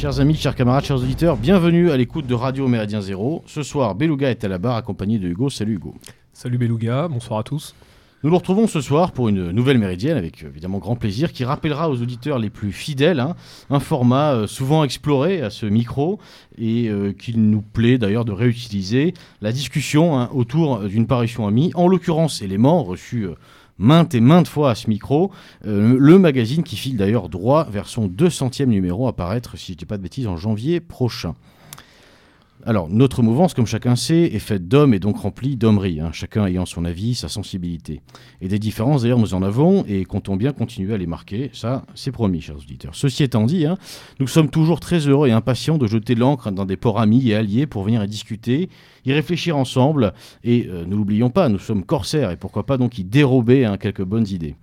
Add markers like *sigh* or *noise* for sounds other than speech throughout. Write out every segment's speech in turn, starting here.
Chers amis, chers camarades, chers auditeurs, bienvenue à l'écoute de Radio Méridien Zéro. Ce soir, Beluga est à la barre accompagné de Hugo. Salut Hugo. Salut Beluga, bonsoir à tous. Nous nous retrouvons ce soir pour une nouvelle méridienne avec évidemment grand plaisir qui rappellera aux auditeurs les plus fidèles hein, un format euh, souvent exploré à ce micro et euh, qu'il nous plaît d'ailleurs de réutiliser la discussion hein, autour d'une parution amie, en l'occurrence élément reçu euh, maintes et maintes fois à ce micro, le magazine qui file d'ailleurs droit vers son 200e numéro à paraître, si je ne dis pas de bêtises, en janvier prochain. Alors, notre mouvance, comme chacun sait, est faite d'hommes et donc remplie d'hommerie, hein, chacun ayant son avis, sa sensibilité. Et des différences, d'ailleurs, nous en avons et comptons bien continuer à les marquer, ça, c'est promis, chers auditeurs. Ceci étant dit, hein, nous sommes toujours très heureux et impatients de jeter l'encre dans des ports amis et alliés pour venir discuter, y réfléchir ensemble, et euh, ne l'oublions pas, nous sommes corsaires et pourquoi pas donc y dérober hein, quelques bonnes idées.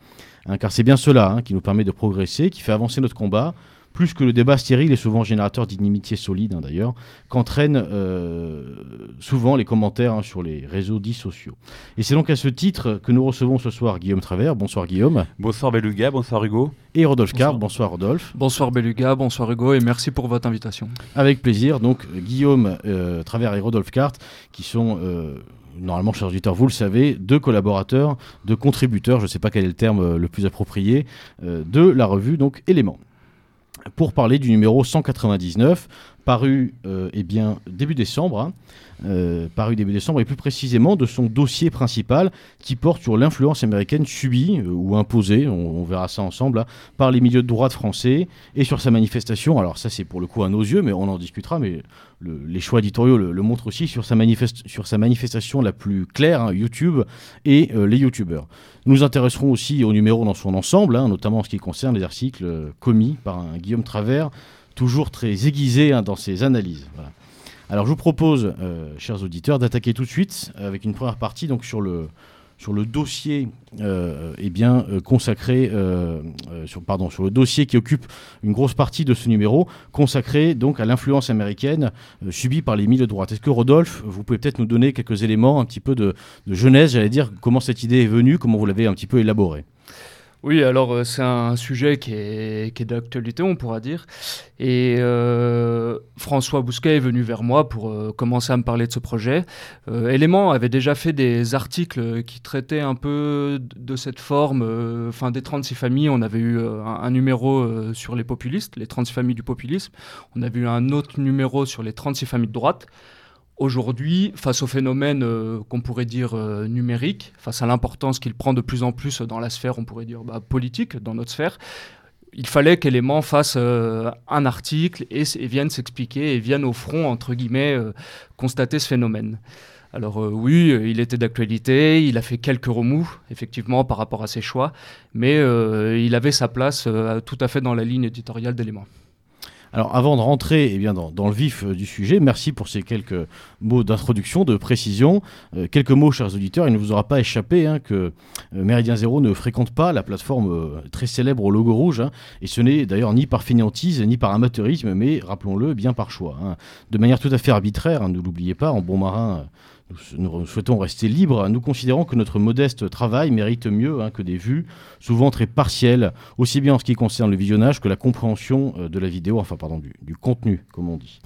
car c'est bien cela qui nous permet de progresser, qui fait avancer notre combat, plus que le débat stérile est souvent générateur d'inimitié solide hein, d'ailleurs, qu'entraînent euh, souvent les commentaires hein, sur les réseaux dits sociaux. Et c'est donc à ce titre que nous recevons ce soir Guillaume Travers. Bonsoir Guillaume. Bonsoir Beluga, bonsoir Hugo. Et Rodolphe Carp. Bonsoir Rodolphe. Bonsoir Beluga, bonsoir Hugo et merci pour votre invitation. Avec plaisir. Donc Guillaume euh, Travers et Rodolphe Cart qui sont... Euh, normalement, chers auditeurs, vous le savez, deux collaborateurs, deux contributeurs, je ne sais pas quel est le terme le plus approprié, de la revue donc Éléments pour parler du numéro 199, paru euh, eh bien, début décembre, hein, euh, paru début décembre, et plus précisément de son dossier principal qui porte sur l'influence américaine subie euh, ou imposée, on, verra ça ensemble, hein, par les milieux de droite français, et sur sa manifestation, alors ça c'est pour le coup à nos yeux, mais on en discutera, mais les choix éditoriaux le, montrent aussi, sur sa, sur sa, manifestation la plus claire, hein, YouTube et les YouTubeurs. Nous intéresserons aussi au numéro dans son ensemble, notamment en ce qui concerne les articles commis par un Guillaume Travers, toujours très aiguisé dans ses analyses. Alors je vous propose, euh, chers auditeurs, d'attaquer tout de suite avec une première partie donc sur le, dossier euh, euh, qui occupe une grosse partie de ce numéro, consacré donc à l'influence américaine subie par les milieux de droite. Est-ce que Rodolphe, vous pouvez peut-être nous donner quelques éléments, un petit peu de genèse, j'allais dire, comment cette idée est venue, comment vous l'avez un petit peu élaborée? Oui, alors euh, c'est un sujet qui est, d'actualité, on pourra dire. Et euh, François Bousquet est venu vers moi pour euh, commencer à me parler de ce projet. Élément avait déjà fait des articles qui traitaient un peu de cette forme. Enfin, des 36 familles, on avait eu un, un, numéro sur les populistes, les 36 familles du populisme. On avait eu un autre numéro sur les 36 familles de droite. Aujourd'hui, face au phénomène euh, qu'on pourrait dire euh, numérique, face à l'importance qu'il prend de plus en plus dans la sphère, on pourrait dire bah, politique, dans notre sphère, il fallait qu'Element fasse euh, un article et, vienne s'expliquer et vienne au front, entre guillemets, constater ce phénomène. Alors oui, il était d'actualité, il a fait quelques remous, effectivement, par rapport à ses choix, mais il avait sa place tout à fait dans la ligne éditoriale d'Element. Alors avant de rentrer eh bien, dans, le vif euh, du sujet, merci pour ces quelques mots d'introduction, de précision. Euh, quelques mots, chers auditeurs, il ne vous aura pas échappé hein, que euh, Méridien Zéro ne fréquente pas la plateforme très célèbre au logo rouge, hein. et ce n'est d'ailleurs ni par fainéantise ni par amateurisme, mais rappelons-le, bien par choix. Hein. De manière tout à fait arbitraire, ne l'oubliez pas, en bon marin nous, souhaitons rester libres. Nous considérons que notre modeste travail mérite mieux hein, que des vues, souvent très partielles, aussi bien en ce qui concerne le visionnage que la compréhension euh, de la vidéo, enfin pardon, du, contenu, comme on dit.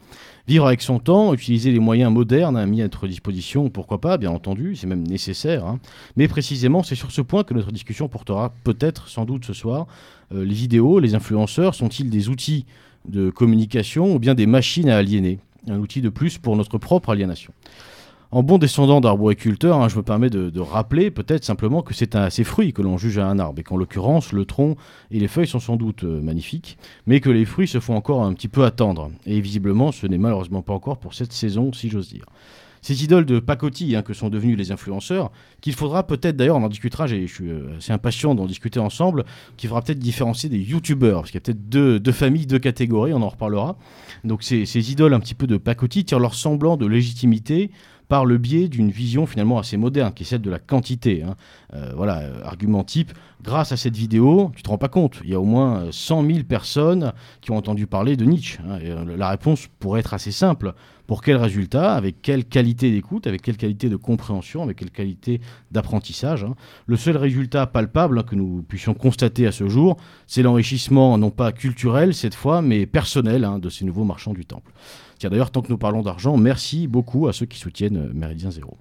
Vivre avec son temps, utiliser les moyens modernes hein, mis à notre disposition, pourquoi pas, bien entendu, c'est même nécessaire. Hein. Mais précisément, c'est sur ce point que notre discussion portera peut-être, sans doute ce soir. Euh, les vidéos, les influenceurs sont-ils des outils de communication ou bien des machines à aliéner? Un outil de plus pour notre propre aliénation. En bon descendant d'arboriculteur, hein, je me permets de, rappeler peut-être simplement que c'est à ses fruits que l'on juge à un arbre, et qu'en l'occurrence, le tronc et les feuilles sont sans doute euh, magnifiques, mais que les fruits se font encore un petit peu attendre. Et visiblement, ce n'est malheureusement pas encore pour cette saison, si j'ose dire. Ces idoles de pacotille hein, que sont devenus les influenceurs, qu'il faudra peut-être d'ailleurs, on en discutera, je suis euh, assez impatient d'en discuter ensemble, qu'il faudra peut-être différencier des youtubeurs, parce qu'il y a peut-être deux, familles, deux catégories, on en reparlera. Donc ces, idoles un petit peu de pacotille tirent leur semblant de légitimité par le biais d'une vision finalement assez moderne, qui est celle de la quantité. Hein. Euh, voilà, euh, argument type, grâce à cette vidéo, tu te rends pas compte, il y a au moins 100 euh, 000 personnes qui ont entendu parler de Nietzsche. Hein. la réponse pourrait être assez simple. Pour quel résultat? Avec quelle qualité d'écoute Avec quelle qualité de compréhension Avec quelle qualité d'apprentissage hein. Le seul résultat palpable que nous puissions constater à ce jour, c'est l'enrichissement non pas culturel cette fois, mais personnel de ces nouveaux marchands du temple. Tiens, d'ailleurs, tant que nous parlons d'argent, merci beaucoup à ceux qui soutiennent euh, Méridien Zéro.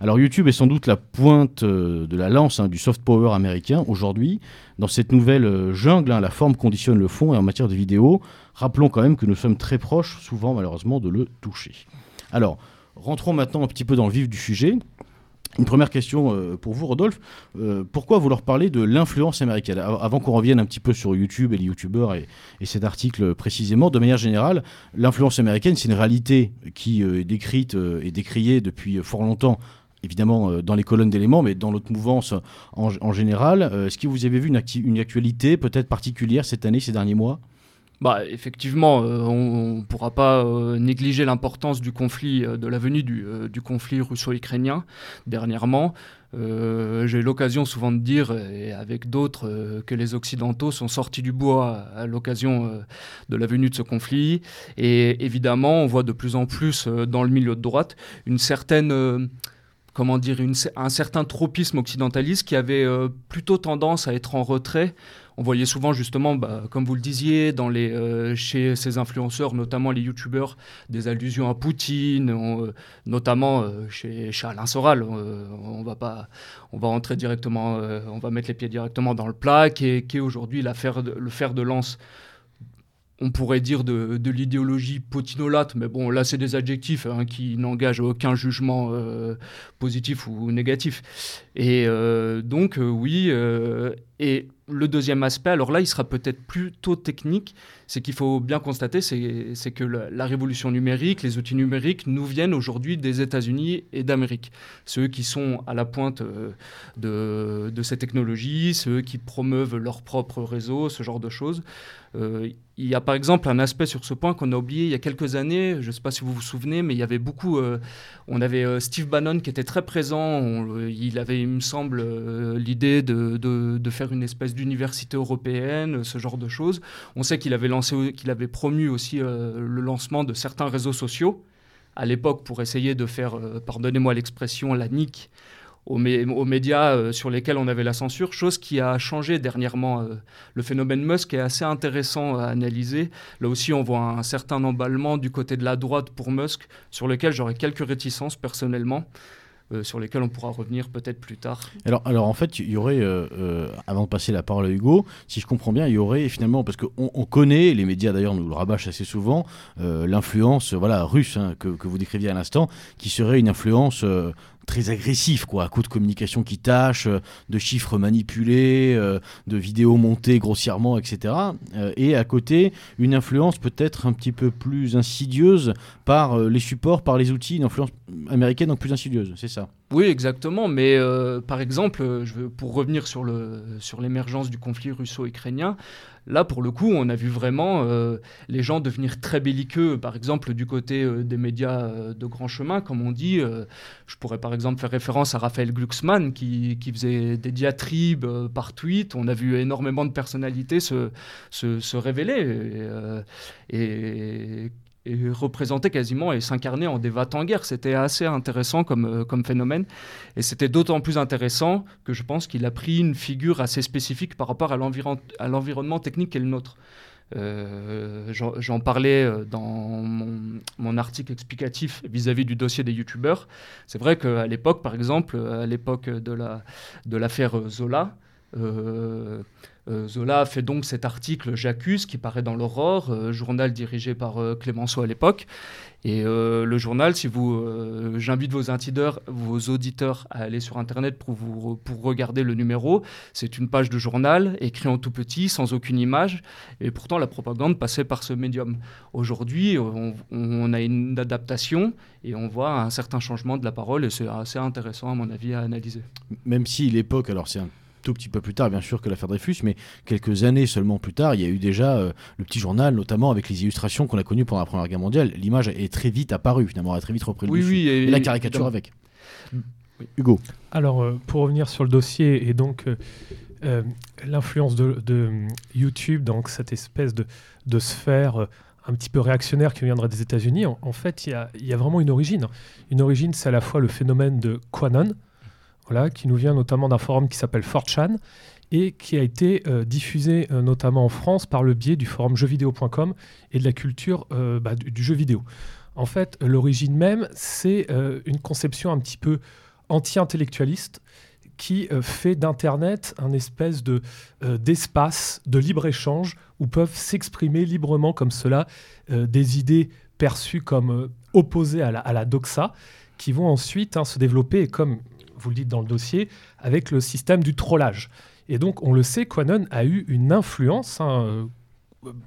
Alors YouTube est sans doute la pointe euh, de la lance hein, du soft power américain aujourd'hui. Dans cette nouvelle euh, jungle, hein, la forme conditionne le fond et en matière de vidéo, rappelons quand même que nous sommes très proches, souvent malheureusement, de le toucher. Alors, rentrons maintenant un petit peu dans le vif du sujet. Une première question euh, pour vous, Rodolphe. Euh, pourquoi vouloir parler de l'influence américaine? Avant qu'on revienne un petit peu sur YouTube et les YouTubeurs et, cet article précisément, de manière générale, l'influence américaine, c'est une réalité qui euh, est décrite et décriée depuis fort longtemps évidemment dans les colonnes d'éléments, mais dans l'autre mouvance en, général. Est-ce que vous avez vu une, une actualité peut-être particulière cette année, ces derniers mois? Bah, effectivement, euh, on ne pourra pas euh, négliger l'importance du conflit, euh, de la venue du, conflit russo-ukrainien dernièrement. J'ai eu l'occasion souvent de dire, et avec d'autres, que les Occidentaux sont sortis du bois à, l'occasion de la venue de ce conflit. Et évidemment, on voit de plus en plus dans le milieu de droite une certaine comment dire, un certain tropisme occidentaliste qui avait plutôt tendance à être en retrait on voyait souvent justement, bah, comme vous le disiez, euh, chez ces influenceurs, notamment les youtubeurs, des allusions à Poutine, euh, notamment euh, chez, Alain Soral. on va pas, on va entrer directement, on va mettre les pieds directement dans le plat, qui est, aujourd'hui le fer de lance on pourrait dire de, l'idéologie potinolate, mais bon, là, c'est des adjectifs hein, qui n'engagent aucun jugement positif ou négatif. Et donc, oui, et le deuxième aspect, alors là, il sera peut-être plutôt technique, c'est qu'il faut bien constater, c'est que la, révolution numérique, les outils numériques nous viennent aujourd'hui des États-Unis et d'Amérique. Ceux qui sont à la pointe euh, de, ces technologies, ceux qui promeuvent leur propre réseau, ce genre de choses. Euh, il y a par exemple un aspect sur ce point qu'on a oublié il y a quelques années, je ne sais pas si vous vous souvenez, mais il y avait beaucoup, euh, on avait Steve Bannon qui était très présent, il avait, il me semble, l'idée de, faire une espèce d'université européenne, ce genre de choses. On sait qu'il avait, lancé, qu'il avait promu aussi euh, le lancement de certains réseaux sociaux, à l'époque pour essayer de faire, euh, pardonnez-moi l'expression, la nique aux, médias euh, sur lesquels on avait la censure, chose qui a changé dernièrement. le phénomène Musk est assez intéressant à analyser. Là aussi, on voit un certain emballement du côté de la droite pour Musk, sur lequel j'aurais quelques réticences personnellement. Euh, sur lesquels on pourra revenir peut-être plus tard. Alors, alors en fait, il y aurait, euh, euh, avant de passer la parole à Hugo, si je comprends bien, il y aurait finalement, parce qu'on on connaît, les médias d'ailleurs nous le rabâchent assez souvent, l'influence voilà, russe hein, que, que, vous décriviez à l'instant, qui serait une influence très agressif, quoi, à coup de communication qui tâche, euh, de chiffres manipulés, euh, de vidéos montées grossièrement, etc. Euh, et à côté, une influence peut-être un petit peu plus insidieuse par les supports, par les outils, une influence américaine donc plus insidieuse, c'est ça? Oui, exactement. Mais par exemple, je veux, pour revenir sur l'émergence sur du conflit russo-ukrainien, Là, pour le coup, on a vu vraiment euh, les gens devenir très belliqueux, par exemple du côté euh, des médias euh, de grand chemin, comme on dit. je pourrais par exemple faire référence à Raphaël Glucksmann qui, faisait des diatribes par tweet. On a vu énormément de personnalités se, se, révéler. et et représenter quasiment et s'incarner en des en guerre. C'était assez intéressant comme, euh, comme phénomène. Et c'était d'autant plus intéressant que je pense qu'il a pris une figure assez spécifique par rapport à l'environnement technique qu'est le nôtre. Euh, j'en parlais euh, dans mon, mon article explicatif vis-à-vis du dossier des youtubeurs. C'est vrai qu'à l'époque, par exemple, à l'époque de l'affaire de Zola, Zola fait donc cet article J'accuse qui paraît dans l'Aurore, euh, journal dirigé par euh, Clémenceau à l'époque. Et le journal, si vous, j'invite vos, vos auditeurs à aller sur Internet pour, vous, pour regarder le numéro. C'est une page de journal écrit en tout petit, sans aucune image. Et pourtant, la propagande passait par ce médium. Aujourd'hui, on, on, a une adaptation et on voit un certain changement de la parole. Et c'est assez intéressant, à mon avis, à analyser. Même si l'époque, alors c'est un tout petit peu plus tard, bien sûr, que l'affaire Dreyfus, mais quelques années seulement plus tard, il y a eu déjà euh, le petit journal, notamment avec les illustrations qu'on a connues pendant la Première Guerre mondiale. L'image est très vite apparue, finalement, a très vite repris le oui, Oui, et, la caricature avec. Hugo. Alors, euh, pour revenir sur le dossier, et donc euh, l'influence de, YouTube, donc cette espèce de, de sphère un petit peu réactionnaire qui viendrait des États-Unis, en, fait, il y, y a, vraiment une origine. Une origine, c'est à la fois le phénomène de Quanon, voilà, qui nous vient notamment d'un forum qui s'appelle 4chan et qui a été euh, diffusé euh, notamment en France par le biais du forum jeuxvideo.com et de la culture euh, bah, du, jeu vidéo. En fait, l'origine même, c'est une conception un petit peu anti-intellectualiste qui fait d'Internet un espèce de, d'espace de libre-échange où peuvent s'exprimer librement comme cela des idées perçues comme opposées à la, à la doxa, qui vont ensuite hein, se développer, et comme vous le dites dans le dossier, avec le système du trollage. Et donc, on le sait, Quanon a eu une influence, hein,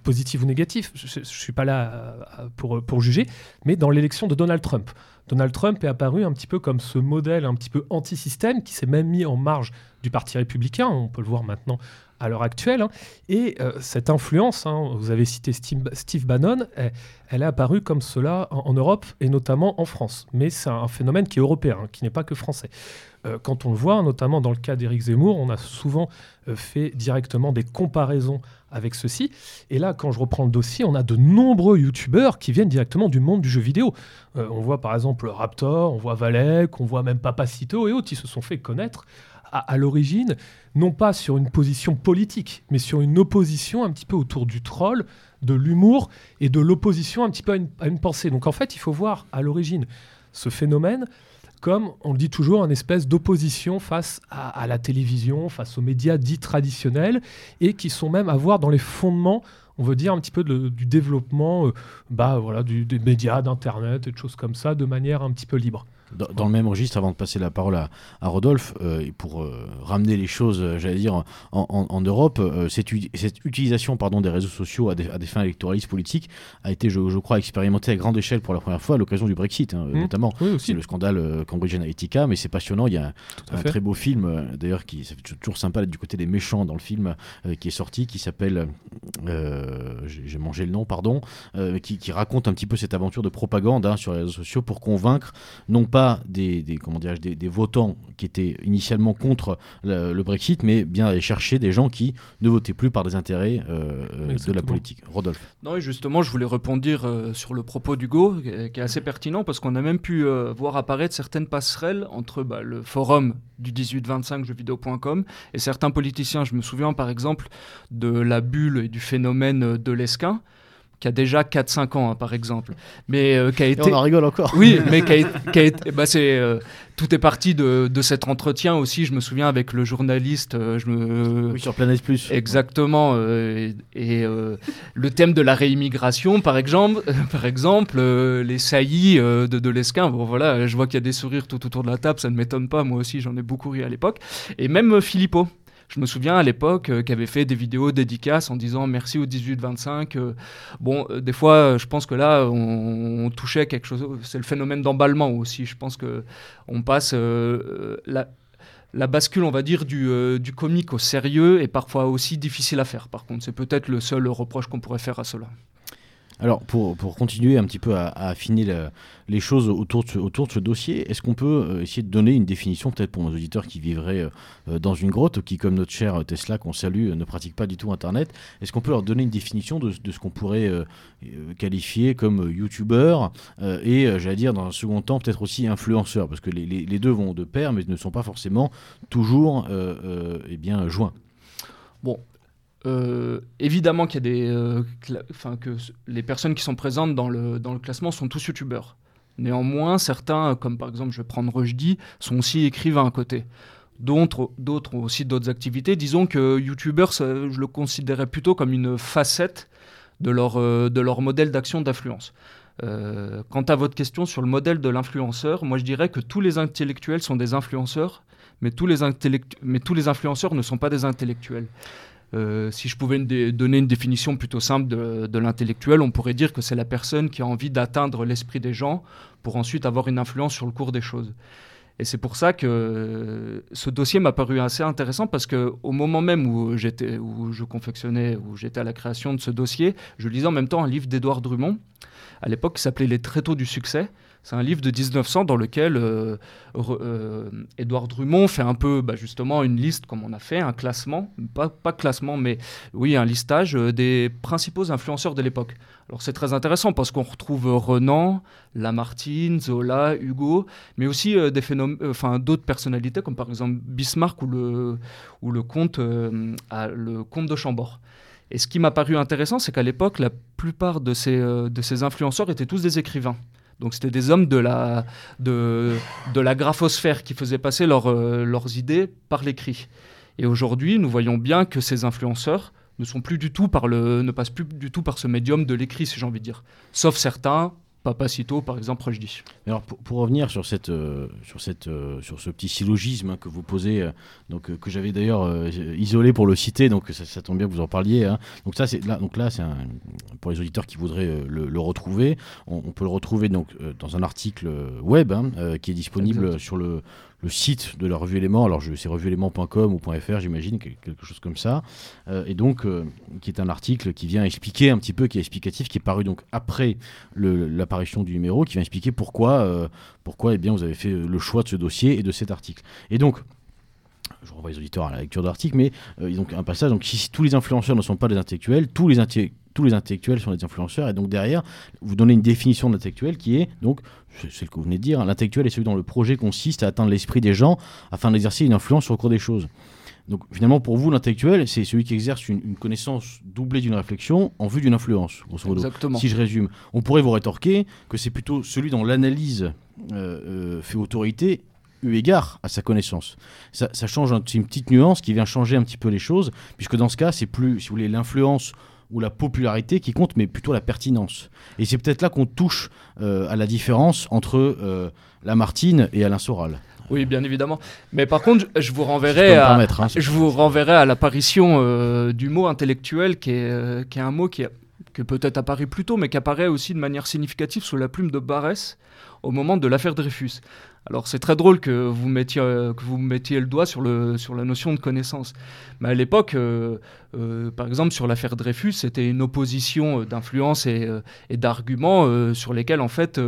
positive ou négative, je ne suis pas là euh, pour juger, mais dans l'élection de Donald Trump. Donald Trump est apparu un petit peu comme ce modèle un petit peu anti-système qui s'est même mis en marge du Parti républicain, on peut le voir maintenant à l'heure actuelle. Hein. Et euh, cette influence, hein, vous avez cité Steve, Bannon, elle, est apparue comme cela en, Europe et notamment en France. Mais c'est un phénomène qui est européen, qui n'est pas que français. Euh, quand on le voit, notamment dans le cas d'Éric Zemmour, on a souvent euh, fait directement des comparaisons avec ceci. Et là, quand je reprends le dossier, on a de nombreux youtubeurs qui viennent directement du monde du jeu vidéo. on voit par exemple Raptor, on voit Valek, on voit même Papacito et autres, qui se sont fait connaître à, l'origine, non pas sur une position politique, mais sur une opposition un petit peu autour du troll, de l'humour et de l'opposition un petit peu à une, pensée. Donc en fait, il faut voir à l'origine ce phénomène comme, on le dit toujours, une espèce d'opposition face à, la télévision, face aux médias dits traditionnels, et qui sont même à voir dans les fondements on veut dire un petit peu du développement euh, bah, voilà, des médias, d'Internet et de choses comme ça, de manière un petit peu libre. Dans, le même registre, avant de passer la parole à, Rodolphe, euh, pour euh, ramener les choses, euh, j'allais dire, en, Europe, cette, cette, utilisation pardon, des réseaux sociaux à des, fins électoralistes politiques a été, je, crois, expérimentée à grande échelle pour la première fois à l'occasion du Brexit, hein, mmh. notamment. C'est le scandale Cambridge Analytica, mais c'est passionnant. Il y a un, très beau film, d'ailleurs, qui fait toujours sympa d'être du côté des méchants dans le film, qui est sorti, qui s'appelle, j'ai mangé le nom, pardon, qui, raconte un petit peu cette aventure de propagande hein, sur les réseaux sociaux pour convaincre non pas des, comment des, des, votants qui étaient initialement contre le, Brexit, mais bien aller chercher des gens qui ne votaient plus par des intérêts euh, euh, de la politique. Rodolphe. Non, justement, je voulais répondre euh, sur le propos d'Hugo, qui est assez pertinent, parce qu'on a même pu voir apparaître certaines passerelles entre bah, le forum du 18-25 jeuxvideo.com et certains politiciens. Je me souviens par exemple de la bulle et du phénomène de l'Esquin qui a déjà 4-5 ans, hein, par exemple. Mais euh, qui a été. on en rigole encore. Oui, *laughs* mais qui a, été. Bah, c'est, euh, tout est parti de, de, cet entretien aussi. Je me souviens avec le journaliste. Euh, je me... Oui, sur Planète Plus. Exactement. et, le thème de la réimmigration, par exemple, par exemple les saillies de, de l'Esquin. Bon, voilà, je vois qu'il y a des sourires tout autour de la table. Ça ne m'étonne pas. Moi aussi, j'en ai beaucoup ri à l'époque. Et même Philippot je me souviens à l'époque euh, qu'il avait fait des vidéos dédicaces en disant merci au 18-25. Euh, bon, euh, des fois, je pense que là, on, touchait quelque chose. C'est le phénomène d'emballement aussi. Je pense que on passe la, la bascule, on va dire, du, du, comique au sérieux est parfois aussi difficile à faire. Par contre, c'est peut-être le seul reproche qu'on pourrait faire à cela. Alors, pour, pour, continuer un petit peu à, affiner les choses autour de ce, autour de ce dossier, est-ce qu'on peut euh, essayer de donner une définition, peut-être pour nos auditeurs qui vivraient euh, euh, dans une grotte, qui, comme notre cher Tesla, qu'on salue, ne pratique pas du tout Internet, est-ce qu'on peut leur donner une définition de, ce qu'on pourrait qualifier comme youtubeur et, j'allais dire, dans un second temps, peut-être aussi influenceur? Parce que les, deux vont de pair, mais ne sont pas forcément toujours eh bien, joints. Bon, euh, évidemment qu'il y a des, euh, que les personnes qui sont présentes dans le, dans le classement sont tous youtubeurs. Néanmoins, certains, comme par exemple, je vais prendre Rushdie, sont aussi écrivains à côté. D'autres, ont aussi d'autres activités. Disons que youtubeur, je le considérais plutôt comme une facette de leur, euh, de leur modèle d'action d'influence. quant à votre question sur le modèle de l'influenceur, moi je dirais que tous les intellectuels sont des influenceurs, mais tous les, mais tous les influenceurs ne sont pas des intellectuels. Euh, si je pouvais donner une définition plutôt simple de, l'intellectuel, on pourrait dire que c'est la personne qui a envie d'atteindre l'esprit des gens pour ensuite avoir une influence sur le cours des choses. Et c'est pour ça que ce dossier m'a paru assez intéressant parce que au moment même où j'étais, où je confectionnais, où j'étais à la création de ce dossier, je lisais en même temps un livre d'Édouard Drummond, à l'époque qui s'appelait Les Tréteaux du succès. C'est un livre de 1900 dans lequel euh, euh, Édouard Drummond fait un peu bah, justement une liste, comme on a fait, un classement, pas, classement, mais oui, un listage des principaux influenceurs de l'époque. Alors c'est très intéressant parce qu'on retrouve Renan, Lamartine, Zola, Hugo, mais aussi des phénomènes, enfin d'autres personnalités comme par exemple Bismarck ou le, ou le comte, le comte de Chambord. Et ce qui m'a paru intéressant, c'est qu'à l'époque, la plupart de ces, euh, de ces influenceurs étaient tous des écrivains. Donc c'était des hommes de la, de, de la graphosphère qui faisaient passer euh, leurs idées par l'écrit. Et aujourd'hui, nous voyons bien que ces influenceurs ne sont plus du tout par le, ne passent plus du tout par ce médium de l'écrit, si j'ai envie de dire. Sauf certains, Papacito, par exemple, dis. Alors, pour, revenir sur, cette, euh, sur, cette, euh, sur ce petit syllogisme hein, que vous posez, euh, donc, que j'avais d'ailleurs isolé pour le citer, donc ça, tombe bien que vous en parliez. Hein. Donc, ça, là, donc là c'est pour les auditeurs qui voudraient le, retrouver, on, peut le retrouver donc, dans un article web hein, qui est disponible sur le, le site de la revue Élément. Alors, c'est revueélément.com ou .fr, j'imagine, quelque chose comme ça. Euh, et donc, euh, qui est un article qui vient expliquer un petit peu, qui est explicatif, qui est paru donc après l'apparition du numéro, qui vient expliquer pourquoi, euh, pourquoi eh bien, vous avez fait le choix de ce dossier et de cet article. Et donc, je renvoie les auditeurs à la lecture de l'article, mais donc un passage, donc si, tous les influenceurs ne sont pas des intellectuels, tous les tous les intellectuels sont des influenceurs, et donc derrière, vous donnez une définition d'intellectuel qui est donc c'est ce que vous venez de dire, hein. l'intellectuel est celui dont le projet consiste à atteindre l'esprit des gens afin d'exercer une influence sur le cours des choses. Donc finalement, pour vous, l'intellectuel, c'est celui qui exerce une, connaissance doublée d'une réflexion en vue d'une influence, grosso modo. Exactement. Si je résume, on pourrait vous rétorquer que c'est plutôt celui dont l'analyse euh, euh, fait autorité eu égard à sa connaissance. Ça, change, c'est une petite nuance qui vient changer un petit peu les choses, puisque dans ce cas, c'est plus, si vous voulez, l'influence ou la popularité qui compte, mais plutôt la pertinence. Et c'est peut-être là qu'on touche euh, à la différence entre euh, Lamartine et Alain Soral. Oui, bien évidemment. Mais par contre, je vous renverrai, à, hein, je vous renverrai à l'apparition euh, du mot intellectuel, qui est, qui est un mot qui, qui peut-être apparu plus tôt, mais qui apparaît aussi de manière significative sous la plume de Barès au moment de l'affaire Dreyfus. Alors c'est très drôle que vous mettiez, euh, que vous mettiez le doigt sur, le, sur la notion de connaissance. Mais à l'époque, euh, euh, par exemple sur l'affaire Dreyfus, c'était une opposition d'influence et, d'arguments sur lesquels en fait,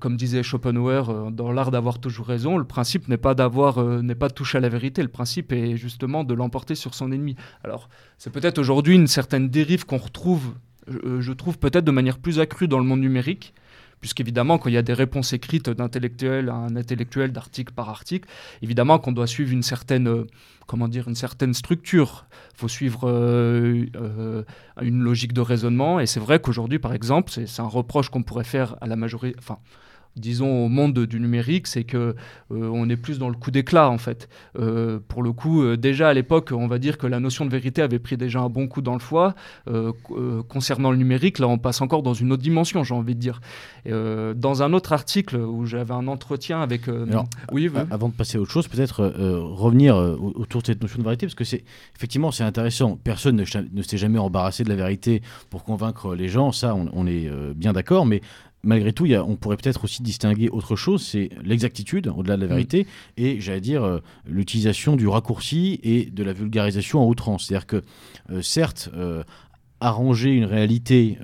comme disait Schopenhauer dans l'art d'avoir toujours raison, le principe n'est pas d'avoir, n'est pas de toucher à la vérité. Le principe est justement de l'emporter sur son ennemi. Alors c'est peut-être aujourd'hui une certaine dérive qu'on retrouve, je trouve peut-être de manière plus accrue dans le monde numérique puisqu'évidemment, quand il y a des réponses écrites d'intellectuel à un intellectuel, d'article par article, évidemment qu'on doit suivre une certaine, euh, comment dire, une certaine structure. Il faut suivre euh, euh, une logique de raisonnement, et c'est vrai qu'aujourd'hui, par exemple, c'est un reproche qu'on pourrait faire à la majorité, enfin, disons, au monde du numérique, c'est que euh, on est plus dans le coup d'éclat en fait. Euh, pour le coup, euh, déjà à l'époque, on va dire que la notion de vérité avait pris déjà un bon coup dans le foie. concernant le numérique, là, on passe encore dans une autre dimension, j'ai envie de dire. dans un autre article où j'avais un entretien avec. oui, avant de passer à autre chose, peut-être revenir autour de cette notion de vérité, parce que c'est effectivement c'est intéressant. Personne ne, ne s'est jamais embarrassé de la vérité pour convaincre les gens. Ça, on, on est bien d'accord, mais malgré tout, on pourrait peut-être aussi distinguer autre chose, c'est l'exactitude, au-delà de la mm. vérité, et j'allais dire euh, l'utilisation du raccourci et de la vulgarisation en outrance. C'est-à-dire que, euh, certes, euh, arranger une réalité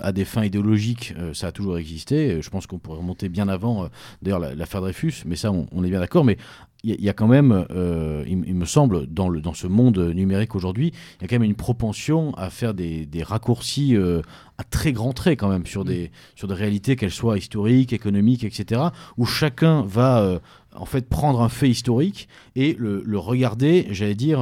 à des fins idéologiques, ça a toujours existé. Je pense qu'on pourrait remonter bien avant, d'ailleurs, l'affaire Dreyfus, mais ça, on est bien d'accord. Mais il y, a quand même, euh, il, me semble, dans, le, dans ce monde numérique aujourd'hui, il y a quand même une propension à faire des, des raccourcis euh, à très grands traits quand même sur, mm. des, sur des réalités, qu'elles soient historiques, économiques, etc., où chacun va euh, en fait prendre un fait historique et le, le regarder, j'allais dire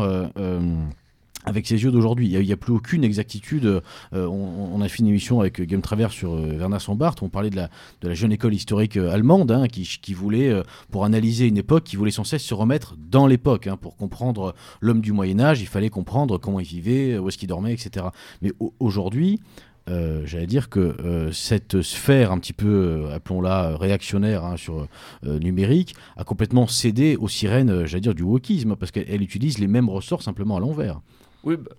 avec ses yeux d'aujourd'hui. Il n'y a, plus aucune exactitude. Euh, on, a fait une émission avec Guillaume Travers sur euh, Werner Sombart. On parlait de la, jeune école historique euh, allemande hein, qui, voulait, pour analyser une époque, qui voulait sans cesse se remettre dans l'époque. Hein, pour comprendre l'homme du Moyen-Âge, il fallait comprendre comment il vivait, où est-ce qu'il dormait, etc. Mais aujourd'hui, j'allais dire que cette sphère un petit peu, appelons-la réactionnaire hein, sur numérique, a complètement cédé aux sirènes, j'allais dire, du wokisme, parce qu'elle utilise les mêmes ressorts simplement à l'envers. Oui. Bah,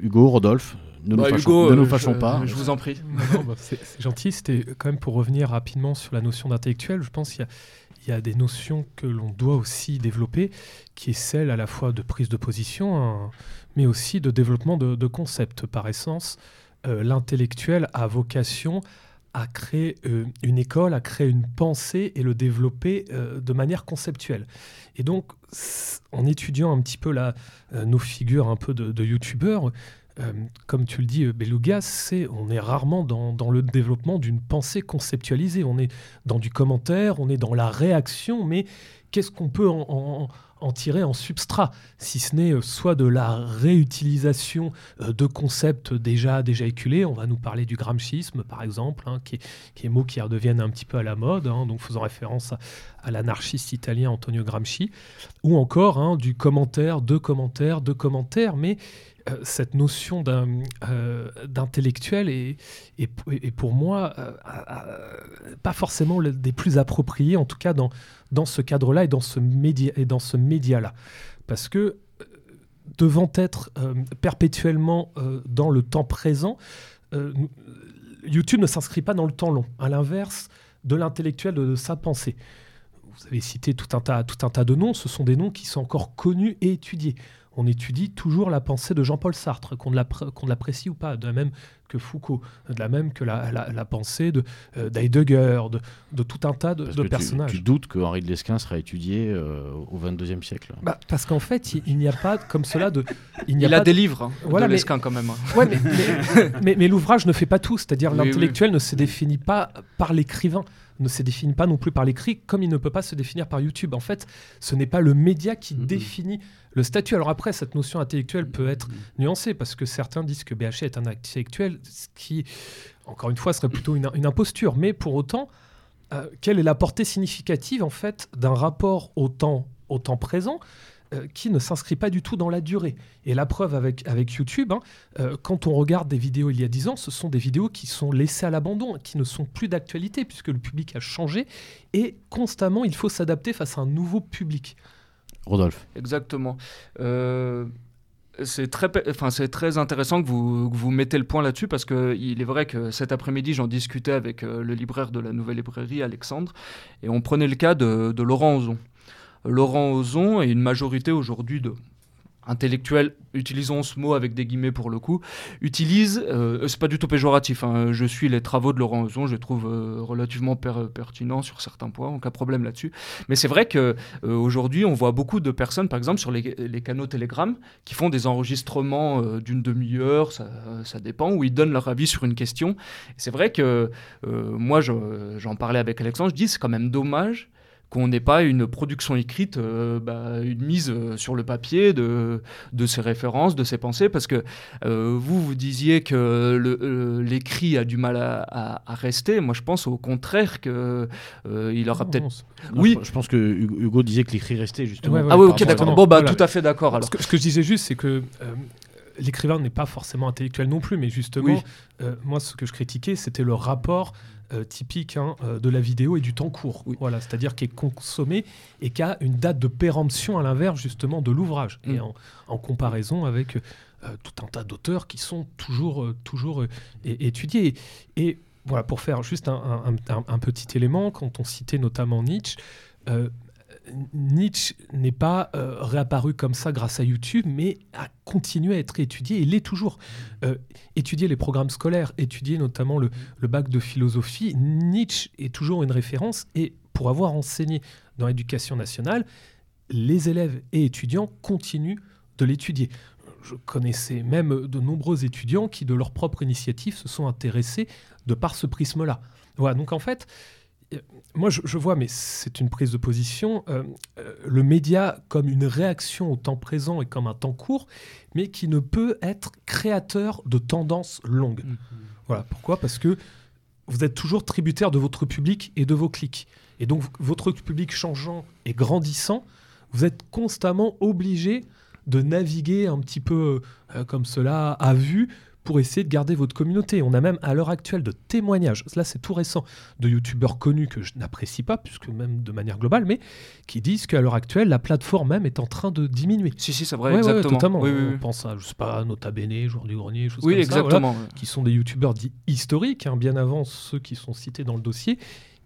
Hugo, Rodolphe, ne nous, bah, euh, fâchons, pas. Je vous en prie. Bah, c'est gentil. C'était quand même pour revenir rapidement sur la notion d'intellectuel. Je pense qu'il y, a des notions que l'on doit aussi développer, qui est celle à la fois de prise de position, hein, mais aussi de développement de, concepts. Par essence, euh, l'intellectuel a vocation à créer euh, une école, à créer une pensée et le développer euh, de manière conceptuelle. Et donc, en étudiant un petit peu euh, nos figures un peu de, youtubeurs, comme tu le dis, Beluga, on est rarement dans, le développement d'une pensée conceptualisée. On est dans du commentaire, on est dans la réaction, mais qu'est-ce qu'on peut en tirer en substrat, si ce n'est euh, soit de la réutilisation euh, de concepts déjà, déjà éculés. On va nous parler du gramscisme, par exemple, hein, qui, est, qui est mot qui redeviennent un petit peu à la mode, hein, donc faisant référence à, l'anarchiste italien Antonio Gramsci, ou encore hein, du commentaire, de commentaires, de commentaires, mais euh, cette notion d'intellectuel est, pour moi pas forcément des plus appropriés, en tout cas dans, ce cadre-là et dans ce média média-là, parce que euh, devant être euh, perpétuellement euh, dans le temps présent, YouTube ne s'inscrit pas dans le temps long, à l'inverse de l'intellectuel de, sa pensée. Vous avez cité tout un, tas, tout un tas de noms, ce sont des noms qui sont encore connus et étudiés on étudie toujours la pensée de Jean-Paul Sartre, qu'on l'apprécie ou pas, de la même que Foucault, de la même que la, pensée de euh, d'Heidegger, de, tout un tas de, personnages. Tu, doutes que Henri de Lesquin sera étudié euh, au XXIe siècle bah, Parce qu'en fait, il, n'y a pas comme cela de. Il, a, des livres hein, voilà, de Lesquin quand même. Hein. *laughs* mais, mais, l'ouvrage ne fait pas tout, c'est-à-dire l'intellectuel ne se définit pas par l'écrivain ne se définit pas non plus par l'écrit, comme il ne peut pas se définir par YouTube. En fait, ce n'est pas le média qui mm-hmm. définit le statut. Alors après, cette notion intellectuelle peut être nuancée, parce que certains disent que BHC est un intellectuel, ce qui, encore une fois, serait plutôt une, imposture. Mais pour autant, euh, quelle est la portée significative, en fait, d'un rapport au temps, au temps présent? Euh, qui ne s'inscrit pas du tout dans la durée. Et la preuve avec, avec YouTube, hein, euh, quand on regarde des vidéos il y a 10 ans, ce sont des vidéos qui sont laissées à l'abandon, qui ne sont plus d'actualité, puisque le public a changé, et constamment, il faut s'adapter face à un nouveau public. Rodolphe. Exactement. Euh, c'est très, enfin, c'est très intéressant que vous, vous mettez le point là-dessus parce qu'il est vrai que cet après-midi, j'en discutais avec le libraire de la nouvelle librairie, Alexandre, et on prenait le cas de, de Laurent Ozon. Laurent Ozon et une majorité aujourd'hui de intellectuels, utilisons ce mot avec des guillemets pour le coup, utilisent, euh, c'est pas du tout péjoratif, hein, je suis les travaux de Laurent Ozon, je les trouve euh, relativement pertinents sur certains points, aucun problème là-dessus. Mais c'est vrai qu'aujourd'hui, euh, on voit beaucoup de personnes, par exemple sur les, canaux Telegram, qui font des enregistrements d'une demi-heure, ça, ça, dépend, où ils donnent leur avis sur une question. C'est vrai que moi, j'en parlais avec Alexandre, je dis c'est quand même dommage qu'on n'ait pas une production écrite, euh, bah, une mise euh, sur le papier de, de ces références, de ces pensées, parce que euh, vous, vous disiez que l'écrit a du mal à, rester. Moi, je pense au contraire qu'il il aura peut-être... Oui, je, pense que Hugo disait que l'écrit restait, justement. ah oui, ok, d'accord. Bon, bah, tout à fait d'accord. Ce, ce, que je disais juste, c'est que l'écrivain n'est pas forcément intellectuel non plus, mais justement, moi, ce que je critiquais, c'était le rapport euh, typique hein, euh, de la vidéo et du temps court. Voilà, c'est-à-dire qui est consommé et qui a une date de péremption à l'inverse justement de l'ouvrage et mm. en, comparaison avec euh, tout un tas d'auteurs qui sont toujours, toujours étudiés. Et, voilà, pour faire juste un, un, petit élément, quand on citait notamment Nietzsche, Nietzsche n'est pas euh, réapparu comme ça grâce à YouTube, mais a continué à être étudié, il l'est toujours. Euh, étudier les programmes scolaires, étudier notamment le, bac de philosophie, Nietzsche est toujours une référence, et pour avoir enseigné dans l'éducation nationale, les élèves et étudiants continuent de l'étudier. Je connaissais même de nombreux étudiants qui, de leur propre initiative, se sont intéressés de par ce prisme-là. Voilà, donc en fait, moi, je, vois, mais c'est une prise de position, euh, euh, le média comme une réaction au temps présent et comme un temps court, mais qui ne peut être créateur de tendances longues. Mm-hmm. Voilà. Pourquoi? Parce que vous êtes toujours tributaire de votre public et de vos clics. Et donc, votre public changeant et grandissant, vous êtes constamment obligé de naviguer un petit peu euh, comme cela à vue pour essayer de garder votre communauté. On a même à l'heure actuelle de témoignages, là c'est tout récent, de youtubeurs connus que je n'apprécie pas, puisque même de manière globale, mais qui disent qu'à l'heure actuelle, la plateforme même est en train de diminuer. Si, si, c'est vrai, exactement. On pense à, je sais pas, Nota Bene, Jour du Grenier, choses comme exactement, ça, qui sont des youtubeurs dits historiques, hein, bien avant ceux qui sont cités dans le dossier,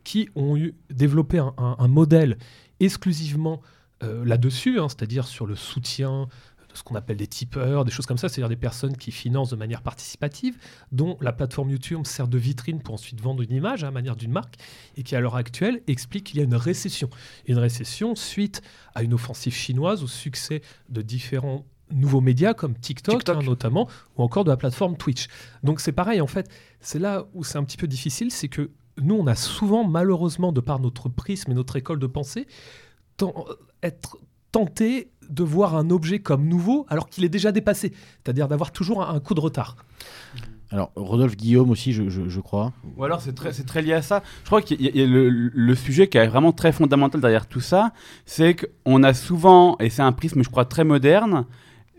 qui ont eu, développé un, modèle exclusivement euh, là-dessus, hein, c'est-à-dire sur le soutien ce qu'on appelle des tipeurs, des choses comme ça, c'est-à-dire des personnes qui financent de manière participative, dont la plateforme YouTube sert de vitrine pour ensuite vendre une image à manière d'une marque, et qui à l'heure actuelle explique qu'il y a une récession. Une récession suite à une offensive chinoise, au succès de différents nouveaux médias comme TikTok, hein, notamment, ou encore de la plateforme Twitch. Donc c'est pareil, en fait, c'est là où c'est un petit peu difficile, c'est que nous, on a souvent, malheureusement, de par notre prisme et notre école de pensée, être tenté de voir un objet comme nouveau alors qu'il est déjà dépassé, c'est-à-dire d'avoir toujours un, coup de retard. Alors, Rodolphe Guillaume aussi, je, crois. Ou alors, c'est très, très, lié à ça. Je crois qu'il y a, le, le, sujet qui est vraiment très fondamental derrière tout ça, c'est qu'on a souvent, et c'est un prisme, je crois, très moderne,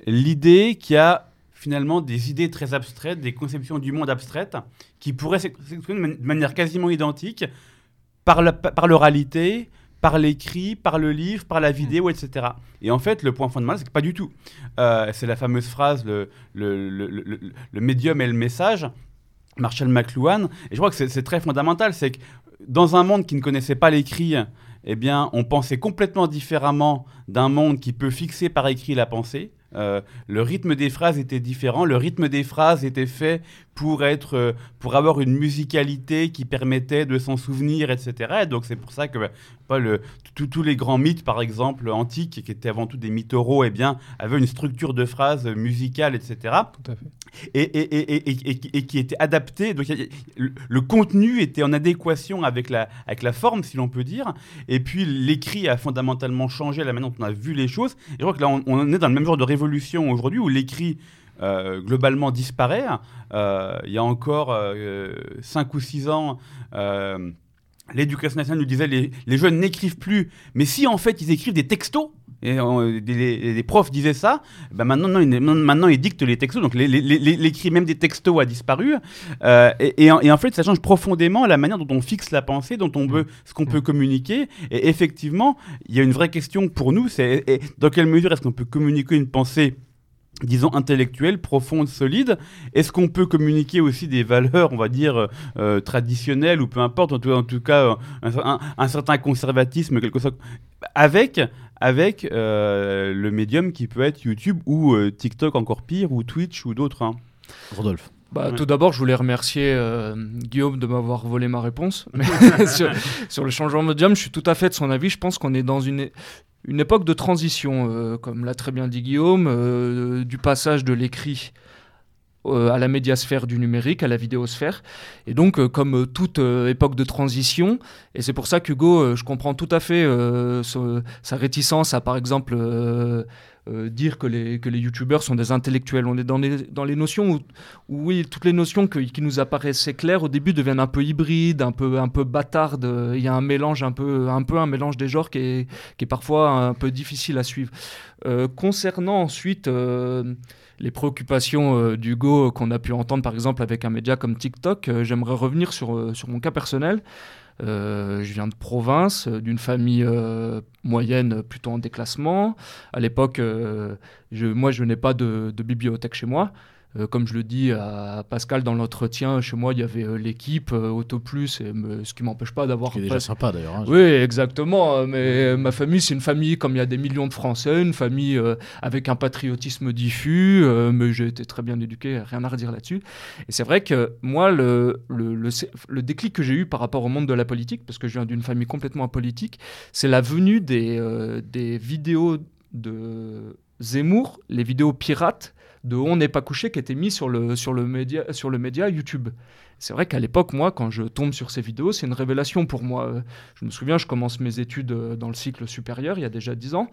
l'idée qu'il y a finalement des idées très abstraites, des conceptions du monde abstraites, qui pourraient s'exprimer de manière quasiment identique par l'oralité, par, par l'écrit, par le livre, par la vidéo, etc. Et en fait, le point fondamental, c'est que pas du tout. Euh, c'est la fameuse phrase le, le, le, le, médium et le message. Marshall McLuhan. Et je crois que c'est très fondamental. C'est que dans un monde qui ne connaissait pas l'écrit, eh bien, on pensait complètement différemment d'un monde qui peut fixer par écrit la pensée. Euh, le rythme des phrases était différent. Le rythme des phrases était fait pour être, euh, pour avoir une musicalité qui permettait de s'en souvenir, etc. donc c'est pour ça que bah, pas le, tous les grands mythes, par exemple antiques, qui étaient avant tout des mythes oraux, eh bien, avaient une structure de phrases musicale, etc. Tout à fait. Et, et, et, et, qui était adapté. Donc le, contenu était en adéquation avec la, avec la forme, si l'on peut dire. Et puis l'écrit a fondamentalement changé la manière dont on a vu les choses. Et je crois que là, on, est dans le même genre de révolution aujourd'hui où l'écrit euh, globalement disparaît. Euh, il y a encore 5 euh, ou 6 ans, l'éducation nationale nous disait les, les jeunes n'écrivent plus, mais si en fait ils écrivent des textos, et les, profs disaient ça, ben maintenant, non, ils, maintenant ils dictent les textos, donc l'écrit même des textos a disparu. et, et, en, fait, ça change profondément la manière dont on fixe la pensée, dont on veut, ce qu'on peut communiquer. Et effectivement, il y a une vraie question pour nous, c'est dans quelle mesure est-ce qu'on peut communiquer une pensée disons, intellectuelle, profonde, solide? Est-ce qu'on peut communiquer aussi des valeurs, on va dire, euh, traditionnelles ou peu importe, en tout, cas, euh, un, certain conservatisme, quelque chose, avec, avec euh, le médium qui peut être YouTube ou TikTok encore pire, ou Twitch ou d'autres hein. Rodolphe bah, Tout d'abord, je voulais remercier Guillaume de m'avoir volé ma réponse. *laughs* *laughs* sur, sur, le changement médium, je suis tout à fait de son avis. Je pense qu'on est dans une, une époque de transition, euh, comme l'a très bien dit Guillaume, euh, du passage de l'écrit euh, à la médiasphère du numérique, à la vidéosphère. Et donc, comme toute époque de transition, et c'est pour ça qu'Hugo, je comprends tout à fait sa réticence à, par exemple, euh, dire que les, que les youtubeurs sont des intellectuels. On est dans les, dans les notions où, oui, toutes les notions qui nous apparaissaient claires au début deviennent un peu hybrides, un peu, un peu bâtardes. Il y a un mélange, un peu un, peu un mélange des genres qui est, qui est parfois un peu difficile à suivre. Euh, concernant ensuite euh, les préoccupations d'Hugo qu'on a pu entendre par exemple avec un média comme TikTok, j'aimerais revenir sur, sur mon cas personnel. Euh, je viens de province, euh, d'une famille euh, moyenne plutôt en déclassement. À l'époque, moi, je n'ai pas de, bibliothèque chez moi. Euh, comme je le dis à Pascal dans l'entretien, chez moi il y avait euh, l'équipe euh, Auto Plus, et ce qui m'empêche pas d'avoir. C'est déjà sympa d'ailleurs. Hein, oui, exactement. Mais ma famille, c'est une famille comme il y a des millions de Français, une famille avec un patriotisme diffus, mais j'ai été très bien éduqué, rien à redire là-dessus. Et c'est vrai que moi, le, le, le, déclic que j'ai eu par rapport au monde de la politique, parce que je viens d'une famille complètement apolitique, c'est la venue des, des vidéos de Zemmour, les vidéos pirates de On n'est pas couché qui était mis sur le, sur le, média, sur le média YouTube. C'est vrai qu'à l'époque, moi, quand je tombe sur ces vidéos, c'est une révélation pour moi. Je me souviens, je commence mes études euh, dans le cycle supérieur il y a déjà 10 ans,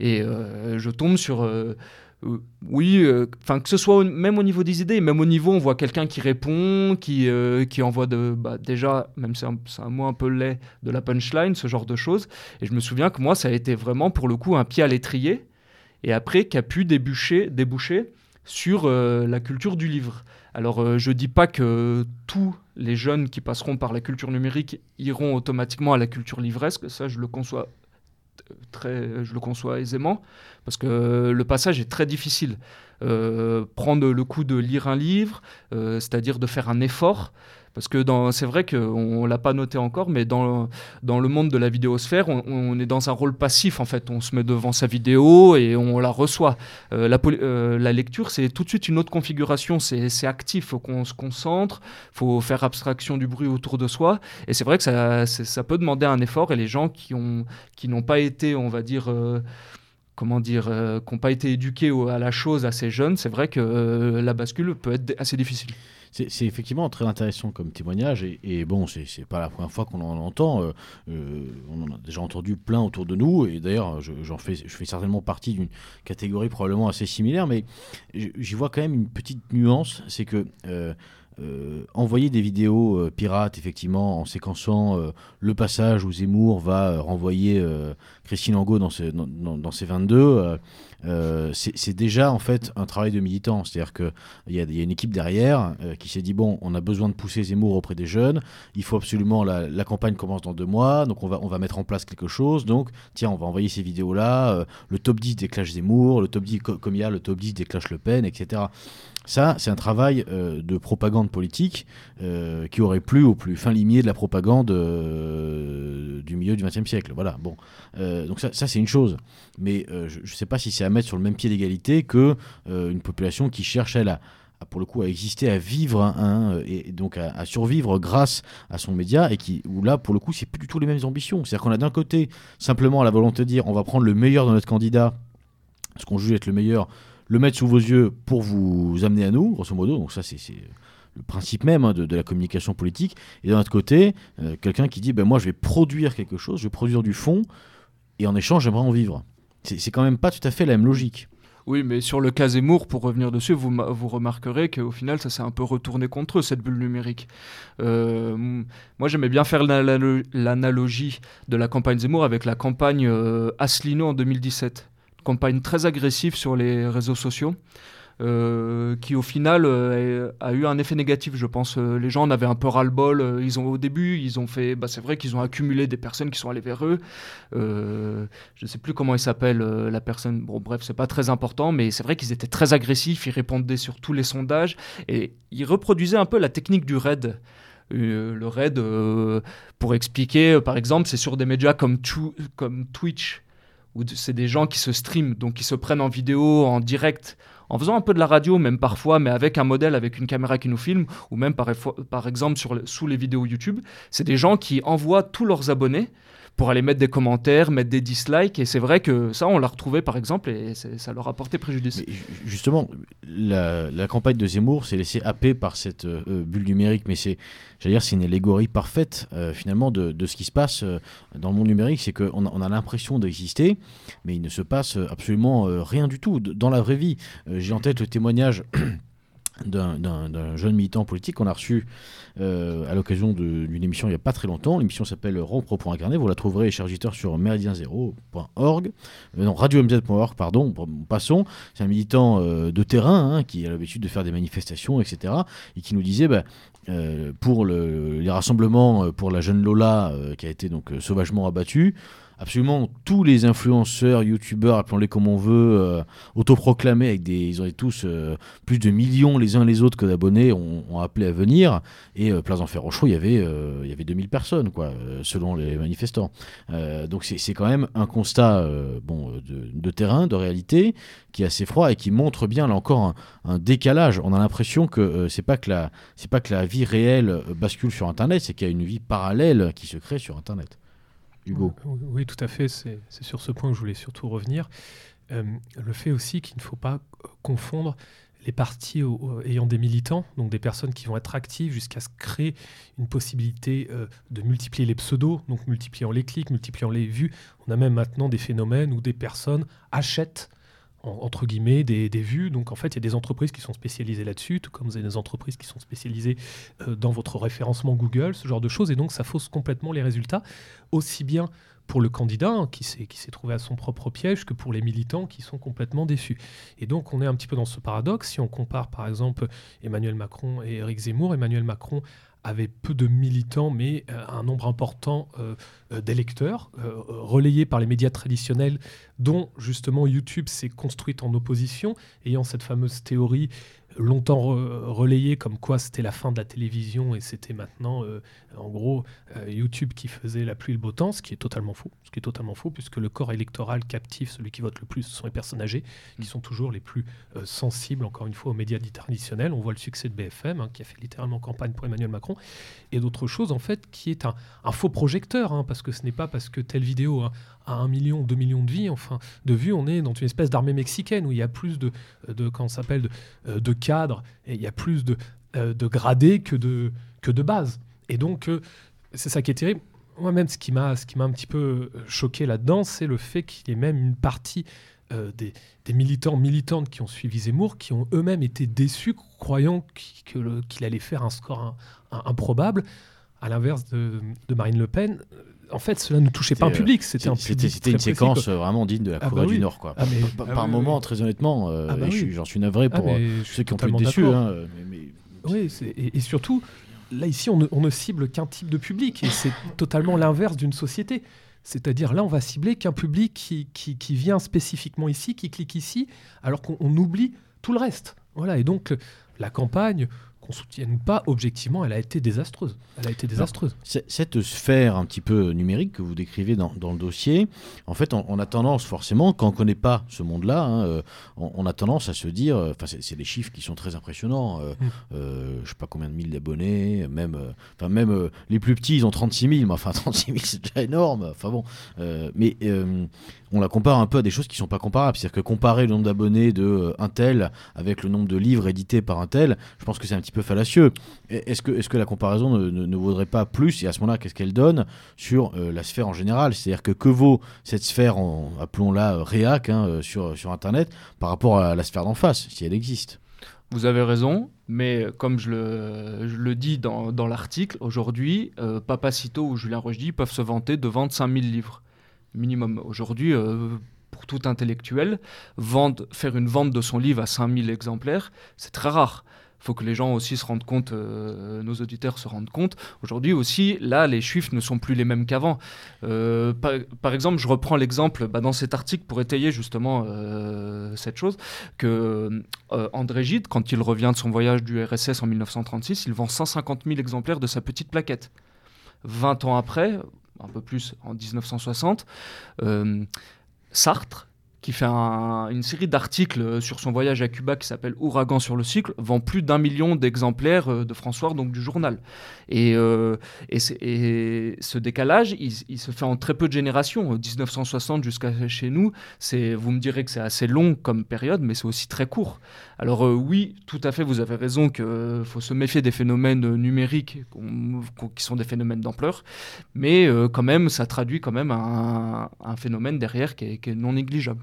et euh, je tombe sur... Euh, oui, enfin que ce soit même au niveau des idées, même au niveau, on voit quelqu'un qui répond, qui, qui envoie de, bah, déjà, même c'est un, un, mot un peu laid, de la punchline, ce genre de choses. Et je me souviens que moi, ça a été vraiment pour le coup un pied à l'étrier, et après qui a pu déboucher, déboucher sur euh, la culture du livre. Alors euh, je ne dis pas que tous les jeunes qui passeront par la culture numérique iront automatiquement à la culture livresque, ça je le conçois très, je le conçois aisément, parce que le passage est très difficile. Euh, prendre le coup de lire un livre, c'est-à-dire de faire un effort, Parce que c'est vrai qu'on ne l'a pas noté encore, mais dans, dans le monde de la vidéosphère, on, est dans un rôle passif en fait. On se met devant sa vidéo et on la reçoit. Euh, la, euh, la, lecture, c'est tout de suite une autre configuration. C'est actif, il faut qu'on se concentre, il faut faire abstraction du bruit autour de soi. Et c'est vrai que ça, ça peut demander un effort et les gens qui n'ont qui pas été, on va dire, euh, comment dire, qui n'ont pas été éduqués à la chose assez jeunes, c'est vrai que la bascule peut être assez difficile c'est effectivement très intéressant comme témoignage et, bon, c'est pas la première fois qu'on en entend. Euh, euh, on en a déjà entendu plein autour de nous et d'ailleurs, j'en fais, je fais certainement partie d'une catégorie probablement assez similaire, mais j'y vois quand même une petite nuance, c'est que euh, envoyer des vidéos pirates, effectivement, en séquençant le passage où Zemmour va renvoyer Christine Angot dans, ses, dans, dans ses 22, euh, c'est déjà en fait un travail de militant. C'est-à-dire qu'il y, y, a une équipe derrière euh, qui s'est dit bon, on a besoin de pousser Zemmour auprès des jeunes. Il faut absolument la, campagne commence dans deux mois, donc on va on va mettre en place quelque chose. Donc tiens, on va envoyer ces vidéos là. Euh, le top 10 déclenche Zemmour, le top 10 comme il y a le top 10 déclenche Le Pen, etc. Ça, c'est un travail de propagande politique qui aurait plu au plus fin limier de la propagande du milieu du XXe siècle. Voilà. Bon, donc ça, c'est une chose. Mais je ne sais pas si c'est mettre sur le même pied d'égalité que euh, une population qui cherche elle à, pour le coup à exister, à vivre hein, et donc à, survivre grâce à son média et qui où là pour le coup c'est plus du tout les mêmes ambitions. C'est-à-dire qu'on a d'un côté simplement la volonté de dire on va prendre le meilleur de notre candidat, ce qu'on juge être le meilleur, le mettre sous vos yeux pour vous amener à nous, grosso modo. Donc ça c'est le principe même hein, de, la communication politique. Et d'un autre côté, euh, quelqu'un qui dit ben moi je vais produire quelque chose, je vais produire du fond et en échange j'aimerais en vivre. C'est quand même pas tout à fait la même logique. Oui, mais sur le cas Zemmour, pour revenir dessus, vous, vous remarquerez qu'au final, ça s'est un peu retourné contre eux, cette bulle numérique. Euh, moi, j'aimais bien faire l'analogie de la campagne Zemmour avec la campagne euh, Asselineau en 2017. Campagne très agressive sur les réseaux sociaux. Euh, qui au final euh, a eu un effet négatif, je pense. Euh, les gens en avaient un peu ras-le-bol. ils ont au début, ils ont fait, bah, c'est vrai qu'ils ont accumulé des personnes qui sont allées vers eux. je ne sais plus comment il s'appelle la personne. Bon, bref, c'est pas très important, mais c'est vrai qu'ils étaient très agressifs. Ils répondaient sur tous les sondages et ils reproduisaient un peu la technique du raid. le raid, pour expliquer, par exemple, c'est sur des médias comme, comme Twitch, où c'est des gens qui se streament, donc qui se prennent en vidéo, en direct, en faisant un peu de la radio, même parfois, mais avec un modèle, avec une caméra qui nous filme, ou même par, par exemple sur sous les vidéos YouTube, c'est des gens qui envoient tous leurs abonnés pour aller mettre des commentaires, mettre des dislikes. Et c'est vrai que ça, on l'a retrouvé par exemple, et ça leur a porté préjudice. justement, la, campagne de Zemmour s'est laissée happer par cette euh, bulle numérique, mais c'est, j'allais dire, c'est une allégorie parfaite euh, finalement de, ce qui se passe euh, dans le monde numérique. C'est qu'on on a l'impression d'exister, mais il ne se passe absolument rien du tout dans la vraie vie. J'ai en tête le témoignage. D'un jeune militant politique qu'on a reçu euh, à l'occasion d'une émission il n'y a pas très longtemps. L'émission s'appelle Rompre pour incarner. Vous la trouverez, cher auditeur, sur méridien0.org. Euh, non, radio-mz.org, pardon. Passons. C'est un militant euh, de terrain hein, qui a l'habitude de faire des manifestations, etc. Et qui nous disait bah, pour le, les rassemblements pour la jeune Lola qui a été donc sauvagement abattue absolument tous les influenceurs, youtubeurs, appelons-les comme on veut, euh, autoproclamés avec des, ils ont tous euh, plus de millions les uns les autres que d'abonnés, ont, appelé à venir. Et euh, Place d'Enfer Rochaud, il y avait, il y avait 2000 personnes, quoi, selon les manifestants. donc c'est quand même un constat, bon, de, terrain, de réalité, qui est assez froid et qui montre bien là encore un, un décalage. On a l'impression que c'est pas que la, c'est pas que la vie réelle bascule sur Internet, c'est qu'il y a une vie parallèle qui se crée sur Internet. Oui, tout à fait. C'est sur ce point que je voulais surtout revenir. Euh, le fait aussi qu'il ne faut pas confondre les partis ayant des militants, donc des personnes qui vont être actives jusqu'à se créer une possibilité euh, de multiplier les pseudos, donc multipliant les clics, multipliant les vues. On a même maintenant des phénomènes où des personnes achètent entre guillemets, des, vues. Donc en fait, il y a des entreprises qui sont spécialisées là-dessus, tout comme vous avez des entreprises qui sont spécialisées euh, dans votre référencement Google, ce genre de choses. Et donc ça fausse complètement les résultats, aussi bien pour le candidat hein, qui s'est trouvé à son propre piège que pour les militants qui sont complètement déçus. Et donc on est un petit peu dans ce paradoxe. Si on compare par exemple Emmanuel Macron et Éric Zemmour, Emmanuel Macron avait peu de militants, mais euh, un nombre important euh, euh, d'électeurs, relayés par les médias traditionnels, dont justement YouTube s'est construite en opposition, ayant cette fameuse théorie longtemps relayé comme quoi c'était la fin de la télévision et c'était maintenant, euh, en gros, euh, YouTube qui faisait la pluie et le beau temps, ce qui est totalement faux. Ce qui est totalement faux, puisque le corps électoral captif, celui qui vote le plus, ce sont les personnes âgées, qui sont toujours les plus euh, sensibles, encore une fois, aux médias dits traditionnels. On voit le succès de BFM, hein, qui a fait littéralement campagne pour Emmanuel Macron, et d'autres choses, en fait, qui est un, faux projecteur, hein, parce que ce n'est pas parce que telle vidéo hein, a un million, deux millions de vues, enfin, de vues, on est dans une espèce d'armée mexicaine où il y a plus de, de s'appelle, de, de cadres, et il y a plus de, euh, de gradés que de, que de base. Et donc, euh, c'est ça qui est terrible. Moi-même, ce qui m'a un petit peu choqué là-dedans, c'est le fait qu'il y ait même une partie euh, des, des, militants, militantes qui ont suivi Zemmour, qui ont eux-mêmes été déçus, croyant qu'il allait faire un score improbable, à l'inverse de, de, Marine Le Pen en fait, cela ne touchait pas un public. C'était un C'était une séquence vraiment digne de la ah Corée bah du Nord, quoi. Ah, par, ah moment, très honnêtement, j'en suis navré pour ceux qui ont été déçus. Hein, oui, et, surtout, là, ici, on ne, cible qu'un type de public, et c'est *laughs* totalement l'inverse d'une société. C'est-à-dire, là, on va cibler qu'un public qui, qui, vient spécifiquement ici, qui clique ici, alors qu'on oublie tout le reste. Voilà, et donc, la campagne, qu'on soutienne ou pas, objectivement, elle a été désastreuse. Elle a été désastreuse. cette sphère un petit peu numérique que vous décrivez dans, le dossier, en fait, on, a tendance forcément, quand on ne connaît pas ce monde-là, hein, euh, on, a tendance à se dire, euh, enfin, c'est des chiffres qui sont très impressionnants. Euh, ne mm. je sais pas combien de mille d'abonnés, même, enfin même les plus petits, ils ont 36 000, mais enfin *laughs* 36 000, c'est déjà énorme. Enfin bon, mais on la compare un peu à des choses qui sont pas comparables. C'est-à-dire que comparer le nombre d'abonnés de un tel avec le nombre de livres édités par un tel, je pense que c'est un petit peu fallacieux. Est-ce que, est que la comparaison ne, vaudrait pas plus, et à ce moment-là, qu'est-ce qu'elle donne sur euh, la sphère en général? C'est-à-dire que que vaut cette sphère, appelons-la euh, réac, hein, euh, sur, sur Internet, par rapport à la sphère d'en face, si elle existe? Vous avez raison, mais comme je le, le dis dans, dans l'article, aujourd'hui, Papacito ou Julien Rochdy peuvent se vanter de vendre 5000 livres minimum. Aujourd'hui, pour tout intellectuel, vendre, faire une vente de son livre à 5000 exemplaires, c'est très rare faut que les gens aussi se rendent compte, euh, nos auditeurs se rendent compte. Aujourd'hui aussi, là, les chiffres ne sont plus les mêmes qu'avant. Euh, par, exemple, je reprends l'exemple bah, dans cet article pour étayer justement euh, cette chose, que André Gide, quand il revient de son voyage du RSS en 1936, il vend 150 000 exemplaires de sa petite plaquette. 20 ans après, un peu plus en 1960, Sartre qui fait une série d'articles sur son voyage à Cuba qui s'appelle Ouragan sur le cycle, vend plus d'un million d'exemplaires euh, de François, donc du journal. Et, euh, et, ce décalage, il, se fait en très peu de générations, 1960 jusqu'à chez nous. Vous me direz que c'est assez long comme période, mais c'est aussi très court. Alors euh, oui, tout à fait, vous avez raison qu'il faut se méfier des phénomènes numériques qui sont des phénomènes d'ampleur, mais quand même, ça traduit quand même un, phénomène derrière qui est non négligeable.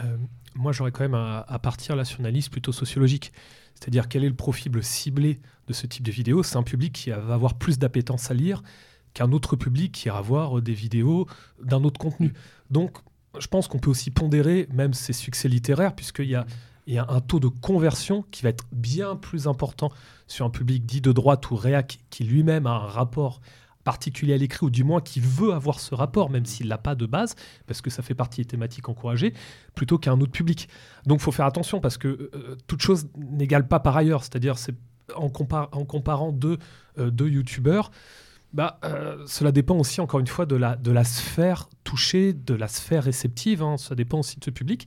Euh, moi, j'aurais quand même à, partir là sur une analyse plutôt sociologique. C'est-à-dire quel est le profil ciblé de ce type de vidéo? C'est un public qui va avoir plus d'appétence à lire qu'un autre public qui ira voir des vidéos d'un autre contenu. Donc, je pense qu'on peut aussi pondérer même ces succès littéraires, puisqu'il y a, il y a un taux de conversion qui va être bien plus important sur un public dit de droite ou réac, qui lui-même a un rapport particulier à l'écrit, ou du moins qui veut avoir ce rapport, même s'il l'a pas de base, parce que ça fait partie des thématiques encouragées, plutôt qu'un autre public. Donc faut faire attention, parce que euh, euh, toute chose n'égale pas par ailleurs. C'est-à-dire, c'est en, comparant deux, euh, youtubeurs, bah, cela dépend aussi, encore une fois, de la, de la sphère touchée, de la sphère réceptive. Hein. ça dépend aussi de ce public.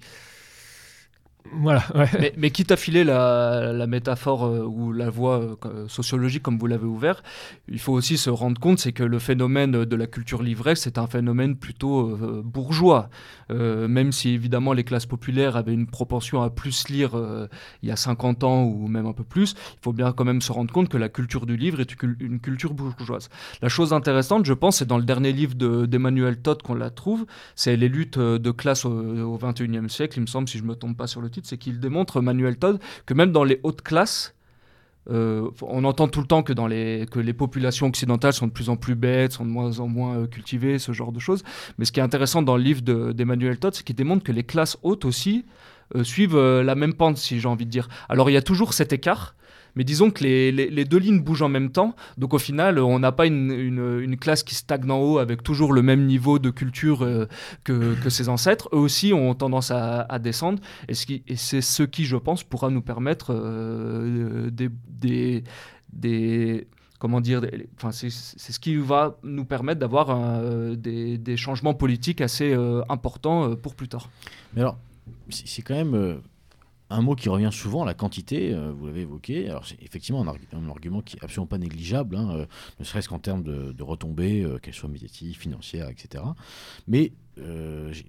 Voilà, mais, quitte à filer la, métaphore euh, ou la voie euh, sociologique comme vous l'avez ouvert, il faut aussi se rendre compte c'est que le phénomène de la culture livrée, c'est un phénomène plutôt euh, bourgeois. même si évidemment les classes populaires avaient une propension à plus lire il y a 50 ans ou même un peu plus, il faut bien quand même se rendre compte que la culture du livre est une culture bourgeoise. La chose intéressante, je pense, c'est dans le dernier livre d'Emmanuel Todd qu'on la trouve, c'est les luttes de classe au, XXIe 21e siècle, il me semble, si je ne me trompe pas sur le c'est qu'il démontre, Manuel Todd, que même dans les hautes classes, euh, on entend tout le temps que, dans les, que les populations occidentales sont de plus en plus bêtes, sont de moins en moins euh, cultivées, ce genre de choses. Mais ce qui est intéressant dans le livre d'Emmanuel Todd, c'est qu'il démontre que les classes hautes aussi euh, suivent la même pente, si j'ai envie de dire. Alors il y a toujours cet écart, Mais disons que les, les, deux lignes bougent en même temps. Donc au final, on n'a pas une, une, classe qui stagne en haut avec toujours le même niveau de culture euh, que, que, ses ancêtres. Eux aussi ont tendance à, descendre. Et c'est ce qui, je pense, pourra nous permettre euh, des, des, des comment dire, enfin, c'est ce qui va nous permettre d'avoir euh, des, des, changements politiques assez importants pour plus tard. Mais alors, c'est quand même un mot qui revient souvent, la quantité, euh, vous l'avez évoqué. Alors, c'est effectivement un, argument qui est absolument pas négligeable, hein, euh, ne serait-ce qu'en termes de, retombées, euh, qu'elles soient médiatiques, financières, etc. Mais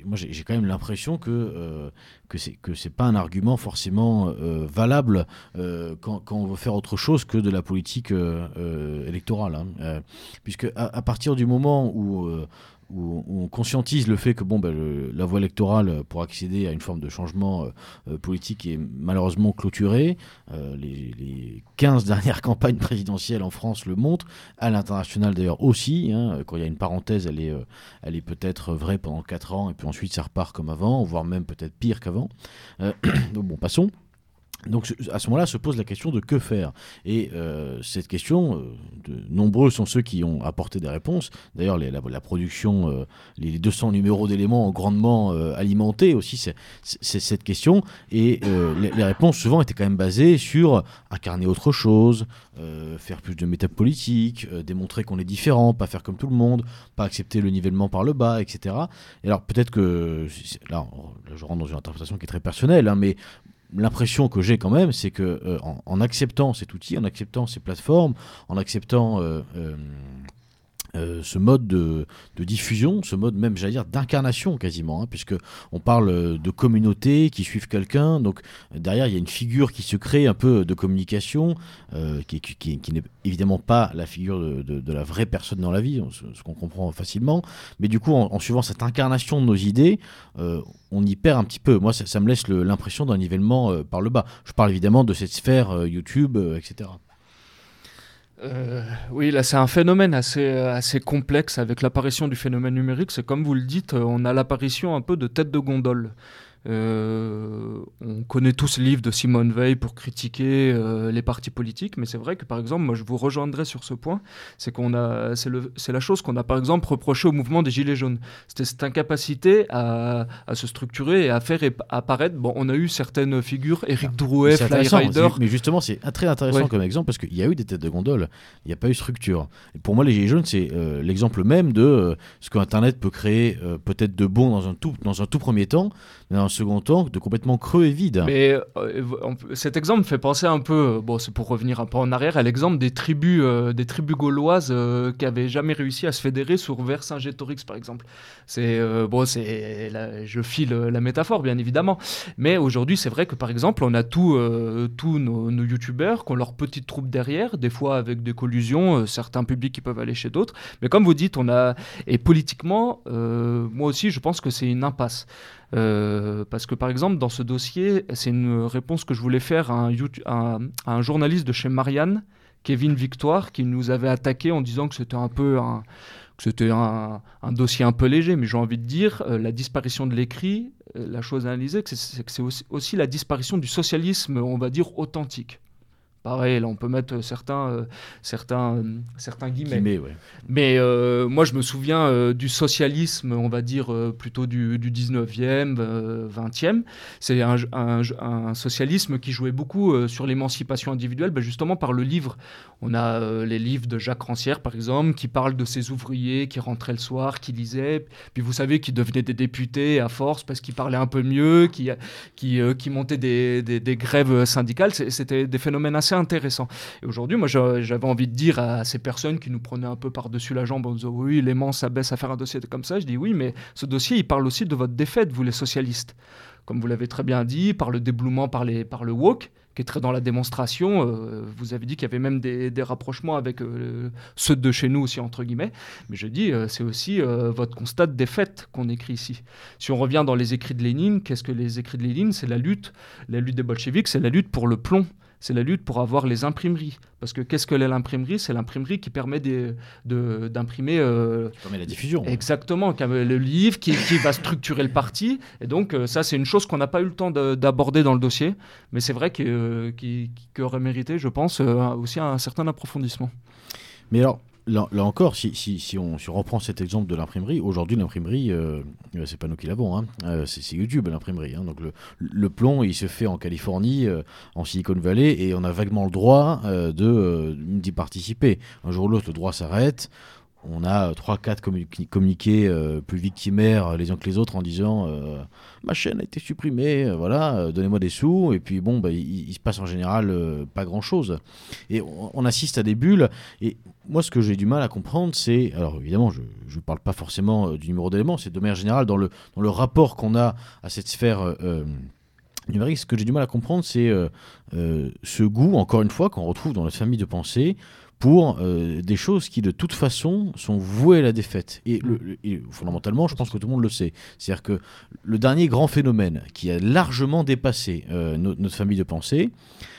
moi, j'ai quand même l'impression que que c'est que c'est pas un argument forcément valable quand, quand, on veut faire autre chose que de la politique électorale, hein. puisque à, partir du moment où où on conscientise le fait que bon, ben, la voie électorale pour accéder à une forme de changement euh, euh, politique est malheureusement clôturée. Euh, les, 15 *laughs* dernières campagnes présidentielles en France le montrent, à l'international d'ailleurs aussi. Hein. quand il y a une parenthèse, elle est, elle est peut-être vraie pendant 4 ans et puis ensuite ça repart comme avant, voire même peut-être pire qu'avant. *clears throat* donc bon, passons. Donc à ce moment-là se pose la question de que faire. Et euh, cette question, euh, nombreux sont ceux qui ont apporté des réponses. D'ailleurs, la, production, euh, les 200 numéros d'éléments ont grandement alimenté aussi cette question. Et les, les, réponses souvent étaient quand même basées sur incarner autre chose, faire plus de métapolitique, démontrer qu'on est différent, pas faire comme tout le monde, pas accepter le nivellement par le bas, etc. Et alors peut-être que, là, je rentre dans une interprétation qui est très personnelle, hein, mais l'impression que j'ai quand même, c'est que euh, en, acceptant cet outil, en acceptant ces plateformes, en acceptant euh, euh, euh, ce mode de, diffusion, ce mode même, j'allais dire, d'incarnation quasiment, hein, puisque on parle de communauté qui suivent quelqu'un, donc derrière il y a une figure qui se crée un peu de communication, euh, qui, n'est évidemment pas la figure de, la vraie personne dans la vie, ce, qu'on comprend facilement, mais du coup en, suivant cette incarnation de nos idées, euh, on y perd un petit peu. Moi, ça, ça me laisse l'impression d'un nivellement par le bas. Je parle évidemment de cette sphère YouTube, etc. Euh, oui, là c'est un phénomène assez, assez complexe avec l'apparition du phénomène numérique. C'est comme vous le dites, on a l'apparition un peu de tête de gondole. Euh, on connaît tous le livre de Simone Veil pour critiquer euh, les partis politiques, mais c'est vrai que par exemple, moi je vous rejoindrai sur ce point, c'est qu'on a, c'est la chose qu'on a par exemple reproché au mouvement des Gilets jaunes. C'était cette incapacité à, à, se structurer et à faire apparaître. Bon, on a eu certaines figures, Eric ah, Drouet, Fly Rider. Mais justement, c'est très intéressant comme exemple parce qu'il y a eu des têtes de gondole, il n'y a pas eu structure. Et pour moi, les Gilets jaunes, c'est euh, l'exemple même de ce qu'Internet peut créer peut-être de bon dans un tout, dans un tout premier temps, mais dans second temps de complètement creux et vide. Mais euh, cet exemple fait penser un peu, bon c'est pour revenir un peu en arrière, à l'exemple des tribus, euh, des tribus gauloises euh, qui avaient jamais réussi à se fédérer sur Vercingétorix par exemple. C'est bon, c'est, je file la métaphore bien évidemment, mais aujourd'hui c'est vrai que par exemple on a tous nos, nos youtubeurs qui ont leur petite troupe derrière, des fois avec des collusions, certains publics qui peuvent aller chez d'autres, mais comme vous dites, on a et politiquement, moi aussi je pense que c'est une impasse. Euh, parce que par exemple, dans ce dossier, c'est une réponse que je voulais faire à un, journaliste de chez Marianne, Kevin Victoire, qui nous avait attaqué en disant que c'était un peu c'était un, dossier un peu léger, mais j'ai envie de dire, euh, la disparition de l'écrit, euh, la chose à analyser, c'est que c'est aussi, aussi, la disparition du socialisme, on va dire, authentique. Pareil, là, on peut mettre certains, euh, certains, euh, certains guillemets. Mais euh, moi, je me souviens du socialisme, on va dire plutôt du, du 19e, 20e. C'est un, un, socialisme qui jouait beaucoup sur l'émancipation individuelle, ben, justement par le livre. On a les livres de Jacques Rancière, par exemple, qui parlent de ces ouvriers qui rentraient le soir, qui lisaient, puis vous savez, qui devenaient des députés à force parce qu'ils parlaient un peu mieux, qui, qui, qui montaient des, des, des grèves syndicales. C'était des phénomènes assez intéressant. Et aujourd'hui, moi, j'avais envie de dire à ces personnes qui nous prenaient un peu par-dessus la jambe en disant oui, l'aimant s'abaisse à faire un dossier comme ça, je dis oui, mais ce dossier, il parle aussi de votre défaite, vous les socialistes. Comme vous l'avez très bien dit, par le déblouement, par, par le woke, qui est très dans la démonstration. Euh, vous avez dit qu'il y avait même des, rapprochements avec euh, ceux de chez nous aussi, entre guillemets. Mais je dis, euh, c'est aussi votre constat de défaite qu'on écrit ici. Si on revient dans les écrits de Lénine, qu'est-ce que les écrits de Lénine? C'est la lutte, la lutte des bolcheviks, c'est la lutte pour le plomb c'est la lutte pour avoir les imprimeries. Parce que qu'est-ce que l'imprimerie C'est l'imprimerie qui permet d'imprimer. Euh, qui permet la diffusion. Exactement, le livre qui, qui va structurer le parti. Et donc, euh, ça, c'est une chose qu'on n'a pas eu le temps d'aborder dans le dossier. Mais c'est vrai qu'il euh, aurait mérité, je pense, aussi un certain approfondissement. Mais alors, Là, encore, si, on, reprend cet exemple de l'imprimerie, aujourd'hui l'imprimerie, euh, euh, c'est pas nous qui l'avons, hein. euh, c'est YouTube l'imprimerie. Hein. donc le, plomb, il se fait en Californie, en Silicon Valley, et on a vaguement le droit de d'y participer. Un jour ou l'autre, le droit s'arrête. On a 3-4 communiqués plus victimaires les uns que les autres en disant ma chaîne a été supprimée, voilà, donnez-moi des sous. Et puis bon, bah, il, se passe en général pas grand-chose. Et on, assiste à des bulles. Et moi, ce que j'ai du mal à comprendre, c'est. Alors, évidemment, je ne parle pas forcément euh, du numéro d'éléments, c'est de manière générale dans le, dans le rapport qu'on a à cette sphère euh, euh, numérique. Ce que j'ai du mal à comprendre, c'est ce goût, encore une fois, qu'on retrouve dans la famille de pensée pour des choses qui, de toute façon, sont vouées à la défaite. Et, fondamentalement, je pense que tout le monde le sait. C'est-à-dire que le dernier grand phénomène qui a largement dépassé notre famille de pensée,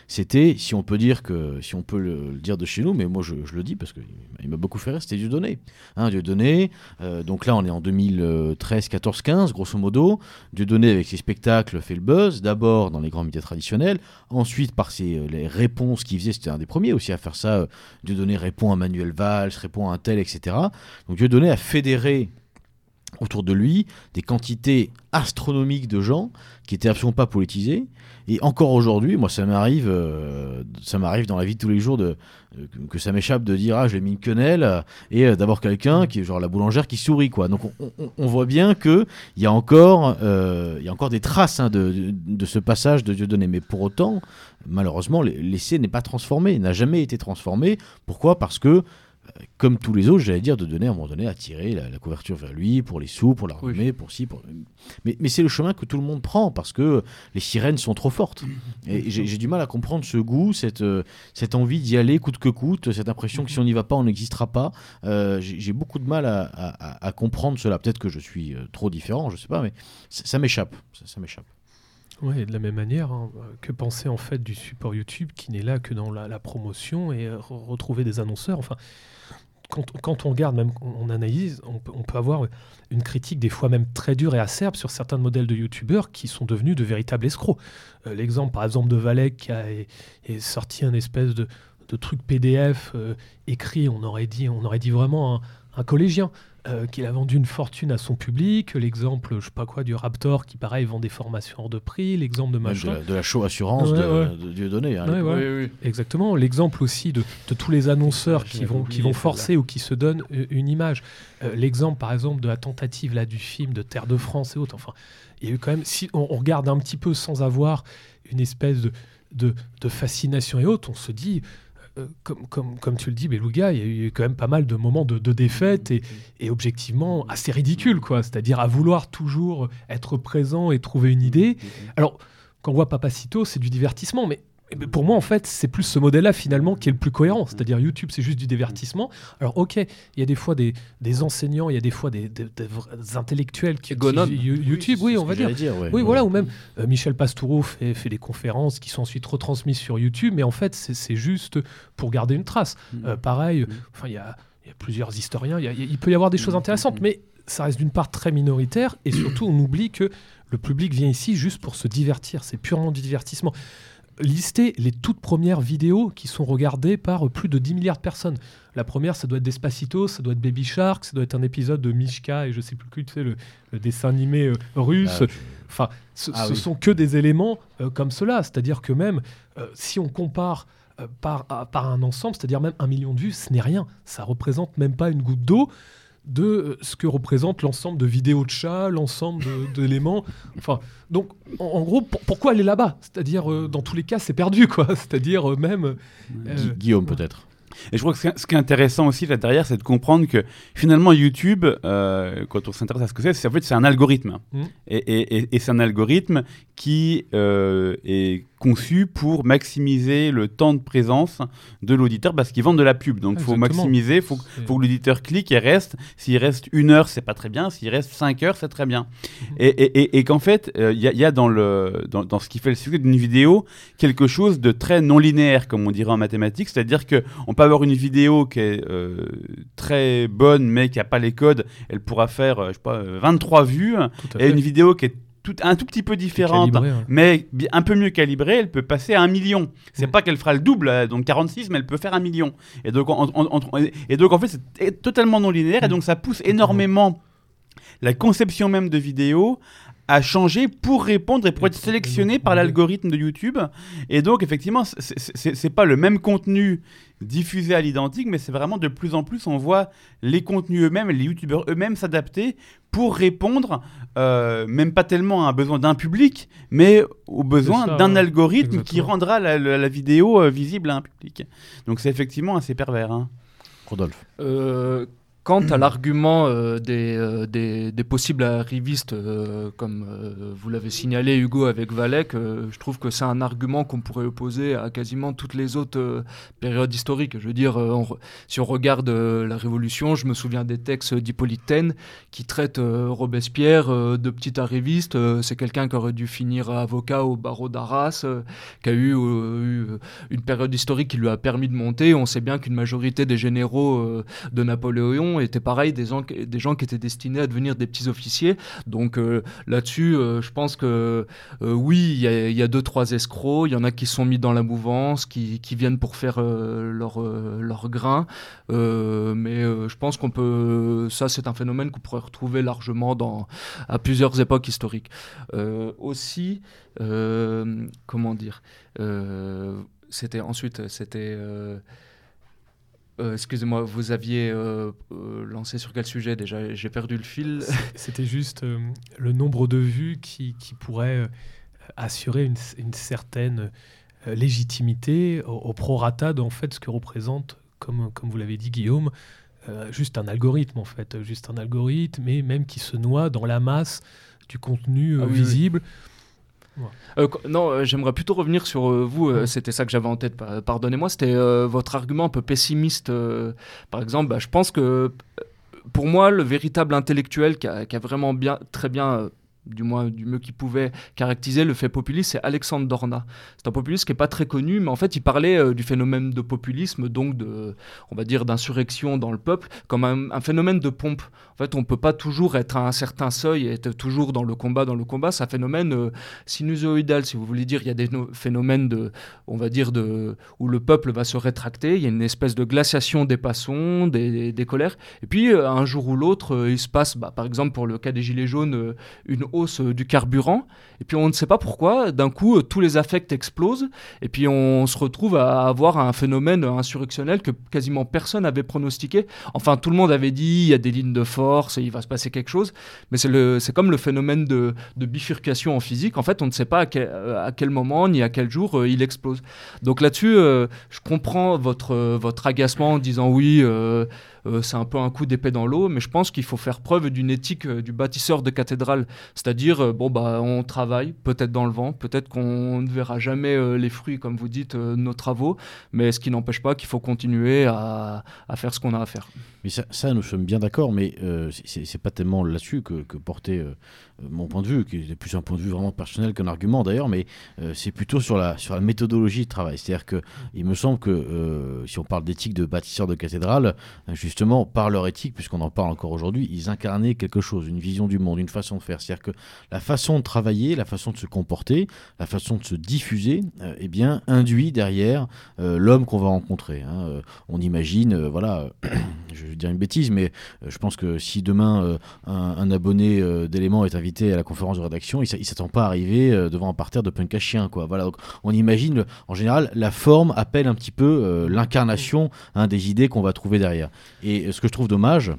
c'était, si on peut dire que, si on peut le, dire de chez nous, mais moi je, le dis parce qu'il m'a beaucoup fait rire, c'était Dieudonné. Hein, Dieudonné, euh, donc là on est en 2013, 14, 15, grosso modo. Dieudonné avec ses spectacles fait le buzz, d'abord dans les grands médias traditionnels, ensuite par ses, euh, les réponses qu'il faisait, c'était un des premiers aussi à faire ça. Euh, Dieudonné répond à Manuel Valls, répond à un tel, etc. Donc Dieudonné a fédéré autour de lui des quantités astronomiques de gens qui étaient absolument pas politisés et encore aujourd'hui, moi, ça m'arrive, euh, ça m'arrive dans la vie de tous les jours euh, que ça m'échappe de dire ah j'ai mis une quenelle et euh, d'avoir quelqu'un qui est genre la boulangère qui sourit quoi. Donc on, voit bien que il y a encore, y a encore des traces hein, de, de, ce passage de Dieudonné. Mais pour autant, malheureusement, l'essai n'est pas transformé, n'a jamais été transformé. Pourquoi? Parce que comme tous les autres, j'allais dire, de donner à un moment donné à tirer la, couverture vers lui pour les sous, pour l'armée, pour ci, pour. Mais, mais c'est le chemin que tout le monde prend parce que les sirènes sont trop fortes. *laughs* Et j'ai du mal à comprendre ce goût, cette, euh, cette envie d'y aller coûte que coûte, cette impression que si on n'y va pas, on n'existera pas. Euh, j'ai beaucoup de mal à, comprendre cela. Peut-être que je suis euh, trop différent, je sais pas, mais ça, m'échappe. Ça, m'échappe. Oui, de la même manière, hein, que penser en fait du support YouTube qui n'est là que dans la, la promotion et retrouver des annonceurs. Enfin, quand, on regarde, même on analyse, on peut, avoir une critique des fois même très dure et acerbe sur certains modèles de youtubeurs qui sont devenus de véritables escrocs. Euh, l'exemple par exemple de Valek qui a sorti un espèce de, truc PDF euh, écrit, on aurait dit, on aurait dit vraiment un collégien. Euh, qu'il a vendu une fortune à son public, l'exemple, je sais pas quoi, du Raptor qui pareil vend des formations hors de prix, l'exemple de machin. De, la, show assurance de, Dieudonné. Hein, Exactement, l'exemple aussi de, tous les annonceurs qui vont, qui vont forcer ou qui se donnent euh, une image. Euh, l'exemple par exemple de la tentative là, du film de Terre de France et autres. Enfin, il y a eu quand même, si on, on regarde un petit peu sans avoir une espèce de, de fascination et autres, on se dit comme, comme, comme, tu le dis, Beluga, il y a eu quand même pas mal de moments de, de défaite et, et, objectivement assez ridicule, quoi. C'est-à-dire à vouloir toujours être présent et trouver une idée. Alors, quand on voit Papacito, c'est du divertissement, mais eh ben, pour moi, en fait, c'est plus ce modèle-là finalement qui est le plus cohérent. C'est-à-dire YouTube, c'est juste du divertissement. Alors, ok, il y a des fois des, des enseignants, il y a des fois des, des, intellectuels qui utilisent YouTube, oui, on va dire. oui, voilà, ou même euh, Michel Pastoureau fait, fait, des conférences qui sont ensuite retransmises sur YouTube, mais en fait, c'est juste pour garder une trace. Mm. Euh, pareil, mm. enfin, il y a, y a, plusieurs historiens, il peut y avoir des choses mm. intéressantes, mais ça reste d'une part très minoritaire, et surtout, on oublie que le public vient ici juste pour se divertir. C'est purement du divertissement lister les toutes premières vidéos qui sont regardées par plus de 10 milliards de personnes. La première, ça doit être Despacito, ça doit être Baby Shark, ça doit être un épisode de Mishka et je sais plus qui, tu sais, le, dessin animé euh, russe. Ah, enfin, ce, ah sont que des éléments euh, comme cela. C'est-à-dire que même euh, si on compare par, par un ensemble, c'est-à-dire même un million de vues, ce n'est rien. Ça représente même pas une goutte d'eau de euh, ce que représente l'ensemble de vidéos de chats, l'ensemble *laughs* d'éléments. Enfin, donc, en, gros, pourquoi aller là-bas? C'est-à-dire, euh, dans tous les cas, c'est perdu, quoi. *laughs* C'est-à-dire, euh, même. Guillaume, peut-être. Et je crois que ce qui est intéressant aussi là derrière, c'est de comprendre que finalement YouTube, quand on s'intéresse à ce que c'est, en fait c'est un algorithme. Mmh. Et, et, et c'est un algorithme qui est conçu pour maximiser le temps de présence de l'auditeur parce qu'ils vendent de la pub. Donc il faut maximiser, il faut, que l'auditeur clique et reste. S'il reste une heure, c'est pas très bien. S'il reste cinq heures, c'est très bien. Mhm. Et, et- et- et qu'en fait, euh, il y, a- il y a dans, le, dans, dans ce qui fait le succès d'une vidéo quelque chose de très non linéaire, comme on dirait en mathématiques. C'est-à-dire qu'on peut avoir une vidéo qui est euh, très bonne, mais qui n'a pas les codes. Elle pourra faire, euh, je sais pas, euh, 23 vues. Et une vidéo qui est tout, un tout petit peu différente, Calibré, ouais. mais un peu mieux calibrée, elle peut passer à un million. C'est pas qu'elle fera le double, euh, donc 46, mais elle peut faire un million. Et donc, en- et donc en fait, c'est totalement non linéaire, et Mm. donc ça pousse énormément la conception même de vidéos à changer pour répondre et pour être sélectionné par l'algorithme de YouTube. Et donc, effectivement, c'est- pas le même contenu diffusé à l'identique, mais c'est vraiment de plus en plus, on voit les contenus eux-mêmes, les YouTubeurs eux-mêmes s'adapter pour répondre, euh, même pas tellement à un besoin d'un public, mais au besoin d'un ouais. algorithme qui rendra la, la- la vidéo euh, visible à un public. Donc c'est effectivement assez pervers. hein. Rodolphe. Euh, quant à l'argument euh, des, euh, des, des possibles arrivistes, euh, comme vous l'avez signalé Hugo avec Valek, je trouve que c'est un argument qu'on pourrait opposer à quasiment toutes les autres périodes historiques. Je veux dire, on re- si on regarde la Révolution, je me souviens des textes d'Hippolyte Taine qui traitent Robespierre de petit arriviste. C'est quelqu'un qui aurait dû finir avocat au barreau d'Arras, qui a eu, eu une période historique qui lui a permis de monter. On sait bien qu'une majorité des généraux de Napoléon étaient pareil, des gens, des gens qui étaient destinés à devenir des petits officiers. Donc euh, là-dessus, euh, je pense que euh, oui, il y, a- y a deux, trois escrocs, il y en a qui sont mis dans la mouvance, qui, qui viennent pour faire leur, leur grain. Mais je pense qu'on peut... Ça, c'est un phénomène qu'on pourrait retrouver largement dans, à plusieurs époques historiques. Aussi, comment dire C'était ensuite, c'était... euh, Excusez-moi, vous aviez euh, euh, lancé sur quel sujet déjà? J'ai perdu le fil. C'était juste le nombre de vues qui, qui pourrait assurer une, une certaine légitimité au, au prorata en fait ce que représente, comme, comme vous l'avez dit Guillaume, juste un algorithme en fait, juste un algorithme, et même qui se noie dans la masse du contenu Ah oui, visible. Co- non, euh, j'aimerais plutôt revenir sur euh, vous. euh, Mm. C'était ça que j'avais en tête. pa- Pardonnez-moi. C'était euh, votre argument un peu pessimiste. euh, par exemple, bah, je pense que euh, pour moi, le véritable intellectuel qui a, qui a vraiment bien, très bien, euh, du moins du mieux qu'il pouvait caractériser le fait populiste, c'est Alexandre Dorna. C'est un populiste qui est pas très connu, mais en fait, il parlait euh, du phénomène de populisme, donc de, on va dire, d'insurrection dans le peuple, comme un, phénomène de pompe. En fait, on peut pas toujours être à un certain seuil et être toujours dans le combat, dans le combat. C'est un phénomène euh, sinusoïdal, si vous voulez dire. Il y a des no- phénomènes de, on va dire, de, où le peuple va se rétracter. Il y a une espèce de glaciation des passons, des, colères. Et puis, euh, un jour ou l'autre, il se passe, bah, par exemple, pour le cas des Gilets jaunes, une euh, du carburant. Et puis, on ne sait pas pourquoi, d'un coup, euh, tous les affects explosent. Et puis, on se retrouve à avoir un phénomène insurrectionnel que quasiment personne n'avait pronostiqué. Enfin, tout le monde avait dit, il y a des lignes de force, il va se passer quelque chose. Mais c'est comme le phénomène de, bifurcation en physique. En fait, on ne sait pas à quel, euh, moment ni à quel jour euh, il explose. Donc là-dessus, euh, je comprends votre, euh, votre agacement en disant oui, euh, euh, c'est un peu un coup d'épée dans l'eau, mais je pense qu'il faut faire preuve d'une éthique euh, du bâtisseur de cathédrale. C'est-à-dire, euh, bon, bah, on travaille, peut-être dans le vent, peut-être qu'on ne verra jamais les fruits, comme vous dites, de nos travaux, mais ce qui n'empêche pas qu'il faut continuer à, à faire ce qu'on a à faire. Mais ça, nous sommes bien d'accord, mais c'est- pas tellement là-dessus que, que portait mon point de vue, qui est plus un point de vue vraiment personnel qu'un argument d'ailleurs, mais c'est plutôt sur la, sur la méthodologie de travail. C'est-à-dire que il me semble que si on parle d'éthique de bâtisseurs de cathédrales, euh, justement, par leur éthique, puisqu'on en parle encore aujourd'hui, ils incarnaient quelque chose, une vision du monde, une façon de faire. C'est-à-dire que la façon de travailler, la façon de se comporter, la façon de se diffuser, euh, eh bien, induit derrière euh, l'homme qu'on va rencontrer. hein. Euh, on imagine, voilà, *clears throat* je vais dire une bêtise, mais je pense que si demain un, abonné d'éléments est invité à la conférence de rédaction, il ne s'attend pas à arriver devant un parterre de punk à chien. Quoi. Voilà, donc on imagine, en général, la forme appelle un petit peu l'incarnation hein, des idées qu'on va trouver derrière. Et ce que je trouve dommage,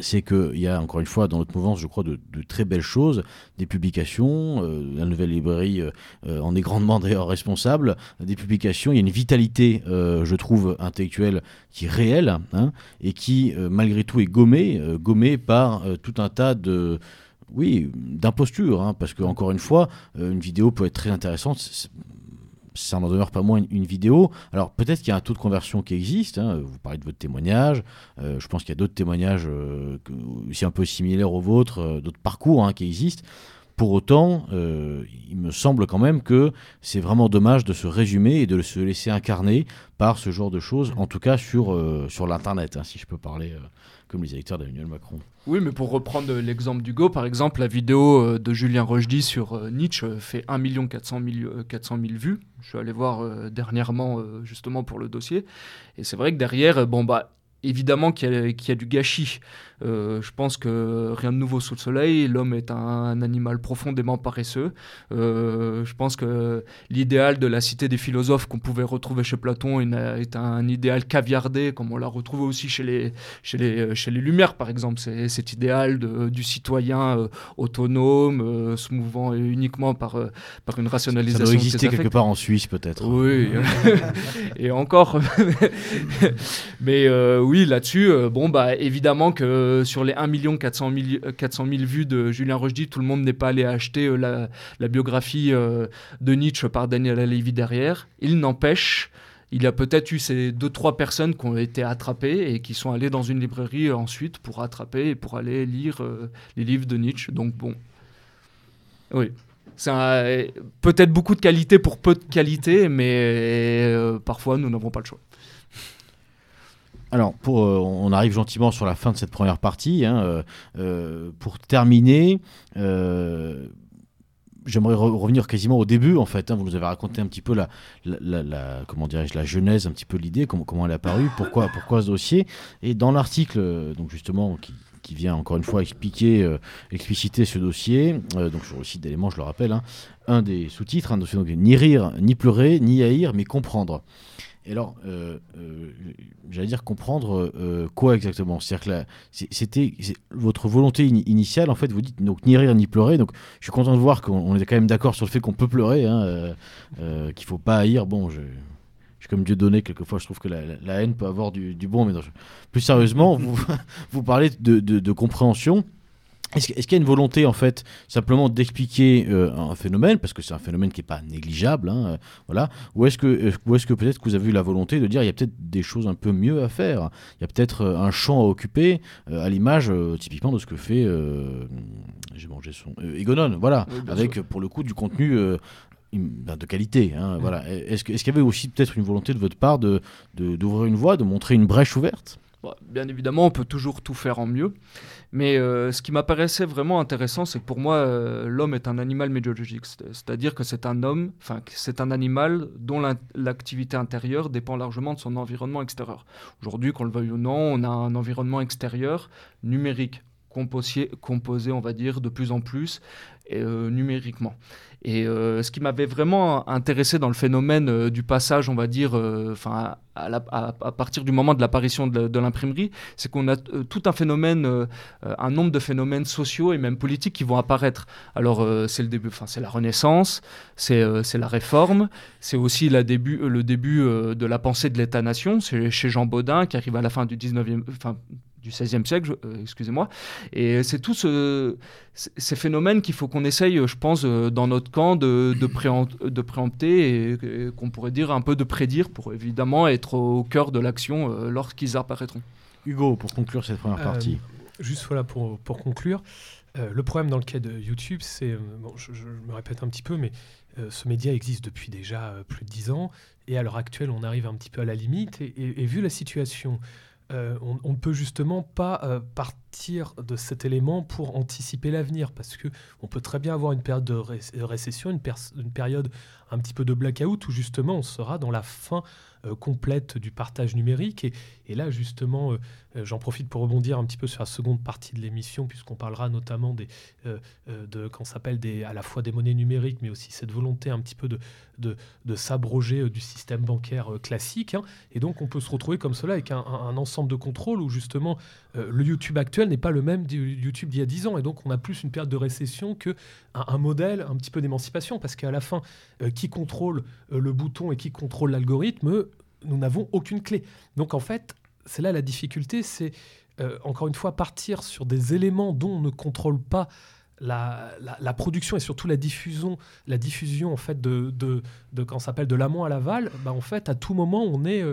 c'est qu'il y a encore une fois dans notre mouvance, je crois, de, très belles choses, des publications, euh, la nouvelle librairie euh, en est grandement d'ailleurs responsable, des publications, il y a une vitalité, euh, je trouve, intellectuelle qui est réelle, hein, et qui, malgré tout, est gommée, gommée par tout un tas de... Oui, d'impostures, hein, parce que encore une fois, une vidéo peut être très intéressante. Ça n'en demeure pas moins une, vidéo. Alors peut-être qu'il y a un taux de conversion qui existe. hein. Vous parlez de votre témoignage. Euh, je pense qu'il y a d'autres témoignages euh, aussi un peu similaires aux vôtres, euh, d'autres parcours hein, qui existent. Pour autant, euh, il me semble quand même que c'est vraiment dommage de se résumer et de se laisser incarner par ce genre de choses, en tout cas sur, sur l'Internet, hein, si je peux parler comme les électeurs d'Emmanuel Macron. Oui, mais pour reprendre l'exemple d'Hugo, par exemple, la vidéo euh, de Julien Rochdy sur euh, Nietzsche euh, fait 1 400 000, euh, 400 000 vues. Je suis allé voir dernièrement, justement, pour le dossier. Et c'est vrai que derrière, bon, bah, évidemment qu'il y, qu'il y a du gâchis. Euh, je pense que rien de nouveau sous le soleil. L'homme est un, un animal profondément paresseux. Euh, je pense que l'idéal de la cité des philosophes qu'on pouvait retrouver chez Platon est, un- idéal caviardé, comme on l'a retrouvé aussi chez les, chez les, euh, chez les Lumières, par exemple. C'est cet idéal de- du citoyen euh, autonome, euh, se mouvant uniquement par, euh, par une Ça rationalisation. doit de ses exister quelque part en Suisse, peut-être. Oui, et encore. *laughs* Mais oui, là-dessus, bon, bah, évidemment que sur les 1 400 000, 400 000 vues de Julien Rochdy, tout le monde n'est pas allé acheter euh, la, biographie euh, de Nietzsche par Daniel Levy derrière. Il n'empêche. Il y a peut-être eu ces deux, trois personnes qui ont été attrapées et qui sont allées dans une librairie euh, ensuite pour attraper et pour aller lire euh, les livres de Nietzsche. Donc bon, oui. C'est peut-être beaucoup de qualité pour peu de qualité, mais euh, parfois nous n'avons pas le choix. Alors, euh, on arrive gentiment sur la fin de cette première partie. hein, euh, euh, pour terminer, j'aimerais re- revenir quasiment au début. En fait, hein. vous nous avez raconté un petit peu la, comment dirais-je, la genèse, un petit peu l'idée, comment, elle est apparue, pourquoi, pourquoi ce dossier. Et dans l'article, donc justement, qui, vient encore une fois expliquer, expliciter ce dossier, euh, donc sur le site d'éléments, je le rappelle, hein, un des sous-titres, donc ni rire, ni pleurer, ni haïr, mais comprendre. Et alors, euh, euh, j'allais dire comprendre euh, quoi exactement? C'est-à-dire que c'était votre volonté ini- initiale, en fait, vous dites donc ni rire ni pleurer. Donc, je suis content de voir qu'on on est quand même d'accord sur le fait qu'on peut pleurer, hein, qu'il faut pas haïr. Bon, je, je suis comme Dieu donné, quelquefois, je trouve que la, la- la haine peut avoir du, du bon, mais non, je- plus sérieusement, *laughs* vous, *laughs* vous parlez de, de- de compréhension. Est-ce qu'il y a une volonté, en fait, simplement d'expliquer euh, un phénomène, parce que c'est un phénomène qui n'est pas négligeable, hein, euh, voilà, ou est-ce que, euh, ou est-ce que peut-être que vous avez eu la volonté de dire il y a peut-être des choses un peu mieux à faire, il y a peut-être un champ à occuper, euh, à l'image euh, typiquement de ce que fait, j'ai mangé son, Egonon, voilà, Oui, avec pour le coup du contenu ben, de qualité, hein, voilà. Est-ce que- est-ce qu'il y avait aussi peut-être une volonté de votre part de de- d'ouvrir une voie, de montrer une brèche ouverte? Bon, bien évidemment, on peut toujours tout faire en mieux. Mais euh, ce qui m'apparaissait vraiment intéressant, c'est que pour moi, euh, l'homme est un animal médiologique. C'est- C'est-à-dire que c'est un homme, enfin, c'est un animal dont l'activité intérieure dépend largement de son environnement extérieur. Aujourd'hui, qu'on le veuille ou non, on a un environnement extérieur numérique, composé on va dire, de plus en plus euh, numériquement. Et euh, ce qui m'avait vraiment intéressé dans le phénomène euh, du passage, on va dire, enfin, à, partir du moment de l'apparition de, l'imprimerie, c'est qu'on a tout un phénomène, un nombre de phénomènes sociaux et même politiques qui vont apparaître. Alors c'est le début, enfin c'est la Renaissance, c'est la Réforme, c'est aussi la début, le début de la pensée de l'État-nation. C'est chez Jean Baudin qui arrive à la fin du 19e, enfin du 16e siècle, euh, excusez-moi. Et c'est tous ce- ces phénomènes qu'il faut qu'on essaye, je pense, euh, dans notre camp de, de, préem- de préempter et, et qu'on pourrait dire un peu de prédire pour évidemment être au cœur de l'action euh, lorsqu'ils apparaîtront. Hugo, pour conclure cette première Euh, partie. Juste voilà pour, pour conclure. euh, le problème dans le cas de YouTube, c'est, bon, je, je me répète un petit peu, mais euh, ce média existe depuis déjà euh, plus de dix ans, et à l'heure actuelle, on arrive un petit peu à la limite, et, et- et vu la situation, euh, on ne peut justement pas euh, partir de cet élément pour anticiper l'avenir, parce que on peut très bien avoir une période de ré- récession, une période un petit peu de blackout, où justement on sera dans la fin euh, complète du partage numérique, et, là justement, euh, euh, J'en profite pour rebondir un petit peu sur la seconde partie de l'émission, puisqu'on parlera notamment des, de, qu'on s'appelle à la fois des monnaies numériques, mais aussi cette volonté un petit peu de, de, s'abroger du système bancaire classique. hein. Et donc, on peut se retrouver comme cela avec un, ensemble de contrôles où justement le YouTube actuel n'est pas le même du YouTube d'il y a 10 ans. Et donc, on a plus une période de récession que un, modèle un petit peu d'émancipation, parce qu'à la fin, euh, qui contrôle euh, le bouton et qui contrôle l'algorithme, nous n'avons aucune clé. Donc, en fait, c'est là la difficulté, c'est euh, encore une fois partir sur des éléments dont on ne contrôle pas la, la, production et surtout la diffusion, la diffusion en fait de, de, de quand s'appelle de l'amont à l'aval, bah, en fait à tout moment on est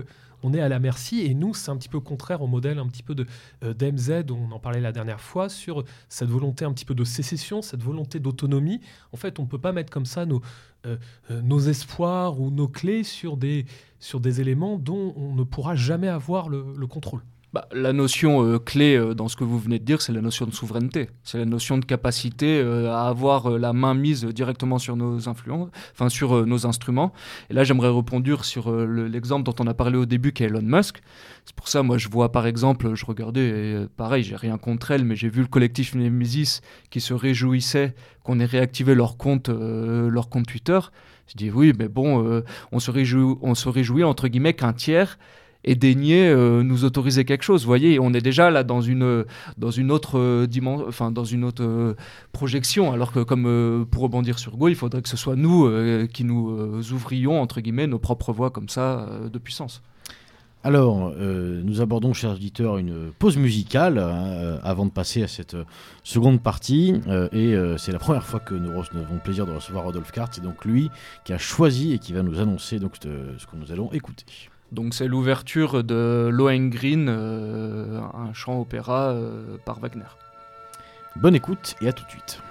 on est à la merci et nous c'est un petit peu contraire au modèle un petit peu de euh, d'MZ dont on en parlait la dernière fois sur cette volonté un petit peu de sécession, cette volonté d'autonomie. En fait on ne peut pas mettre comme ça nos euh, nos espoirs ou nos clés sur des sur des éléments dont on ne pourra jamais avoir le contrôle. Bah, la notion euh, clé euh, dans ce que vous venez de dire, c'est la notion de souveraineté. C'est la notion de capacité euh, à avoir la main mise directement sur nos influences, enfin sur nos instruments. Et là, j'aimerais répondre sur l'exemple dont on a parlé au début, qui est Elon Musk. C'est pour ça, moi, je vois par exemple, je regardais, et, pareil, j'ai rien contre elle, mais j'ai vu le collectif Nemesis qui se réjouissait qu'on ait réactivé leur compte, leur compte Twitter. Je dis oui, mais bon, on se réjouit, on se réjouit entre guillemets qu'un tiers et daigner euh, nous autoriser quelque chose. Vous voyez, on est déjà là dans une, dans une autre euh, dimension, enfin dans une autre euh, projection, alors que comme pour rebondir sur Go, il faudrait que ce soit nous qui nous ouvrions entre guillemets nos propres voies comme ça de puissance. Alors, nous abordons, chers auditeurs, une pause musicale hein, avant de passer à cette seconde partie. et c'est la première fois que nous, avons le plaisir de recevoir Rodolphe Kart. C'est donc lui qui a choisi et qui va nous annoncer donc, ce que nous allons écouter. Donc c'est l'ouverture de Lohengrin, euh, un chant opéra euh, par Wagner. Bonne écoute et à tout de suite.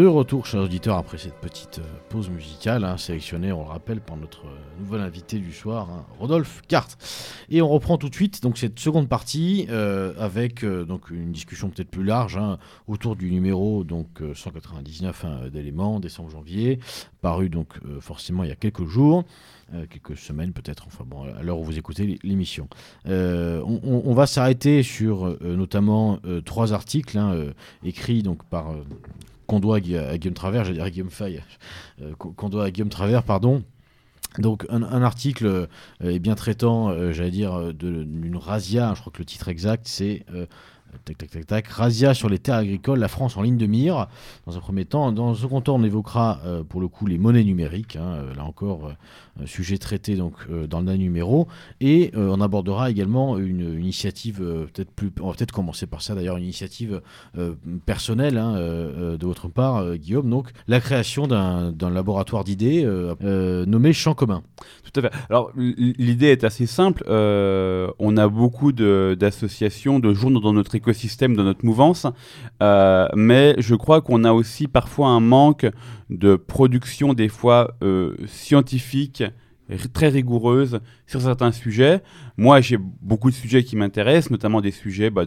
De retour, chers auditeurs, après cette petite euh, pause musicale, hein, sélectionnée, on le rappelle, par notre euh, nouvel invité du soir, hein, Rodolphe Carte. Et on reprend tout de suite donc cette seconde partie euh, avec donc une discussion peut-être plus large hein, autour du numéro donc 199 d'éléments, décembre janvier, paru donc forcément il y a quelques jours. quelques semaines peut-être, enfin bon, à l'heure où vous écoutez l'émission. On, on, va s'arrêter sur notamment trois articles écrits donc par qu'on doit à Guillaume Travers, j'allais dire à Guillaume Fay, euh, qu'on doit à Guillaume Travers, pardon. Donc un, article euh, est bien traitant, euh, j'allais dire, d'une razzia, je crois que le titre exact c'est Tac, tac, tac, tac. Razia sur les terres agricoles, la France en ligne de mire. Dans un premier temps, dans un second temps, on évoquera euh, pour le coup les monnaies numériques. Hein, euh, là encore, euh, sujet traité donc dans le numéro. Et on abordera également une, initiative peut-être plus. On va peut-être commencer par ça d'ailleurs, une initiative personnelle hein, de votre part, Guillaume. Donc la création d'un laboratoire d'idées nommé Champ commun. Tout à fait. Alors l'idée est assez simple. on a beaucoup d'associations, de, de journaux dans notre écosystème, de notre mouvance. Euh, mais je crois qu'on a aussi parfois un manque de production, des fois euh, scientifique, très rigoureuse sur certains sujets. Moi, j'ai beaucoup de sujets qui m'intéressent, notamment des sujets bah,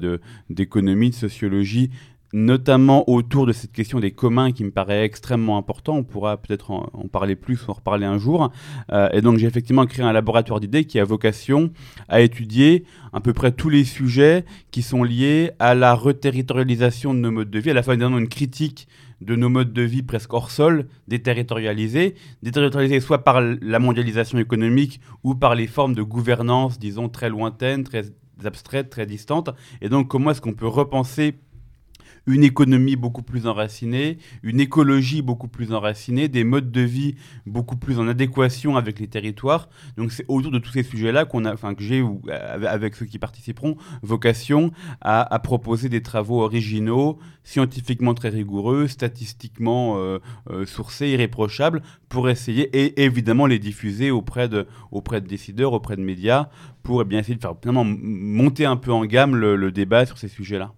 d'économie, de sociologie, notamment autour de cette question des communs qui me paraît extrêmement important. On pourra peut-être en, parler plus ou en reparler un jour. Euh, et donc j'ai effectivement créé un laboratoire d'idées qui a vocation à étudier à peu près tous les sujets qui sont liés à la reterritorialisation de nos modes de vie, à la fois évidemment une critique de nos modes de vie presque hors sol, déterritorialisés, déterritorialisés soit par la mondialisation économique ou par les formes de gouvernance, disons, très lointaines, très abstraites, très distantes. Et donc comment est-ce qu'on peut repenser une économie beaucoup plus enracinée, une écologie beaucoup plus enracinée, des modes de vie beaucoup plus en adéquation avec les territoires. Donc c'est autour de tous ces sujets-là qu'on a, enfin que j'ai avec ceux qui participeront, vocation à, proposer des travaux originaux, scientifiquement très rigoureux, statistiquement euh, euh, sourcés, irréprochables, pour essayer et évidemment les diffuser auprès de, auprès de décideurs, auprès de médias, pour eh bien essayer de faire monter un peu en gamme le débat sur ces sujets-là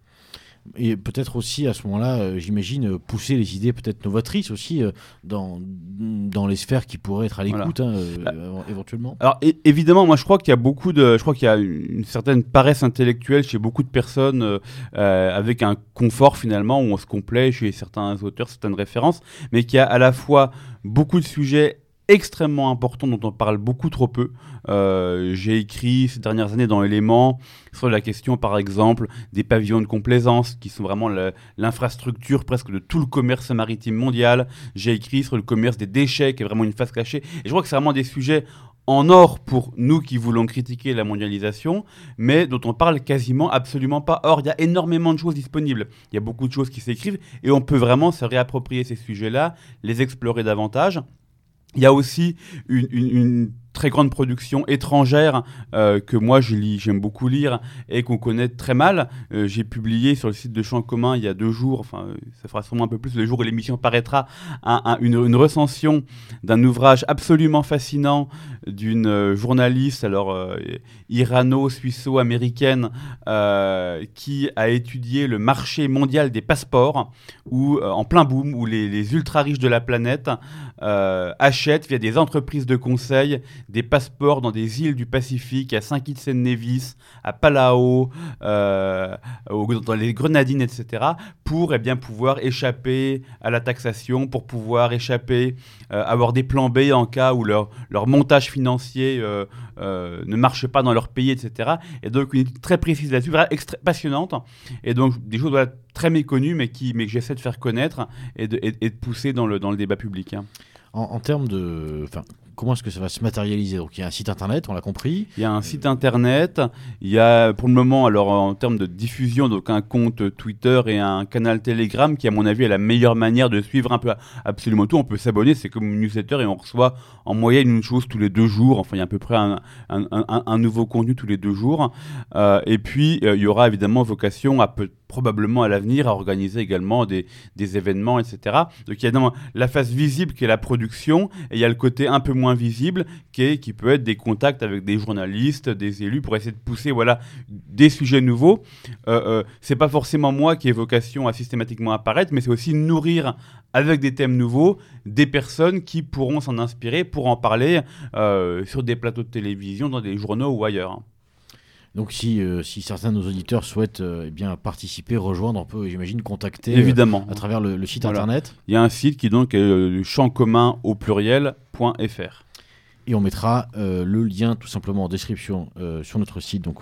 et peut-être aussi à ce moment-là, euh, j'imagine, pousser les idées peut-être novatrices aussi euh, dans, dans les sphères qui pourraient être à l'écoute hein, euh, bah, éventuellement. Alors évidemment, moi je crois qu'il y a beaucoup de, je crois qu'il y a une certaine paresse intellectuelle chez beaucoup de personnes avec un confort finalement où on se complaît chez certains auteurs, certaines références, mais qui a à la fois beaucoup de sujets extrêmement importants dont on parle beaucoup trop peu. Euh, j'ai écrit ces dernières années dans Éléments sur la question, par exemple, des pavillons de complaisance, qui sont vraiment l'infrastructure presque de tout le commerce maritime mondial. J'ai écrit sur le commerce des déchets, qui est vraiment une face cachée. Et je crois que c'est vraiment des sujets en or pour nous qui voulons critiquer la mondialisation, mais dont on parle quasiment absolument pas. Or, il y a énormément de choses disponibles. Il y a beaucoup de choses qui s'écrivent et on peut vraiment se réapproprier ces sujets-là, les explorer davantage. Il y a aussi une, très grande production étrangère euh, que moi j'aime beaucoup lire et qu'on connaît très mal. Euh, j'ai publié sur le site de Champ commun il y a deux jours, enfin ça fera sûrement un peu plus le jour où l'émission paraîtra, une, recension d'un ouvrage absolument fascinant d'une euh, journaliste alors irano-suisso-américaine qui a étudié le marché mondial des passeports où en plein boom où les, les ultra riches de la planète achètent via des entreprises de conseil des passeports dans des îles du Pacifique, à Saint-Kitts-Nevis, à Palau, euh, dans les Grenadines, etc., pour eh bien, pouvoir échapper à la taxation, pour pouvoir échapper, euh, avoir des plans B en cas où leur, leur montage financier euh, ne marche pas dans leur pays, etc. Et donc une étude très précise là-dessus, passionnante, et donc des choses très méconnues, mais, qui, mais que j'essaie de faire connaître et de, pousser dans le, dans le débat public. Hein. En, termes de comment est-ce que ça va se matérialiser Donc il y a un site internet, on l'a compris. Il y a un site internet, il y a pour le moment, alors en termes de diffusion, donc un compte Twitter et un canal Telegram qui, à mon avis, est la meilleure manière de suivre un peu absolument tout. On peut s'abonner, c'est comme une newsletter et on reçoit en moyenne une chose tous les deux jours. Enfin, il y a à peu près un, un, nouveau contenu tous les deux jours. Euh, et puis, euh, il y aura évidemment vocation à probablement à l'avenir à organiser également des, des, événements, etc. Donc il y a la phase visible qui est la production et il y a le côté un peu moins visible, qui, qui peut être des contacts avec des journalistes, des élus, pour essayer de pousser voilà, des sujets nouveaux. Euh, euh, c'est pas forcément moi qui ai vocation à systématiquement apparaître, mais c'est aussi nourrir avec des thèmes nouveaux des personnes qui pourront s'en inspirer pour en parler euh, sur des plateaux de télévision, dans des journaux ou ailleurs. Donc si, euh, si certains de nos auditeurs souhaitent euh, eh bien, participer, rejoindre, on peut, j'imagine, contacter euh, Évidemment. à travers le, le site Voilà. internet. Il y a un site qui donc est euh, champ commun au pluriel.fr. Et on mettra le lien tout simplement en description sur notre site donc,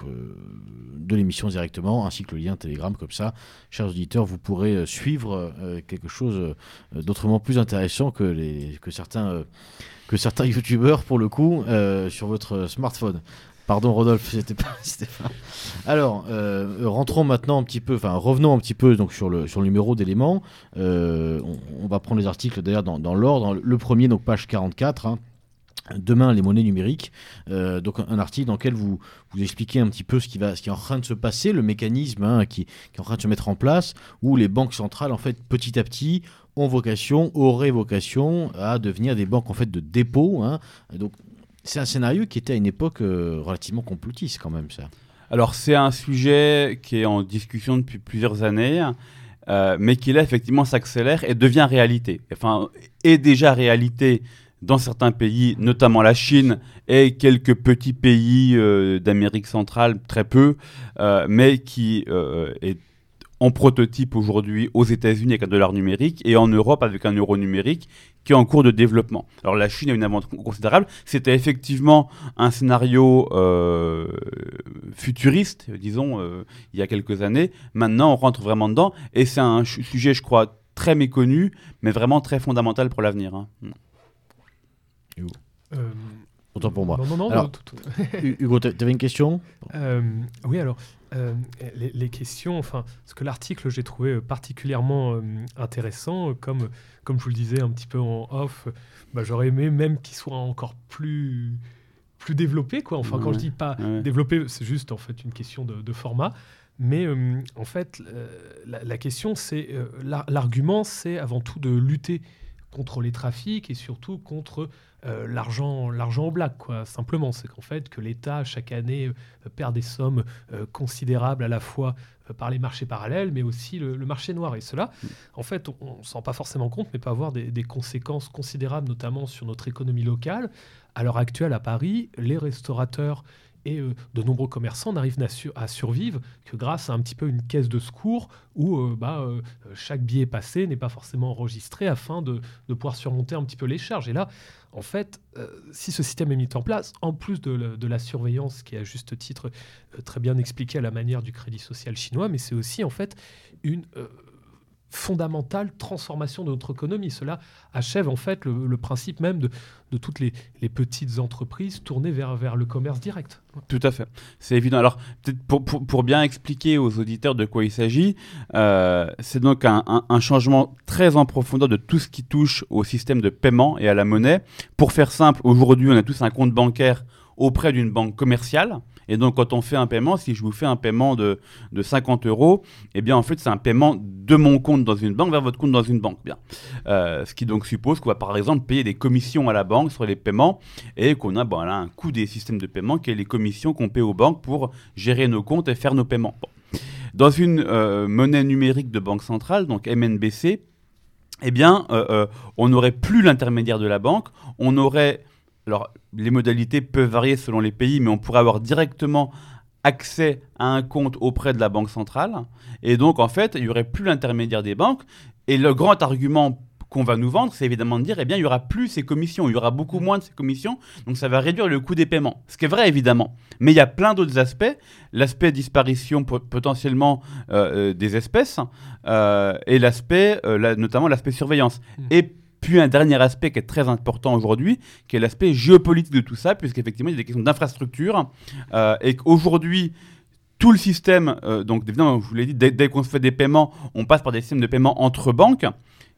de l'émission directement, ainsi que le lien Telegram. Comme ça, chers auditeurs, vous pourrez suivre quelque chose d'autrement plus intéressant que, les, que certains, que certains *laughs* youtubeurs, pour le coup, euh, sur votre smartphone. Pardon Rodolphe, *laughs* c'était pas, pas- Alors, euh, rentrons maintenant un petit peu, enfin revenons un petit peu donc sur le sur le numéro d'éléments. Euh, on, va prendre les articles d'ailleurs dans, l'ordre. Le premier donc page 44. hein. Demain, les monnaies numériques. Euh, donc, un article dans lequel vous, vous expliquez un petit peu ce qui, va, ce qui est en train de se passer, le mécanisme hein, qui, est en train de se mettre en place, où les banques centrales, en fait, petit à petit, ont vocation, auraient vocation à devenir des banques en fait de dépôt. hein. Donc, c'est un scénario qui était à une époque euh, relativement complotiste quand même, ça. Alors c'est un sujet qui est en discussion depuis plusieurs années, euh, mais qui là effectivement s'accélère et devient réalité. Enfin, est déjà réalité dans certains pays, notamment la Chine et quelques petits pays euh, d'Amérique centrale, très peu, mais qui est en prototype aujourd'hui aux États-Unis avec un dollar numérique et en Europe avec un euro numérique qui est en cours de développement. Alors la Chine a une avance considérable. C'était effectivement un scénario euh, futuriste, disons, euh, il y a quelques années. Maintenant, on rentre vraiment dedans et c'est un sujet, je crois, très méconnu, mais vraiment très fondamental pour l'avenir. hein. Euh, Autant pour moi. Non, non, non. Alors- non, tout- tout- Hu- Hugo, t'a- t'avais une question? Euh, oui, alors, euh, les, les questions, enfin, ce que l'article, j'ai trouvé euh, particulièrement euh, intéressant, comme, comme je vous le disais un petit peu en off, bah, j'aurais aimé même qu'il soit encore plus, plus développé, quoi. Enfin, quand je dis pas ouais. développé, c'est juste, en fait, une question de, de format. Mais euh, en fait, la, la question, c'est, l'ar- l'argument, c'est avant tout de lutter contre les trafics et surtout contre euh, l'argent, l'argent au black, quoi. Simplement, c'est qu'en fait, que l'État chaque année euh, perd des sommes euh, considérables à la fois par les marchés parallèles, mais aussi le, le marché noir. Et cela, en fait, on ne s'en rend pas forcément compte, mais peut avoir des, des conséquences considérables, notamment sur notre économie locale. À l'heure actuelle, à Paris, les restaurateurs et euh, de nombreux commerçants n'arrivent à, sur- à survivre que grâce à un petit peu une caisse de secours où euh, bah, euh, chaque billet passé n'est pas forcément enregistré afin de, pouvoir surmonter un petit peu les charges. Et là, en fait, si ce système est mis en place, en plus de, la- surveillance qui est à juste titre très bien expliquée à la manière du crédit social chinois, mais c'est aussi en fait une fondamentale transformation de notre économie. Cela achève en fait le, principe même de, toutes les, petites entreprises tournées vers, le commerce direct. Tout à fait, c'est évident. Alors, pour, bien expliquer aux auditeurs de quoi il s'agit, euh, c'est donc un changement très en profondeur de tout ce qui touche au système de paiement et à la monnaie. Pour faire simple, aujourd'hui, on a tous un compte bancaire auprès d'une banque commerciale. Et donc, quand on fait un paiement, si je vous fais un paiement de, de 50 euros, eh bien, en fait, c'est un paiement de mon compte dans une banque vers votre compte dans une banque. Bien. Euh, ce qui donc suppose qu'on va, par exemple, payer des commissions à la banque sur les paiements et qu'on a, bon, là, un coût des systèmes de paiement qui est les commissions qu'on paie aux banques pour gérer nos comptes et faire nos paiements. Dans une euh, monnaie numérique de banque centrale, donc MNBC, eh bien, euh, on n'aurait plus l'intermédiaire de la banque, on aurait, alors les modalités peuvent varier selon les pays, mais on pourrait avoir directement accès à un compte auprès de la banque centrale, et donc en fait, il n'y aurait plus l'intermédiaire des banques, et le grand argument qu'on va nous vendre, c'est évidemment de dire, eh bien, il y aura plus ces commissions, il y aura beaucoup moins de ces commissions, donc ça va réduire le coût des paiements. Ce qui est vrai, évidemment. Mais il y a plein d'autres aspects. L'aspect disparition po- potentiellement euh, euh, des espèces, euh, et l'aspect, euh, la- notamment l'aspect surveillance. Mm. Et puis un dernier aspect qui est très important aujourd'hui, qui est l'aspect géopolitique de tout ça, puisqu'effectivement, il y a des questions d'infrastructure, euh, et qu'aujourd'hui, tout le système, euh, donc évidemment, je vous l'ai dit, dès, dès qu'on se fait des paiements, on passe par des systèmes de paiement entre banques.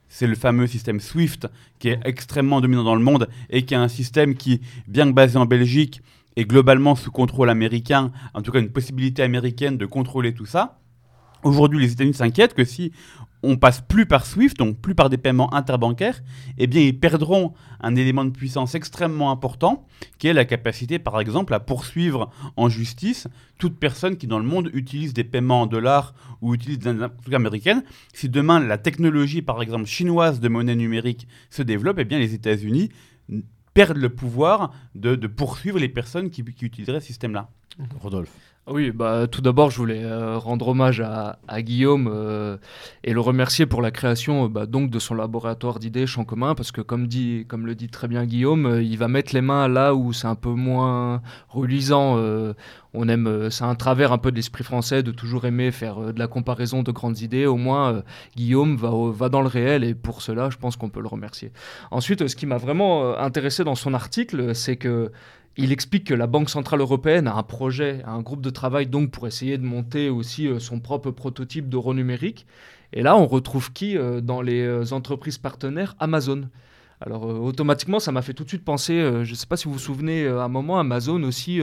C'est le fameux système SWIFT qui est extrêmement dominant dans le monde et qui est un système qui, bien que basé en Belgique, est globalement sous contrôle américain, en tout cas une possibilité américaine de contrôler tout ça. Aujourd'hui, les États-Unis s'inquiètent que si on passe plus par SWIFT, donc plus par des paiements interbancaires, eh bien ils perdront un élément de puissance extrêmement important, qui est la capacité, par exemple, à poursuivre en justice toute personne qui dans le monde utilise des paiements en dollars ou utilise des trucs américaines. Si demain la technologie, par exemple, chinoise de monnaie numérique se développe, eh bien les États-Unis perdent le pouvoir de, poursuivre les personnes qui, qui utiliseraient ce système-là. Rodolphe. Oui, bah, tout d'abord, je voulais euh, rendre hommage à, Guillaume euh, et le remercier pour la création bah, donc de son laboratoire d'idées champ commun, parce que comme, dit, comme le dit très bien Guillaume, euh, il va mettre les mains là où c'est un peu moins reluisant. on aime, c'est un travers un peu de l'esprit français de toujours aimer faire de la comparaison de grandes idées. Au moins, Guillaume va, va dans le réel et pour cela, je pense qu'on peut le remercier. Ensuite, ce qui m'a vraiment intéressé dans son article, c'est que il explique que la Banque Centrale Européenne a un projet, un groupe de travail donc pour essayer de monter aussi euh, son propre prototype d'euro numérique. Et là, on retrouve qui euh, dans les euh, entreprises partenaires? Amazon. Alors euh, automatiquement, ça m'a fait tout de suite penser, euh, je ne sais pas si vous vous souvenez, euh, à un moment, Amazon aussi,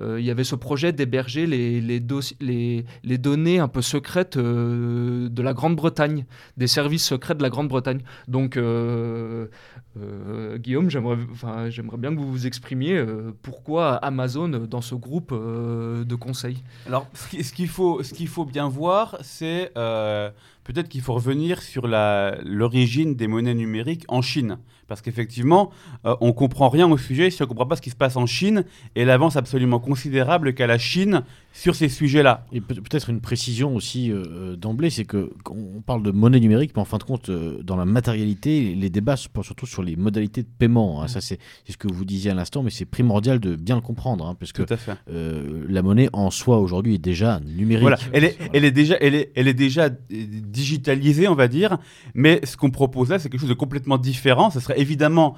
il y avait ce projet d'héberger les, données un peu secrètes de la Grande-Bretagne, des services secrets de la Grande-Bretagne. Donc Guillaume, j'aimerais bien que vous vous exprimiez pourquoi Amazon dans ce groupe de conseils. Alors ce qu'il faut, qu'il faut bien voir, c'est peut-être qu'il faut revenir sur l'origine des monnaies numériques en Chine. Parce qu'effectivement, on euh, on comprend rien au sujet si on ne comprend pas ce qui se passe en Chine et l'avance absolument considérable qu'a la Chine sur ces sujets-là. Et peut-être une précision aussi euh, euh, d'emblée, c'est que on parle de monnaie numérique, mais en fin de compte, dans la matérialité, les débats se portent surtout sur les modalités de paiement. Hein. Ça, c'est ce que vous disiez à l'instant, mais c'est primordial de bien le comprendre, hein, parce que la monnaie en soi aujourd'hui est déjà numérique. Voilà, elle est, elle est déjà, elle est, elle est déjà digitalisée, on va dire, mais ce qu'on propose là, c'est quelque chose de complètement différent. Ce serait évidemment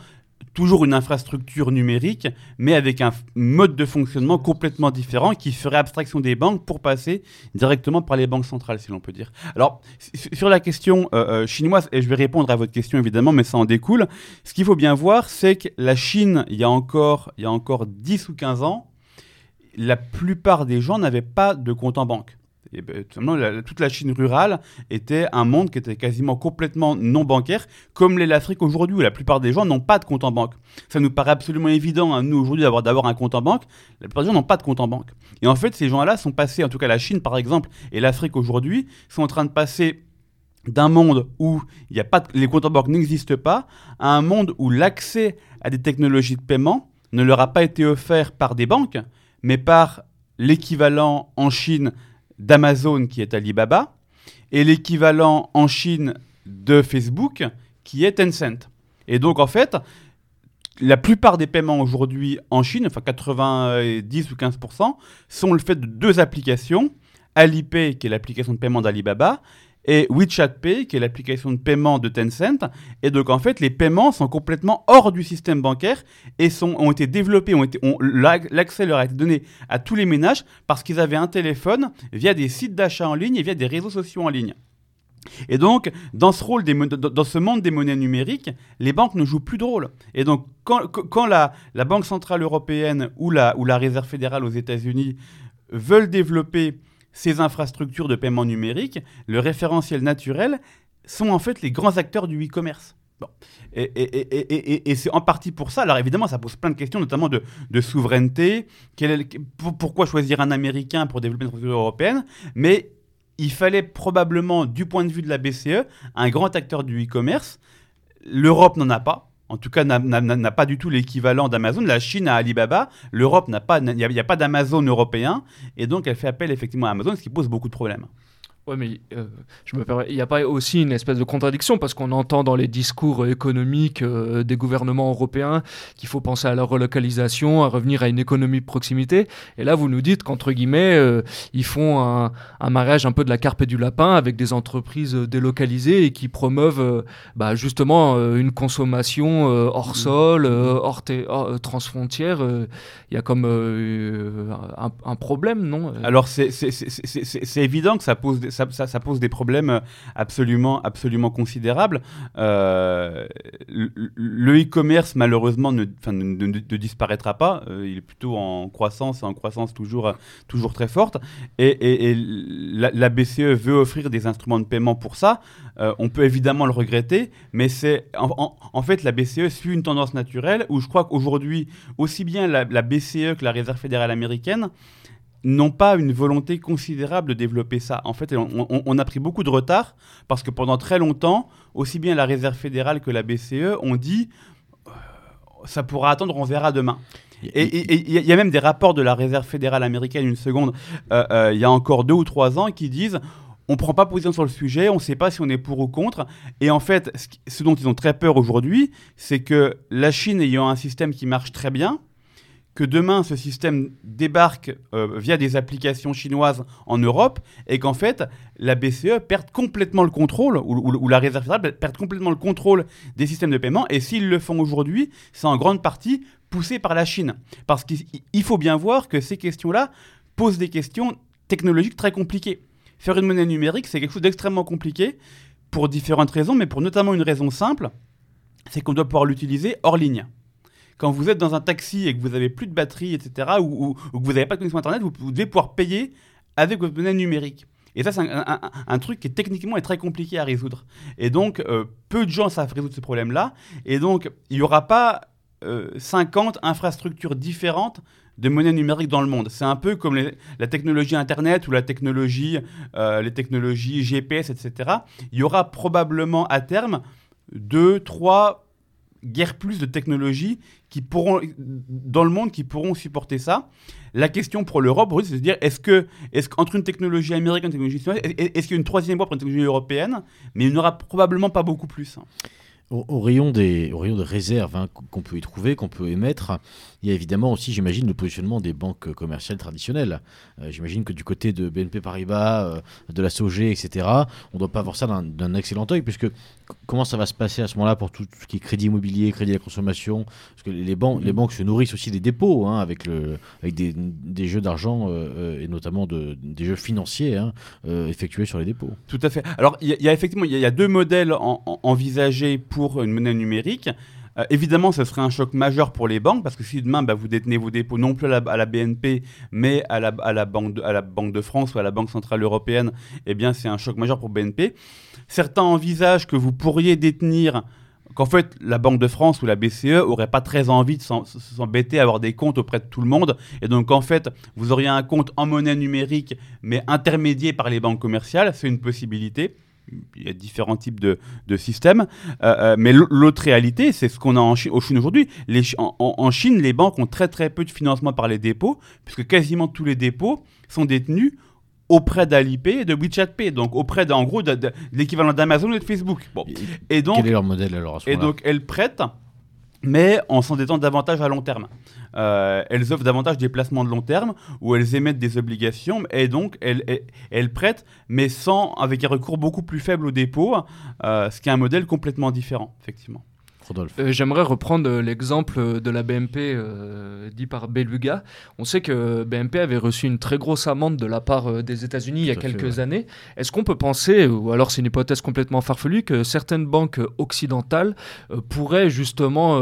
toujours une infrastructure numérique, mais avec un mode de fonctionnement complètement différent qui ferait abstraction des banques pour passer directement par les banques centrales, si l'on peut dire. Alors, sur la question euh, euh, chinoise, et je vais répondre à votre question évidemment, mais ça en découle, ce qu'il faut bien voir, c'est que la Chine, il y, a encore, il y a encore 10 ou 15 ans, la plupart des gens n'avaient pas de compte en banque. Ben, toute la Chine rurale était un monde qui était quasiment complètement non bancaire, comme l'est l'Afrique aujourd'hui, où la plupart des gens n'ont pas de compte en banque. Ça nous paraît absolument évident, à nous aujourd'hui, d'avoir un compte en banque. La plupart des gens n'ont pas de compte en banque. Et en fait, ces gens-là sont passés, en tout cas la Chine par exemple, et l'Afrique aujourd'hui, sont en train de passer d'un monde où il a pas les comptes en banque n'existent pas, à un monde où l'accès à des technologies de paiement ne leur a pas été offert par des banques, mais par l'équivalent en Chine d'Amazon qui est Alibaba et l'équivalent en Chine de Facebook qui est Tencent. Et donc en fait, la plupart des paiements aujourd'hui en Chine, enfin 90 ou 15%, sont le fait de deux applications, Alipay qui est l'application de paiement d'Alibaba et WeChat Pay, qui est l'application de paiement de Tencent. Et donc, en fait, les paiements sont complètement hors du système bancaire et sont, ont été développés, ont été, l'accès leur a été donné à tous les ménages parce qu'ils avaient un téléphone via des sites d'achat en ligne et via des réseaux sociaux en ligne. Et donc, dans ce, rôle dans ce monde des monnaies numériques, les banques ne jouent plus de rôle. Et donc, quand, quand la, la, Banque Centrale Européenne ou la, ou la Réserve fédérale aux États-Unis veulent développer ces infrastructures de paiement numérique, le référentiel naturel, sont en fait les grands acteurs du e-commerce. Et, c'est en partie pour ça. Alors évidemment, ça pose plein de questions, notamment de, souveraineté. pourquoi choisir un Américain pour développer une structure européenne? Mais il fallait probablement, du point de vue de la BCE, un grand acteur du e-commerce. L'Europe n'en a pas en tout cas, n'a pas du tout l'équivalent d'Amazon. La Chine a Alibaba, l'Europe n'a pas, n'y a, pas d'Amazon européen, et donc elle fait appel effectivement à Amazon, ce qui pose beaucoup de problèmes. Oui, mais euh, je me il n'y a pas aussi une espèce de contradiction parce qu'on entend dans les discours économiques euh, des gouvernements européens qu'il faut penser à la relocalisation, à revenir à une économie de proximité. Et là, vous nous dites qu'entre guillemets, euh, ils font un, mariage un peu de la carpe et du lapin avec des entreprises délocalisées et qui promeuvent bah, justement une consommation hors mmh. sol, hors, hors transfrontière. Il y a comme un, un, problème, non? Alors, c'est évident que ça pose des ça, pose des problèmes absolument, absolument considérables. Euh, le e-commerce, malheureusement, ne, disparaîtra pas. Euh, il est plutôt en croissance, en croissance toujours, toujours très forte. Et, la, BCE veut offrir des instruments de paiement pour ça. Euh, on peut évidemment le regretter, mais c'est en, fait la BCE suit une tendance naturelle où je crois qu'aujourd'hui, aussi bien la BCE que la Réserve fédérale américaine n'ont pas une volonté considérable de développer ça. En fait, on, a pris beaucoup de retard parce que pendant très longtemps, aussi bien la Réserve fédérale que la BCE ont dit euh, ça pourra attendre, on verra demain. Et il y a même des rapports de la Réserve fédérale américaine, une seconde, euh, euh, il y a encore deux ou trois ans, qui disent on ne prend pas position sur le sujet, on ne sait pas si on est pour ou contre. Et en fait, ce dont ils ont très peur aujourd'hui, c'est que la Chine ayant un système qui marche très bien, que demain ce système débarque euh, via des applications chinoises en Europe et qu'en fait la BCE perde complètement le contrôle ou, la réserve fédérale perde complètement le contrôle des systèmes de paiement et s'ils le font aujourd'hui, c'est en grande partie poussé par la Chine. Parce qu'il faut bien voir que ces questions-là posent des questions technologiques très compliquées. Faire une monnaie numérique, c'est quelque chose d'extrêmement compliqué pour différentes raisons, mais pour notamment une raison simple, c'est qu'on doit pouvoir l'utiliser hors ligne quand vous êtes dans un taxi et que vous n'avez plus de batterie, etc., ou, que vous n'avez pas de connexion Internet, vous, devez pouvoir payer avec votre monnaie numérique. Et ça, c'est un, truc qui techniquement est très compliqué à résoudre. Et donc, euh, peu de gens savent résoudre ce problème-là. Et donc, il n'y aura pas 50 euh, infrastructures différentes de monnaie numérique dans le monde. C'est un peu comme la technologie Internet ou euh, les technologies GPS, etc. Il y aura probablement à terme deux, trois guère plus de technologies qui pourront, dans le monde qui pourront supporter ça. La question pour l'Europe, c'est de se dire est-ce que, est-ce qu'entre une technologie américaine et une technologie chinoise, est-ce qu'il y a une troisième voie pour une technologie européenne? Mais il n'y aura probablement pas beaucoup plus. Au, rayon des, au rayon de réserves hein, qu'on peut y trouver, qu'on peut émettre, il y a évidemment aussi, j'imagine, le positionnement des banques commerciales traditionnelles. Euh, j'imagine que du côté de BNP Paribas, euh, de la SOG, etc., on ne doit pas voir ça d'un excellent œil, puisque comment ça va se passer à ce moment-là pour tout, ce qui est crédit immobilier, crédit à la consommation? Parce que les, banques, les banques se nourrissent aussi des dépôts, hein, avec, le, avec des, des jeux d'argent, euh, et notamment de, des jeux financiers hein, effectués sur les dépôts. Tout à fait. Alors, il y, a effectivement il y, a deux modèles envisagés pour une monnaie numérique. Euh, évidemment, ce serait un choc majeur pour les banques parce que si demain bah, vous détenez vos dépôts non plus à la, BNP mais à la, Banque de France ou à la Banque Centrale Européenne, eh bien c'est un choc majeur pour BNP. Certains envisagent que vous pourriez détenir qu'en fait la Banque de France ou la BCE aurait pas très envie de s'embêter à avoir des comptes auprès de tout le monde. Et donc en fait vous auriez un compte en monnaie numérique mais intermédié par les banques commerciales, c'est une possibilité il y a différents types de, systèmes. Euh, euh, mais l'autre réalité, c'est ce qu'on a en Chine, aujourd'hui. En, en, Chine, les banques ont très très peu de financement par les dépôts, puisque quasiment tous les dépôts sont détenus auprès d'Alipay et de WeChat Pay, donc auprès d'en gros de, l'équivalent d'Amazon et de Facebook. Bon. Et, donc, quel est leur modèle alors Et donc elles prêtent mais en s'endettant davantage à long terme. Euh, elles offrent davantage des placements de long terme où elles émettent des obligations et donc elles, prêtent, mais sans, avec un recours beaucoup plus faible au dépôt, euh, ce qui est un modèle complètement différent, effectivement. Euh, j'aimerais reprendre euh, l'exemple de la BMP euh, dit par Beluga. On sait que BMP avait reçu une très grosse amende de la part des États-Unis il y a quelques années. Est-ce qu'on peut penser, ou alors c'est une hypothèse complètement farfelue, que certaines banques occidentales pourraient justement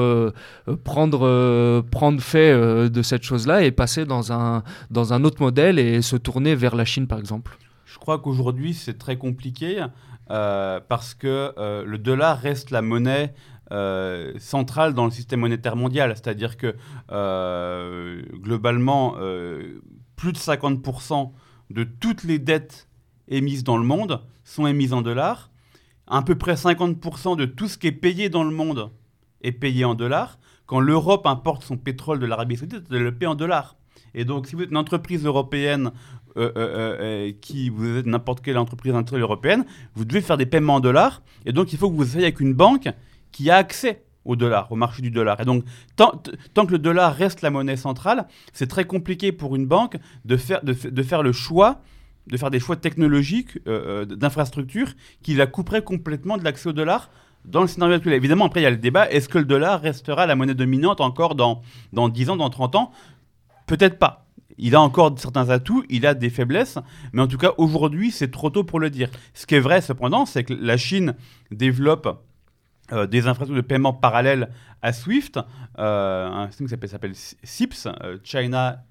prendre, prendre fait de cette chose-là et passer dans un, dans un autre modèle et se tourner vers la Chine par exemple? Je crois qu'aujourd'hui c'est très compliqué. parce que le dollar reste la monnaie euh, centrale dans le système monétaire mondial. C'est-à-dire que euh, globalement, euh, plus de 50% de toutes les dettes émises dans le monde sont émises en dollars. À peu près 50% de tout ce qui est payé dans le monde est payé en dollars. Quand l'Europe importe son pétrole de l'Arabie Saoudite, elle le paie en dollars. Et donc, si vous êtes une entreprise européenne, qui vous êtes n'importe quelle entreprise européenne, vous devez faire des paiements en dollars. Et donc, il faut que vous soyez avec une banque qui a accès au dollar, au marché du dollar. Et donc, tant, que le dollar reste la monnaie centrale, c'est très compliqué pour une banque de faire, de, faire le choix, de faire des choix technologiques, euh, euh, d'infrastructures, qui la couperaient complètement de l'accès au dollar dans le scénario actuel. Évidemment, après, il y a le débat, est-ce que le dollar restera la monnaie dominante encore dans, dans 10 ans, dans 30 ans? Peut-être pas. il a encore certains atouts, il a des faiblesses, mais en tout cas aujourd'hui c'est trop tôt pour le dire. Ce qui est vrai cependant, c'est que la Chine développe euh, des infrastructures de paiement parallèles à SWIFT, euh, un système qui s'appelle CIPS, euh, China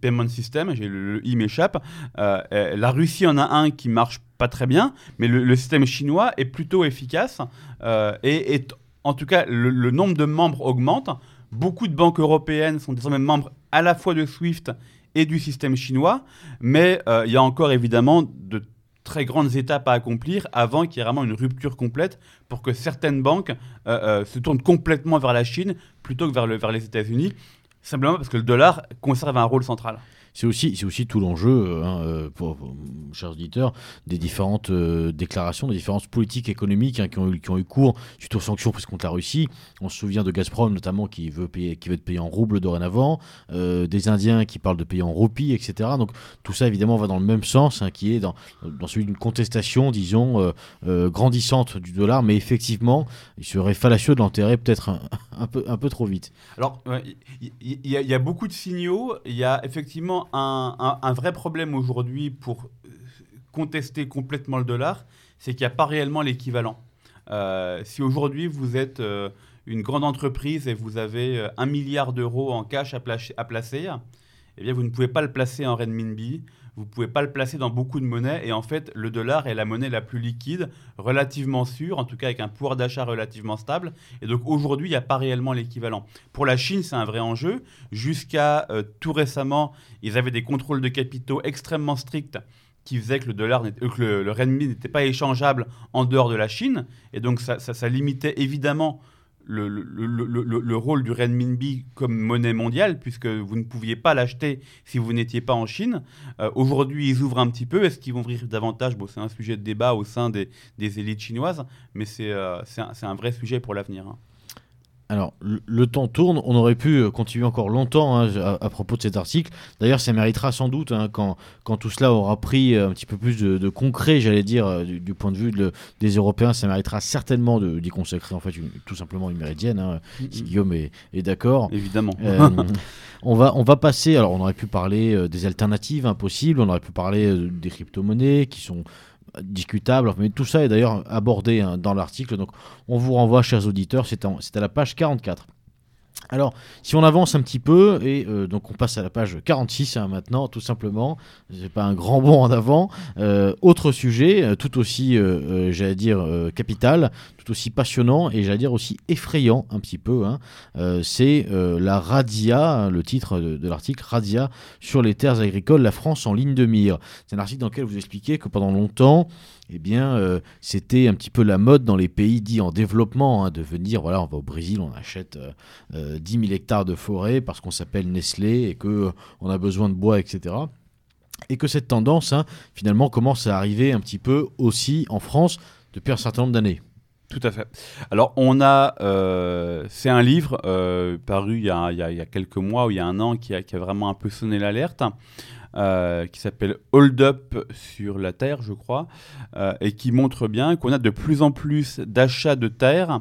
Payment System, j'ai le, i m'échappe. la Russie en a un qui marche pas très bien, mais le, système chinois est plutôt efficace et, et, en tout cas le, nombre de membres augmente. Beaucoup de banques européennes sont désormais membres à la fois de SWIFT et du système chinois, mais il y a encore évidemment de très grandes étapes à accomplir avant qu'il y ait vraiment une rupture complète pour que certaines banques euh, euh, se tournent complètement vers la Chine plutôt que vers, vers les États-Unis, simplement parce que le dollar conserve un rôle central c'est aussi, aussi tout l'enjeu, euh, hein, euh, pour, chers auditeurs, des différentes euh, déclarations, des différentes politiques économiques hein, qui, ont eu, cours suite aux sanctions prises contre la Russie. On se souvient de Gazprom notamment qui veut, payer, qui veut être payé en rouble dorénavant, des Indiens qui parlent de payer en roupies, etc. Donc tout ça évidemment va dans le même sens, hein, qui est dans, celui d'une contestation, disons, grandissante du dollar, mais effectivement, il serait fallacieux de l'enterrer peut-être un, peu, un peu trop vite. Alors, il y, a beaucoup de signaux. Il y a effectivement un, vrai problème aujourd'hui pour contester complètement le dollar, c'est qu'il n'y a pas réellement l'équivalent. Euh, si aujourd'hui vous êtes euh, une grande entreprise et vous avez euh, un milliard d'euros en cash à placer, eh bien vous ne pouvez pas le placer en renminbi, vous ne pouvez pas le placer dans beaucoup de monnaies. Et en fait, le dollar est la monnaie la plus liquide, relativement sûre, en tout cas avec un pouvoir d'achat relativement stable. Et donc aujourd'hui, il n'y a pas réellement l'équivalent. Pour la Chine, c'est un vrai enjeu. Jusqu'à euh, tout récemment, ils avaient des contrôles de capitaux extrêmement stricts qui faisaient que le dollar, euh, que le, renminbi n'était pas échangeable en dehors de la Chine. Et donc ça limitait évidemment le, le, le, rôle du renminbi comme monnaie mondiale, puisque vous ne pouviez pas l'acheter si vous n'étiez pas en Chine. Euh, aujourd'hui, ils ouvrent un petit peu. Est-ce qu'ils vont ouvrir davantage? Bon, C'est un sujet de débat au sein des, des élites chinoises, mais c'est euh, un, un, vrai sujet pour l'avenir. Hein. Alors, le, temps tourne, on aurait pu euh, continuer encore longtemps hein, à, propos de cet article. D'ailleurs, ça méritera sans doute, hein, quand, quand, tout cela aura pris euh, un petit peu plus de, concret, j'allais dire, euh, du, point de vue des Européens, ça méritera certainement d'y consacrer en fait tout simplement une méridienne, hein, si Guillaume est, d'accord. Évidemment. *laughs* on, va, on va passer, alors on aurait pu parler des alternatives impossibles, on aurait pu parler des crypto-monnaies qui sont discutable, mais tout ça est d'ailleurs abordé hein, dans l'article, donc on vous renvoie, chers auditeurs, c'est à la page 44. Alors, si on avance un petit peu, et euh, donc on passe à la page 46 hein, maintenant, tout simplement, c'est pas un grand bond en avant. Euh, autre sujet, euh, tout aussi, j'allais dire, capital, tout aussi passionnant et j'allais dire aussi effrayant un petit peu. Hein. c'est la Radia, le titre de l'article, Radia sur les terres agricoles, la France en ligne de mire. C'est un article dans lequel vous expliquez que pendant longtemps, eh bien, euh, c'était un petit peu la mode dans les pays dits en développement, hein, de venir, voilà, on va au Brésil, on achète 10 euh, 000 euh, hectares de forêt parce qu'on s'appelle Nestlé et que on a besoin de bois, etc. Et que cette tendance, hein, finalement, commence à arriver un petit peu aussi en France depuis un certain nombre d'années. Tout à fait. Alors, on a. c'est un livre paru il y, a, quelques mois ou il y a un an qui a vraiment un peu sonné l'alerte. Euh, qui s'appelle Hold Up sur la Terre, je crois, euh, et qui montre bien qu'on a de plus en plus d'achats de terres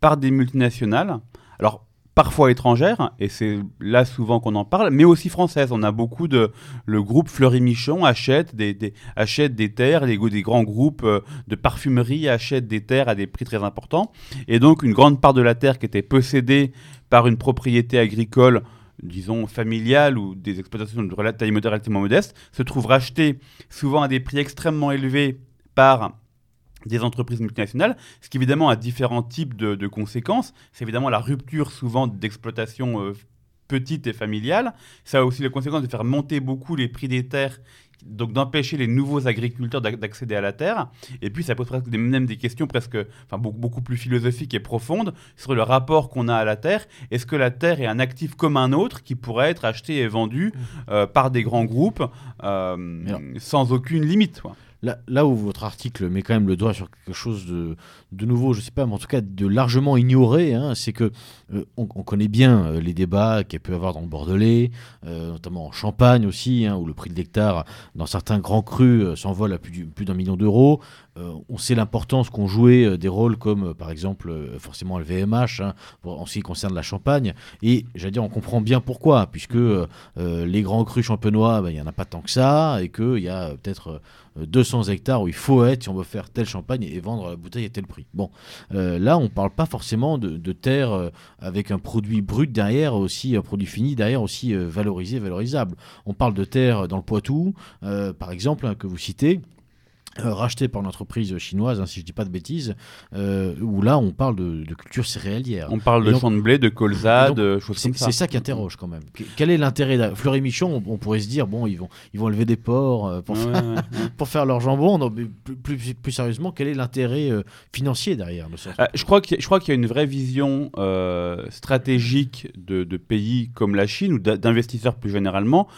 par des multinationales. Alors, parfois étrangères, et c'est là souvent qu'on en parle, mais aussi françaises. On a beaucoup de... Le groupe Fleury-Michon achète des, des, achète des terres, les, des grands groupes euh, de parfumerie achètent des terres à des prix très importants. Et donc une grande part de la terre qui était possédée par une propriété agricole disons, familiales ou des exploitations de taille relativement modeste, se trouvent rachetées souvent à des prix extrêmement élevés par des entreprises multinationales, ce qui évidemment a différents types de, conséquences. C'est évidemment la rupture souvent d'exploitation euh, petite et familiale. Ça a aussi la conséquence de faire monter beaucoup les prix des terres donc d'empêcher les nouveaux agriculteurs d'accéder à la terre. Et puis ça pose presque même des questions presque, enfin beaucoup, plus philosophiques et profondes sur le rapport qu'on a à la terre. Est-ce que la terre est un actif comme un autre qui pourrait être acheté et vendu mmh. euh, par des grands groupes euh, sans aucune limite là, là où votre article met quand même le doigt sur quelque chose de, de nouveau, je sais pas, mais en tout cas de largement ignoré, hein, c'est que euh, on, connaît bien euh, les débats qu'il peut y avoir dans le Bordelais, euh, notamment en Champagne aussi, hein, où le prix de l'hectare dans certains grands crus s'envole à plus d'un million d'euros. on sait l'importance qu'ont joué des rôles comme par exemple forcément le VMH hein, en ce qui concerne la Champagne. Et j'allais dire, on comprend bien pourquoi, puisque les grands crus champenois, ben, il n'y en a pas tant que ça, et qu'il y a peut-être 200 hectares où il faut être si on veut faire telle champagne et vendre la bouteille à tel prix. Bon, euh, là, on ne parle pas forcément de, terre euh, avec un produit brut derrière, aussi un produit fini derrière, aussi euh, valorisé, valorisable. On parle de terre dans le Poitou, par exemple, hein, que vous citez. Euh, racheté par une entreprise chinoise, hein, si je ne dis pas de bêtises, euh, où là on parle de, culture céréalière. On parle de champs de blé, de colza, de choses comme ça. C'est ça qui interroge quand même. Quel est l'intérêt Fleury Michon, on, pourrait se dire, bon, ils vont, ils vont élever des porcs euh, pour, faire, *laughs* pour, faire, leur jambon. Non, mais plus, plus, sérieusement, quel est l'intérêt financier derrière de ça? Je crois qu'il y, a une vraie vision stratégique de, de, pays comme la Chine ou d'investisseurs plus généralement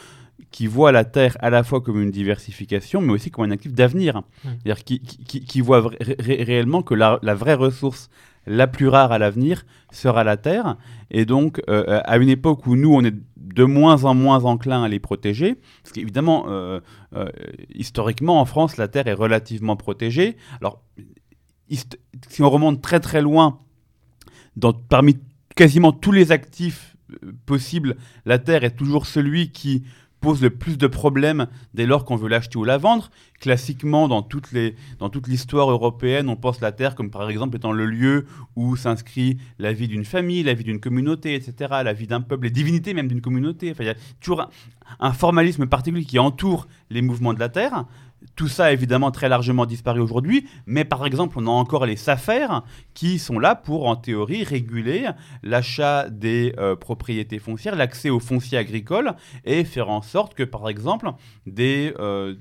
qui voit la Terre à la fois comme une diversification, mais aussi comme un actif d'avenir. Mmh. C'est-à-dire qui, qui, voit réellement que la, vraie ressource la plus rare à l'avenir sera la Terre. Et donc, euh, à une époque où nous, on est de moins en moins enclin à les protéger, parce qu'évidemment, euh, euh, historiquement, en France, la Terre est relativement protégée. Alors, si on remonte très très loin, dans, parmi quasiment tous les actifs possibles, la Terre est toujours celui qui pose le plus de problèmes dès lors qu'on veut l'acheter ou la vendre. Classiquement, dans, toute l'histoire européenne, on pense la Terre comme par exemple étant le lieu où s'inscrit la vie d'une famille, la vie d'une communauté, etc., la vie d'un peuple, les divinités même d'une communauté. Il y a toujours un formalisme particulier qui entoure les mouvements de la Terre. Tout ça a évidemment très largement disparu aujourd'hui, mais par exemple, on a encore les SAFER qui sont là pour, en théorie, réguler l'achat des euh, propriétés foncières, l'accès aux fonciers agricoles et faire en sorte que, par exemple, des euh,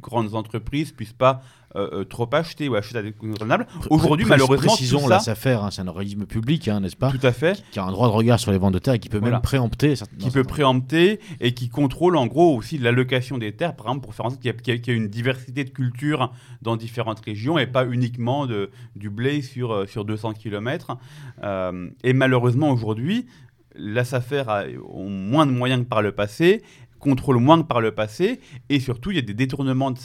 grandes entreprises puissent pas euh, euh, trop acheter ou acheter à des coûts raisonnables. Aujourd'hui, malheureusement, précisons tout ça, la SAFER, hein, c'est un organisme public, hein, n'est-ce pas Tout à fait. Qui, a un droit de regard sur les ventes de terres et qui peut même préempter. Qui peut préempter et qui contrôle en gros aussi l'allocation des terres, par exemple, pour faire en sorte qu'il y, ait une diversité de cultures dans différentes régions et pas uniquement de, du blé sur, euh, sur 200 km. et malheureusement, aujourd'hui, la SAFER a moins de moyens que par le passé contrôle moins que par le passé, et surtout il y a des détournements de,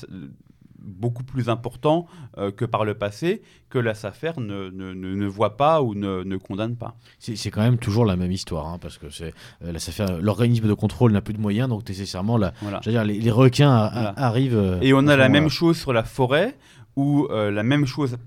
beaucoup plus important euh, que par le passé, que la SAFER ne, ne, ne voit pas ou ne, ne condamne pas. C'est quand même toujours la même histoire, hein, parce que c'est euh, l'organisme de contrôle n'a plus de moyens, donc nécessairement la, dire, les, requins arrivent. Euh, Et on a la même chose sur la forêt, où la même chose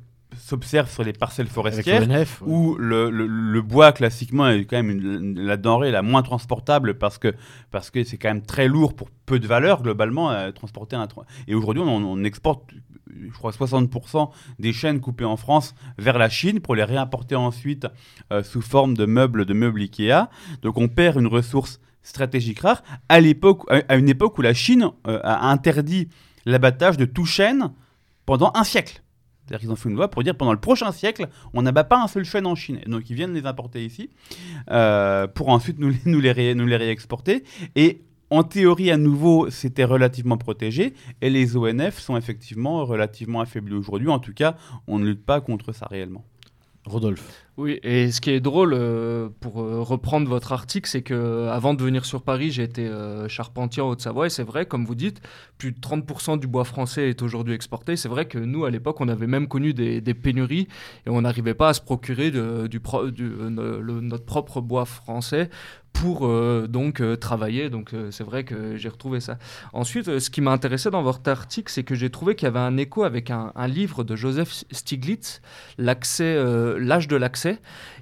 s'observe sur les parcelles forestières où le, le, bois classiquement est quand même la denrée la moins transportable parce que parce que c'est quand même très lourd pour peu de valeur globalement à transporter un et aujourd'hui on, exporte je crois 60% des chaînes coupées en France vers la Chine pour les réimporter ensuite euh, sous forme de meubles de meubles Ikea. Donc on perd une ressource stratégique rare. À l'époque à une époque où la Chine euh, a interdit l'abattage de tout chêne pendant un siècle c'est-à-dire qu'ils ont fait une loi pour dire pendant le prochain siècle, on n'abat pas un seul chêne en Chine. donc ils viennent les importer ici euh, pour ensuite nous, les nous les réexporter. Et en théorie, à nouveau, c'était relativement protégé. Et les ONF sont effectivement relativement affaiblis aujourd'hui. En tout cas, on ne lutte pas contre ça réellement. Rodolphe. Oui, et ce qui est drôle, euh, pour euh, reprendre votre article, c'est que avant de venir sur Paris, j'ai été euh, charpentier en Haute-Savoie, et c'est vrai, comme vous dites, plus de 30% du bois français est aujourd'hui exporté. C'est vrai que nous, à l'époque, on avait même connu des, pénuries, et on n'arrivait pas à se procurer du, du notre propre bois français pour donc travailler. Donc c'est vrai que j'ai retrouvé ça. Ensuite, ce qui m'a intéressé dans votre article, c'est que j'ai trouvé qu'il y avait un écho avec un, livre de Joseph Stiglitz, l'âge de l'accès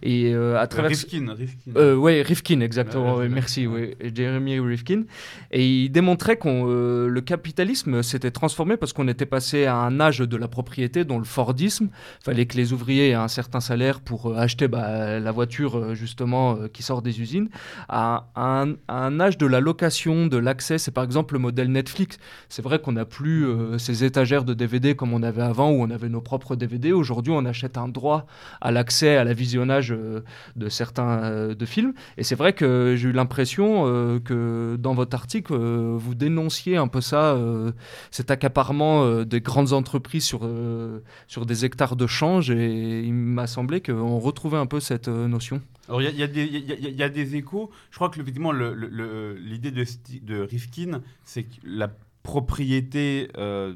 et euh, à travers. Rifkin. Rifkin. Euh, oui, Rifkin, exactement. merci, oui. Jeremy Rifkin. Et il démontrait que euh, le capitalisme s'était transformé parce qu'on était passé à un âge de la propriété, dont le Fordisme. Il fallait que les ouvriers aient un certain salaire pour acheter bah, la voiture, justement, qui sort des usines. À un, un, âge de la location, de l'accès, c'est par exemple le modèle Netflix. C'est vrai qu'on n'a plus ces étagères de DVD comme on avait avant, où on avait nos propres DVD. Aujourd'hui, on achète un droit à l'accès, à la visionnage de certains de films. Et c'est vrai que j'ai eu l'impression que dans votre article, vous dénonciez un peu ça, cet accaparement des grandes entreprises sur, sur des hectares de change. Et il m'a semblé qu'on retrouvait un peu cette notion. Alors, il y, a des échos. Je crois que, effectivement, l'idée de, Rifkin, c'est que la propriété euh,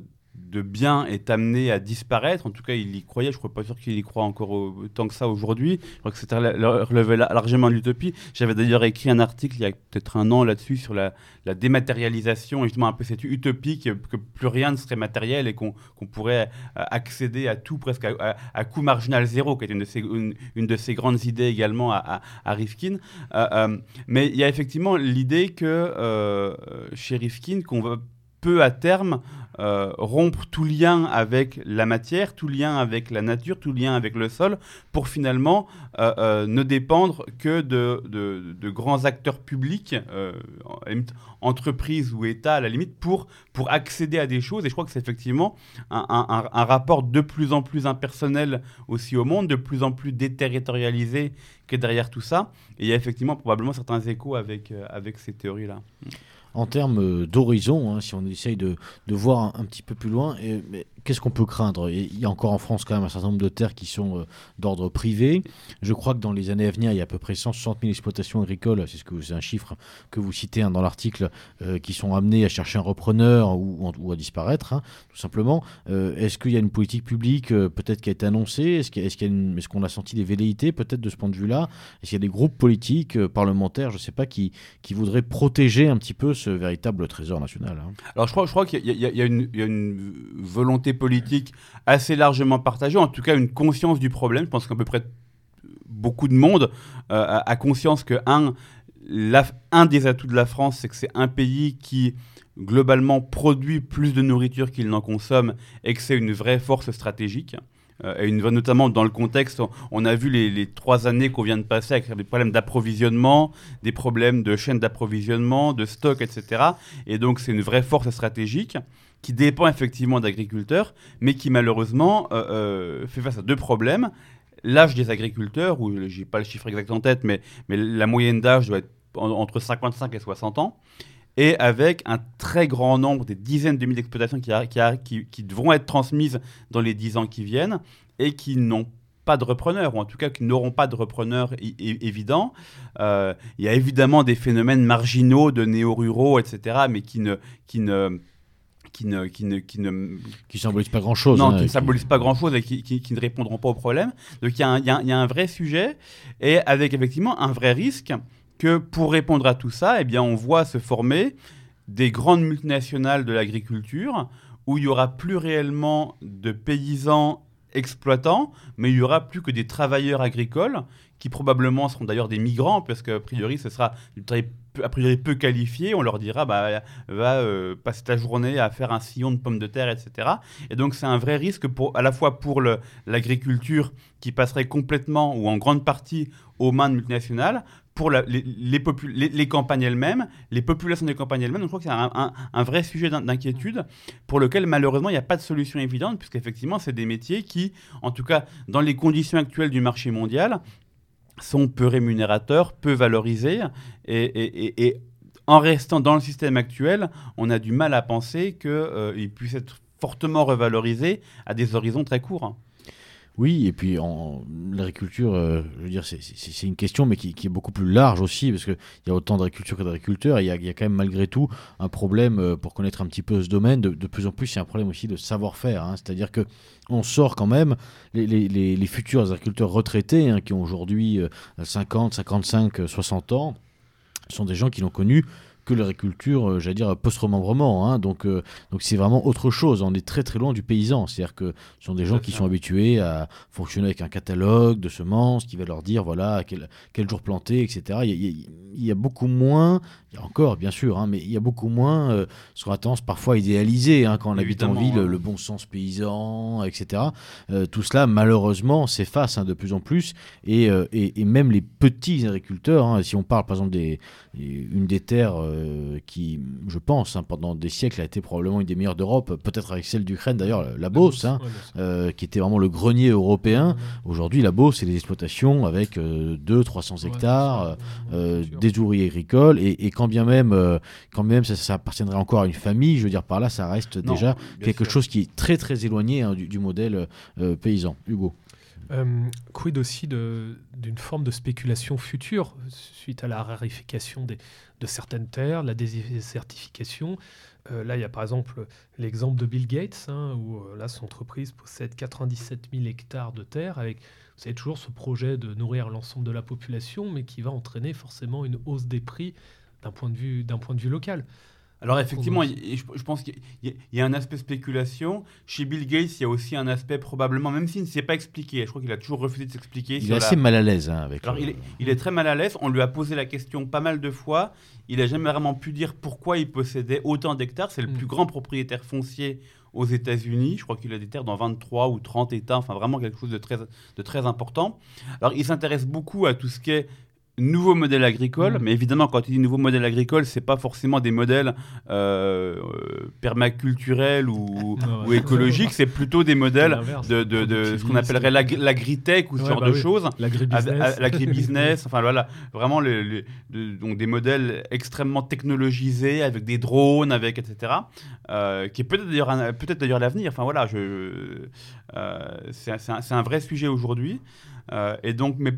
de bien est amené à disparaître. En tout cas, il y croyait. Je ne crois pas sûr qu'il y croit encore autant que ça aujourd'hui. Je crois que c'était relevé largement de l'utopie. J'avais d'ailleurs écrit un article il y a peut-être un an là-dessus sur la, dématérialisation et justement un peu cette utopie que, plus rien ne serait matériel et qu'on pourrait euh, accéder à tout presque à, coût marginal zéro, qui est une de ces grandes idées également à, Rifkin. Euh, mais il y a effectivement l'idée que chez Rifkin, qu'on va peut à terme euh, rompre tout lien avec la matière, tout lien avec la nature, tout lien avec le sol, pour finalement euh, euh, ne dépendre que de, grands acteurs publics, entreprises ou États à la limite, pour, pour accéder à des choses. Et je crois que c'est effectivement un, rapport de plus en plus impersonnel aussi au monde, de plus en plus déterritorialisé que derrière tout ça. Et il y a effectivement probablement certains échos avec, avec ces théories-là en termes euh, d'horizon, hein, si on essaye de, voir un, petit peu plus loin, qu'est-ce qu'on peut craindre? Il y a encore en France quand même un certain nombre de terres qui sont euh, d'ordre privé. Je crois que dans les années à venir, il y a à peu près 160 000 exploitations agricoles, c'est ce que c'est un chiffre que vous citez hein, dans l'article, euh, qui sont amenées à chercher un repreneur ou, à disparaître, hein, tout simplement. est-ce qu'il y a une politique publique peut-être qui a été annoncée? Est-ce qu'on a, a, senti des velléités peut-être de ce point de vue-là? Est-ce qu'il y a des groupes politiques, parlementaires, je ne sais pas, qui, qui voudraient protéger un petit peu ce véritable trésor national. Hein? Alors je crois, je crois qu'il y, y, a une volonté politique assez largement partagée, en tout cas une conscience du problème. Je pense qu'à peu près beaucoup de monde euh, a conscience que un, un des atouts de la France, c'est que c'est un pays qui globalement produit plus de nourriture qu'il n'en consomme et que c'est une vraie force stratégique. Euh, et notamment dans le contexte, on a vu les, trois années qu'on vient de passer avec des problèmes d'approvisionnement, des problèmes de chaîne d'approvisionnement, de stock, etc. Et donc c'est une vraie force stratégique qui dépend effectivement d'agriculteurs, mais qui malheureusement euh, euh, fait face à deux problèmes. L'âge des agriculteurs, où j'ai pas le chiffre exact en tête, mais, mais la moyenne d'âge doit être entre 55 et 60 ans et avec un très grand nombre, des dizaines de milliers d'exploitations qui, qui, devront être transmises dans les 10 ans qui viennent et qui n'ont pas de repreneurs, ou en tout cas qui n'auront pas de repreneurs évidents. Euh, il y a évidemment des phénomènes marginaux de néo-ruraux, etc., mais qui ne, qui ne, qui ne, qui ne, qui ne qui symbolisent pas grand chose. Non, hein, qui ne symbolisent pas grand chose et qui, qui, ne répondront pas au problème. Donc il y, a il y, a un vrai sujet et avec effectivement un vrai risque que pour répondre à tout ça, eh bien, on voit se former des grandes multinationales de l'agriculture où il y aura plus réellement de paysans exploitants, mais il y aura plus que des travailleurs agricoles qui probablement seront d'ailleurs des migrants, parce qu'a priori ce sera du a priori peu qualifié, on leur dira bah, va euh, passer ta journée à faire un sillon de pommes de terre, etc. Et donc c'est un vrai risque pour, à la fois pour l'agriculture qui passerait complètement ou en grande partie aux mains de multinationales, pour les, campagnes elles-mêmes, les populations des campagnes elles-mêmes. Donc je crois que c'est un, vrai sujet d'inquiétude pour lequel malheureusement il n'y a pas de solution évidente, puisqu'effectivement c'est des métiers qui, en tout cas dans les conditions actuelles du marché mondial, sont peu rémunérateurs, peu valorisés, et, en restant dans le système actuel, on a du mal à penser qu'ils euh, puissent être fortement revalorisés à des horizons très courts. Oui, et puis en l'agriculture, euh, je veux dire, c'est une question, mais qui, est beaucoup plus large aussi, parce qu'il y a autant d'agriculture que d'agriculteurs. Il, y, a quand même malgré tout un problème, euh, pour connaître un petit peu ce domaine, de, plus en plus, il y a un problème aussi de savoir-faire. Hein. C'est-à-dire que on sort quand même les, futurs agriculteurs retraités, hein, qui ont aujourd'hui 50, 55, 60 ans, sont des gens qui l'ont connu que l'agriculture, euh, j'allais dire, post-remembrement. Hein. donc, euh, donc c'est vraiment autre chose. On est très très loin du paysan. C'est-à-dire que ce sont des gens qui sont habitués à fonctionner avec un catalogue de semences qui va leur dire voilà quel, quel jour planter, etc. Il y, a, beaucoup moins, il y a encore bien sûr, hein, mais il y a beaucoup moins euh, ce qu'on a tendance parfois à idéaliser hein, quand on habite en ville, le bon sens paysan, etc. tout cela malheureusement s'efface hein, de plus en plus et, et, et, même les petits agriculteurs, si on parle par exemple des une des terres qui, je pense, hein, pendant des siècles a été probablement une des meilleures d'Europe, peut-être avec celle d'Ukraine d'ailleurs, la Beauce, hein, qui était vraiment le grenier européen. Aujourd'hui, la Beauce, c'est des exploitations avec 200-300 hectares, des ouvriers agricoles, et, quand bien même, quand même ça, appartiendrait encore à une famille, je veux dire par là, ça reste déjà quelque chose qui est très très éloigné hein, du, modèle paysan. Hugo. Euh, quid aussi d'une forme de spéculation future suite à la rarification des, de certaines terres, la désertification? Euh, là, il y a par exemple l'exemple de Bill Gates, hein, où euh, là, son entreprise possède 97 000 hectares de terre, avec, vous savez, toujours ce projet de nourrir l'ensemble de la population, mais qui va entraîner forcément une hausse des prix d'un point, de point de vue local. Alors effectivement, je, pense qu'il y, a un aspect spéculation. Chez Bill Gates, il y a aussi un aspect probablement, même s'il ne s'est pas expliqué, je crois qu'il a toujours refusé de s'expliquer. Il est assez mal à l'aise hein, avec. Alors il, est, il, est, très mal à l'aise. On lui a posé la question pas mal de fois. Il n'a jamais vraiment pu dire pourquoi il possédait autant d'hectares. C'est le mm. plus grand propriétaire foncier aux États-Unis. Je crois qu'il a des terres dans 23 ou 30 États, enfin vraiment quelque chose de très, de très important. Alors il s'intéresse beaucoup à tout ce qui est nouveau modèle agricole, mm. mais évidemment, quand il dit nouveau modèle agricole, c'est pas forcément des modèles euh, permaculturels ou, *laughs* ou écologiques, c'est plutôt des modèles de, de, de ce qu'on appellerait l'agritech ou ce genre bah de choses. *laughs* L'agribusiness. enfin voilà, vraiment donc des modèles extrêmement technologisés avec des drones, avec etc. Euh, qui est peut-être d'ailleurs peut-être d'ailleurs l'avenir. Enfin voilà, je euh, c'est un, un, vrai sujet aujourd'hui. et donc, mais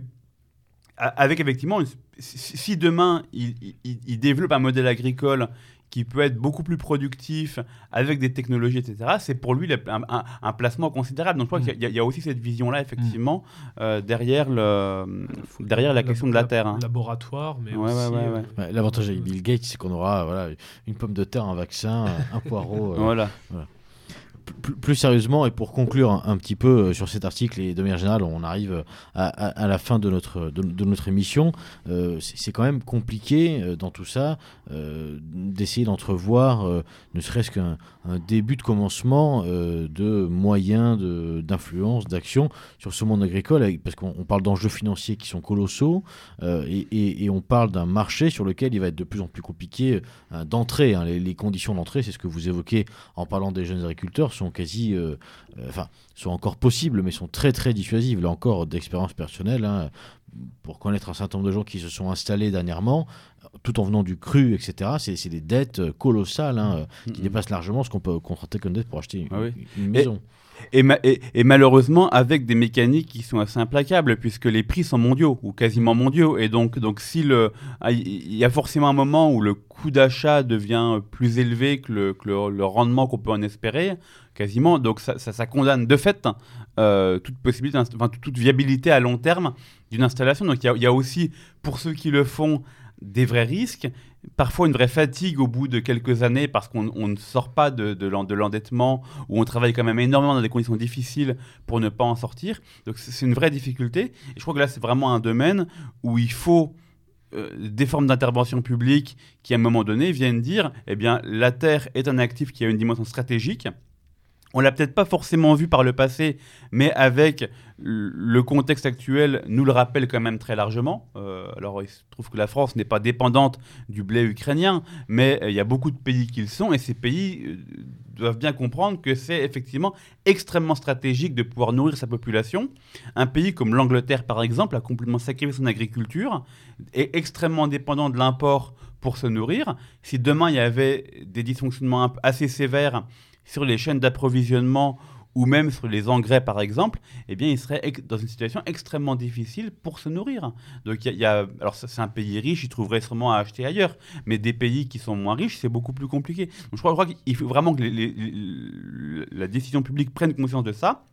avec effectivement, si demain il, développe un modèle agricole qui peut être beaucoup plus productif avec des technologies, etc., c'est pour lui un, placement considérable. Donc je crois qu'il y, a aussi cette vision-là, effectivement, mm. euh, derrière, le, derrière la, question de la terre. Hein. Laboratoire, mais aussi... Euh, l'avantage avec Bill Gates, c'est qu'on aura voilà, une pomme de terre, un vaccin, un poireau. Euh, *laughs* voilà plus, sérieusement, et pour conclure un, petit peu euh, sur cet article, et de manière générale, on arrive à, la fin de notre, de, notre émission, euh, c'est quand même compliqué euh, dans tout ça d'essayer d'entrevoir ne serait-ce qu'un début de commencement de moyens d'influence, d'action sur ce monde agricole, parce qu'on parle d'enjeux financiers qui sont colossaux, et, on parle d'un marché sur lequel il va être de plus en plus compliqué d'entrer. Hein. les, les, conditions d'entrée, c'est ce que vous évoquez en parlant des jeunes agriculteurs, sont quasi, euh, euh, enfin, sont encore possibles, mais sont très très dissuasives. Là encore, d'expérience personnelle, hein, pour connaître un certain nombre de gens qui se sont installés dernièrement, tout en venant du cru, etc. C'est des dettes colossales hein, mm-hmm. qui dépassent largement ce qu'on peut contracter comme dette pour acheter une, ah maison. Et, et, malheureusement, avec des mécaniques qui sont assez implacables, puisque les prix sont mondiaux, ou quasiment mondiaux. Et donc, donc si le, ah, il y a forcément un moment où le coût d'achat devient plus élevé que le, le, rendement qu'on peut en espérer, quasiment. Donc, ça, ça, condamne de fait euh, toute possibilité, enfin, toute viabilité à long terme d'une installation. Donc, il y, y, a aussi, pour ceux qui le font, des vrais risques, parfois une vraie fatigue au bout de quelques années parce qu'on ne sort pas de, de l'endettement, ou on travaille quand même énormément dans des conditions difficiles pour ne pas en sortir. Donc c'est une vraie difficulté. Et je crois que là, c'est vraiment un domaine où il faut euh, des formes d'intervention publique qui, à un moment donné, viennent dire, eh bien, la Terre est un actif qui a une dimension stratégique on l'a peut-être pas forcément vu par le passé, mais avec le contexte actuel nous le rappelle quand même très largement. Euh, alors il se trouve que la France n'est pas dépendante du blé ukrainien, mais il y a beaucoup de pays qui le sont, et ces pays euh, doivent bien comprendre que c'est effectivement extrêmement stratégique de pouvoir nourrir sa population. Un pays comme l'Angleterre, par exemple, a complètement sacrifié son agriculture, est extrêmement dépendant de l'import pour se nourrir. Si demain il y avait des dysfonctionnements assez sévères sur les chaînes d'approvisionnement ou même sur les engrais par exemple, eh bien, il serait dans une situation extrêmement difficile pour se nourrir. Donc, il y, a, alors c'est un pays riche, il trouverait sûrement à acheter ailleurs, mais des pays qui sont moins riches, c'est beaucoup plus compliqué. Donc, je crois, qu'il faut vraiment que la décision publique prenne conscience de ça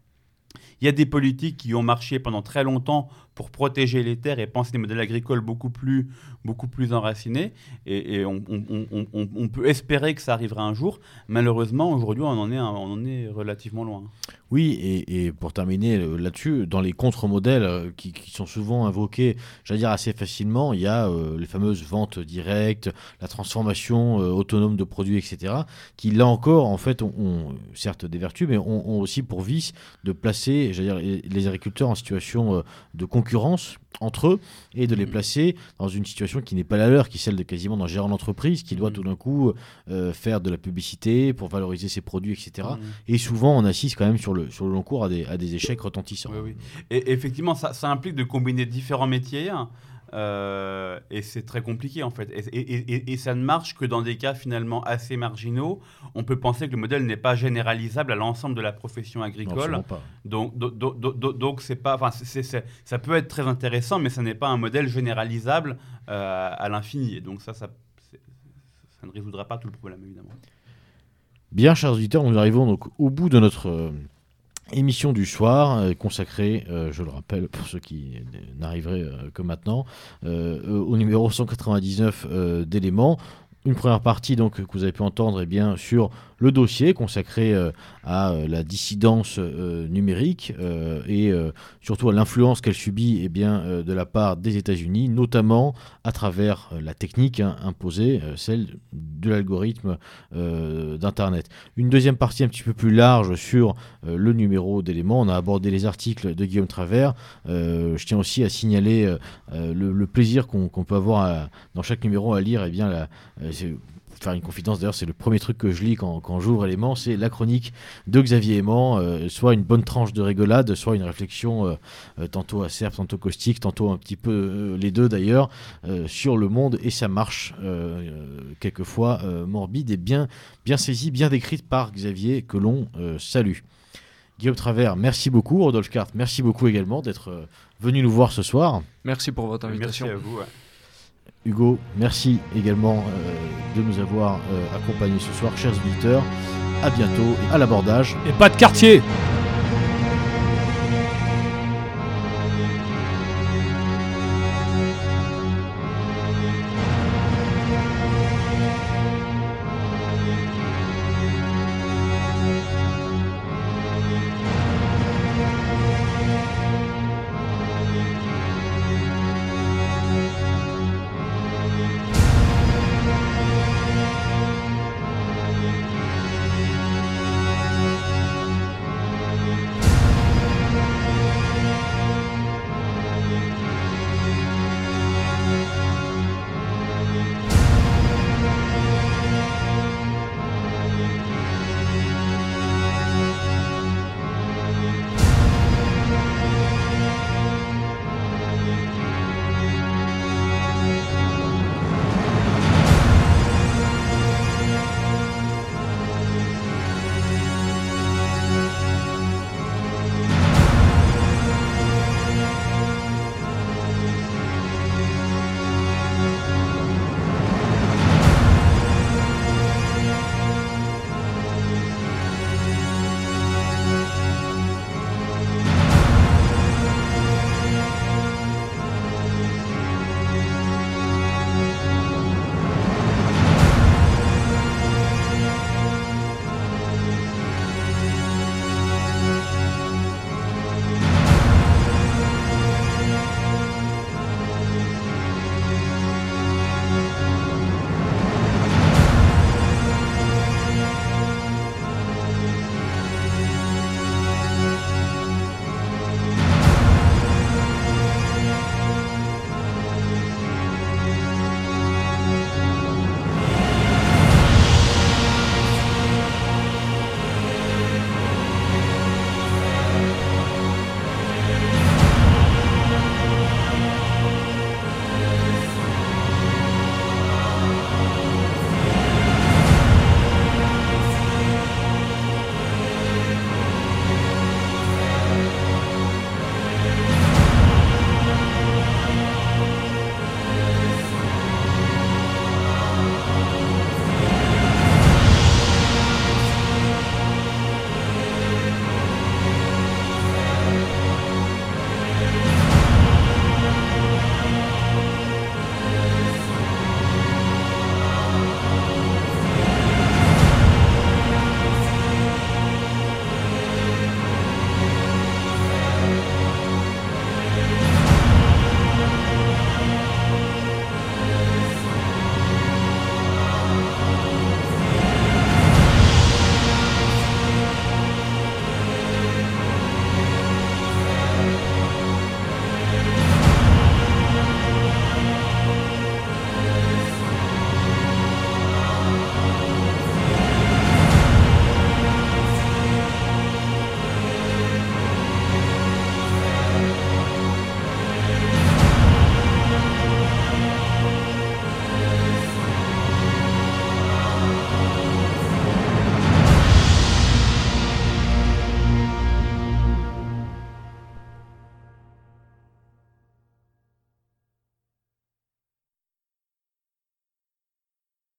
il y a des politiques qui ont marché pendant très longtemps pour protéger les terres et penser des modèles agricoles beaucoup plus, beaucoup plus enracinés. Et, on, peut espérer que ça arrivera un jour. Malheureusement, aujourd'hui, on, en est, on en est relativement loin. Oui, et, pour terminer euh, là-dessus, dans les contre-modèles euh, qui, sont souvent invoqués, j'allais dire assez facilement, il y a euh, les fameuses ventes directes, la transformation autonome de produits, etc., qui là encore, en fait, ont, certes des vertus, mais ont, aussi pour vice de placer, j'allais dire, les agriculteurs en situation de concurrence concurrence entre eux et de les Mhm. placer dans une situation qui n'est pas la leur, qui est celle de quasiment d'un gérant d'entreprise qui doit Mhm. tout d'un coup euh, faire de la publicité pour valoriser ses produits, etc. Mhm. Et souvent, on assiste quand même sur le, sur le long cours à des, à des échecs retentissants. Oui, oui. Et effectivement, ça, ça implique de combiner différents métiers. hein, euh, et c'est très compliqué en fait. Et, et- et- et ça ne marche que dans des cas finalement assez marginaux. On peut penser que le modèle n'est pas généralisable à l'ensemble de la profession Non, agricole. absolument pas. Donc, do- do- do- do- donc c'est pas, enfin, ça peut être très intéressant, mais ça n'est pas un modèle généralisable euh, à l'infini. Et donc ça, ça ne résoudra pas tout le problème évidemment. Bien, chers auditeurs, nous arrivons donc au bout de notre euh, émission du soir, euh, consacrée, euh, je le rappelle pour ceux qui n'arriveraient euh, que maintenant, au numéro 199 euh, d'éléments. Une première partie donc que vous avez pu entendre eh bien, sur le dossier consacré euh, à euh, la dissidence euh, numérique et surtout à l'influence qu'elle subit eh bien, de la part des États-Unis, notamment à travers la technique hein, imposée, celle de l'algorithme d'Internet. Une deuxième partie un petit peu plus large sur le numéro d'éléments. On a abordé les articles de Guillaume Travers. Je tiens aussi à signaler le, plaisir qu'on peut avoir dans chaque numéro à lire. Eh bien, la, c'est- faire une confidence d'ailleurs, c'est le premier truc que je lis quand, quand j'ouvre éléments, c'est la chronique de Xavier Aimant, euh, soit une bonne tranche de rigolade, soit une réflexion euh, euh, tantôt acerbe, tantôt caustique, tantôt un petit peu euh, les deux d'ailleurs, euh, sur le monde et sa marche, quelquefois euh, morbide et bien, bien saisie, bien décrite par Xavier que l'on euh, salue. Guillaume Travers, merci beaucoup. Rodolphe Carte, merci beaucoup également d'être venu nous voir ce soir. Merci pour votre Merci invitation. à vous. ouais. Hugo, merci également euh, de nous avoir euh, accompagnés ce soir, chers auditeurs. À bientôt à l'abordage. Et pas de quartier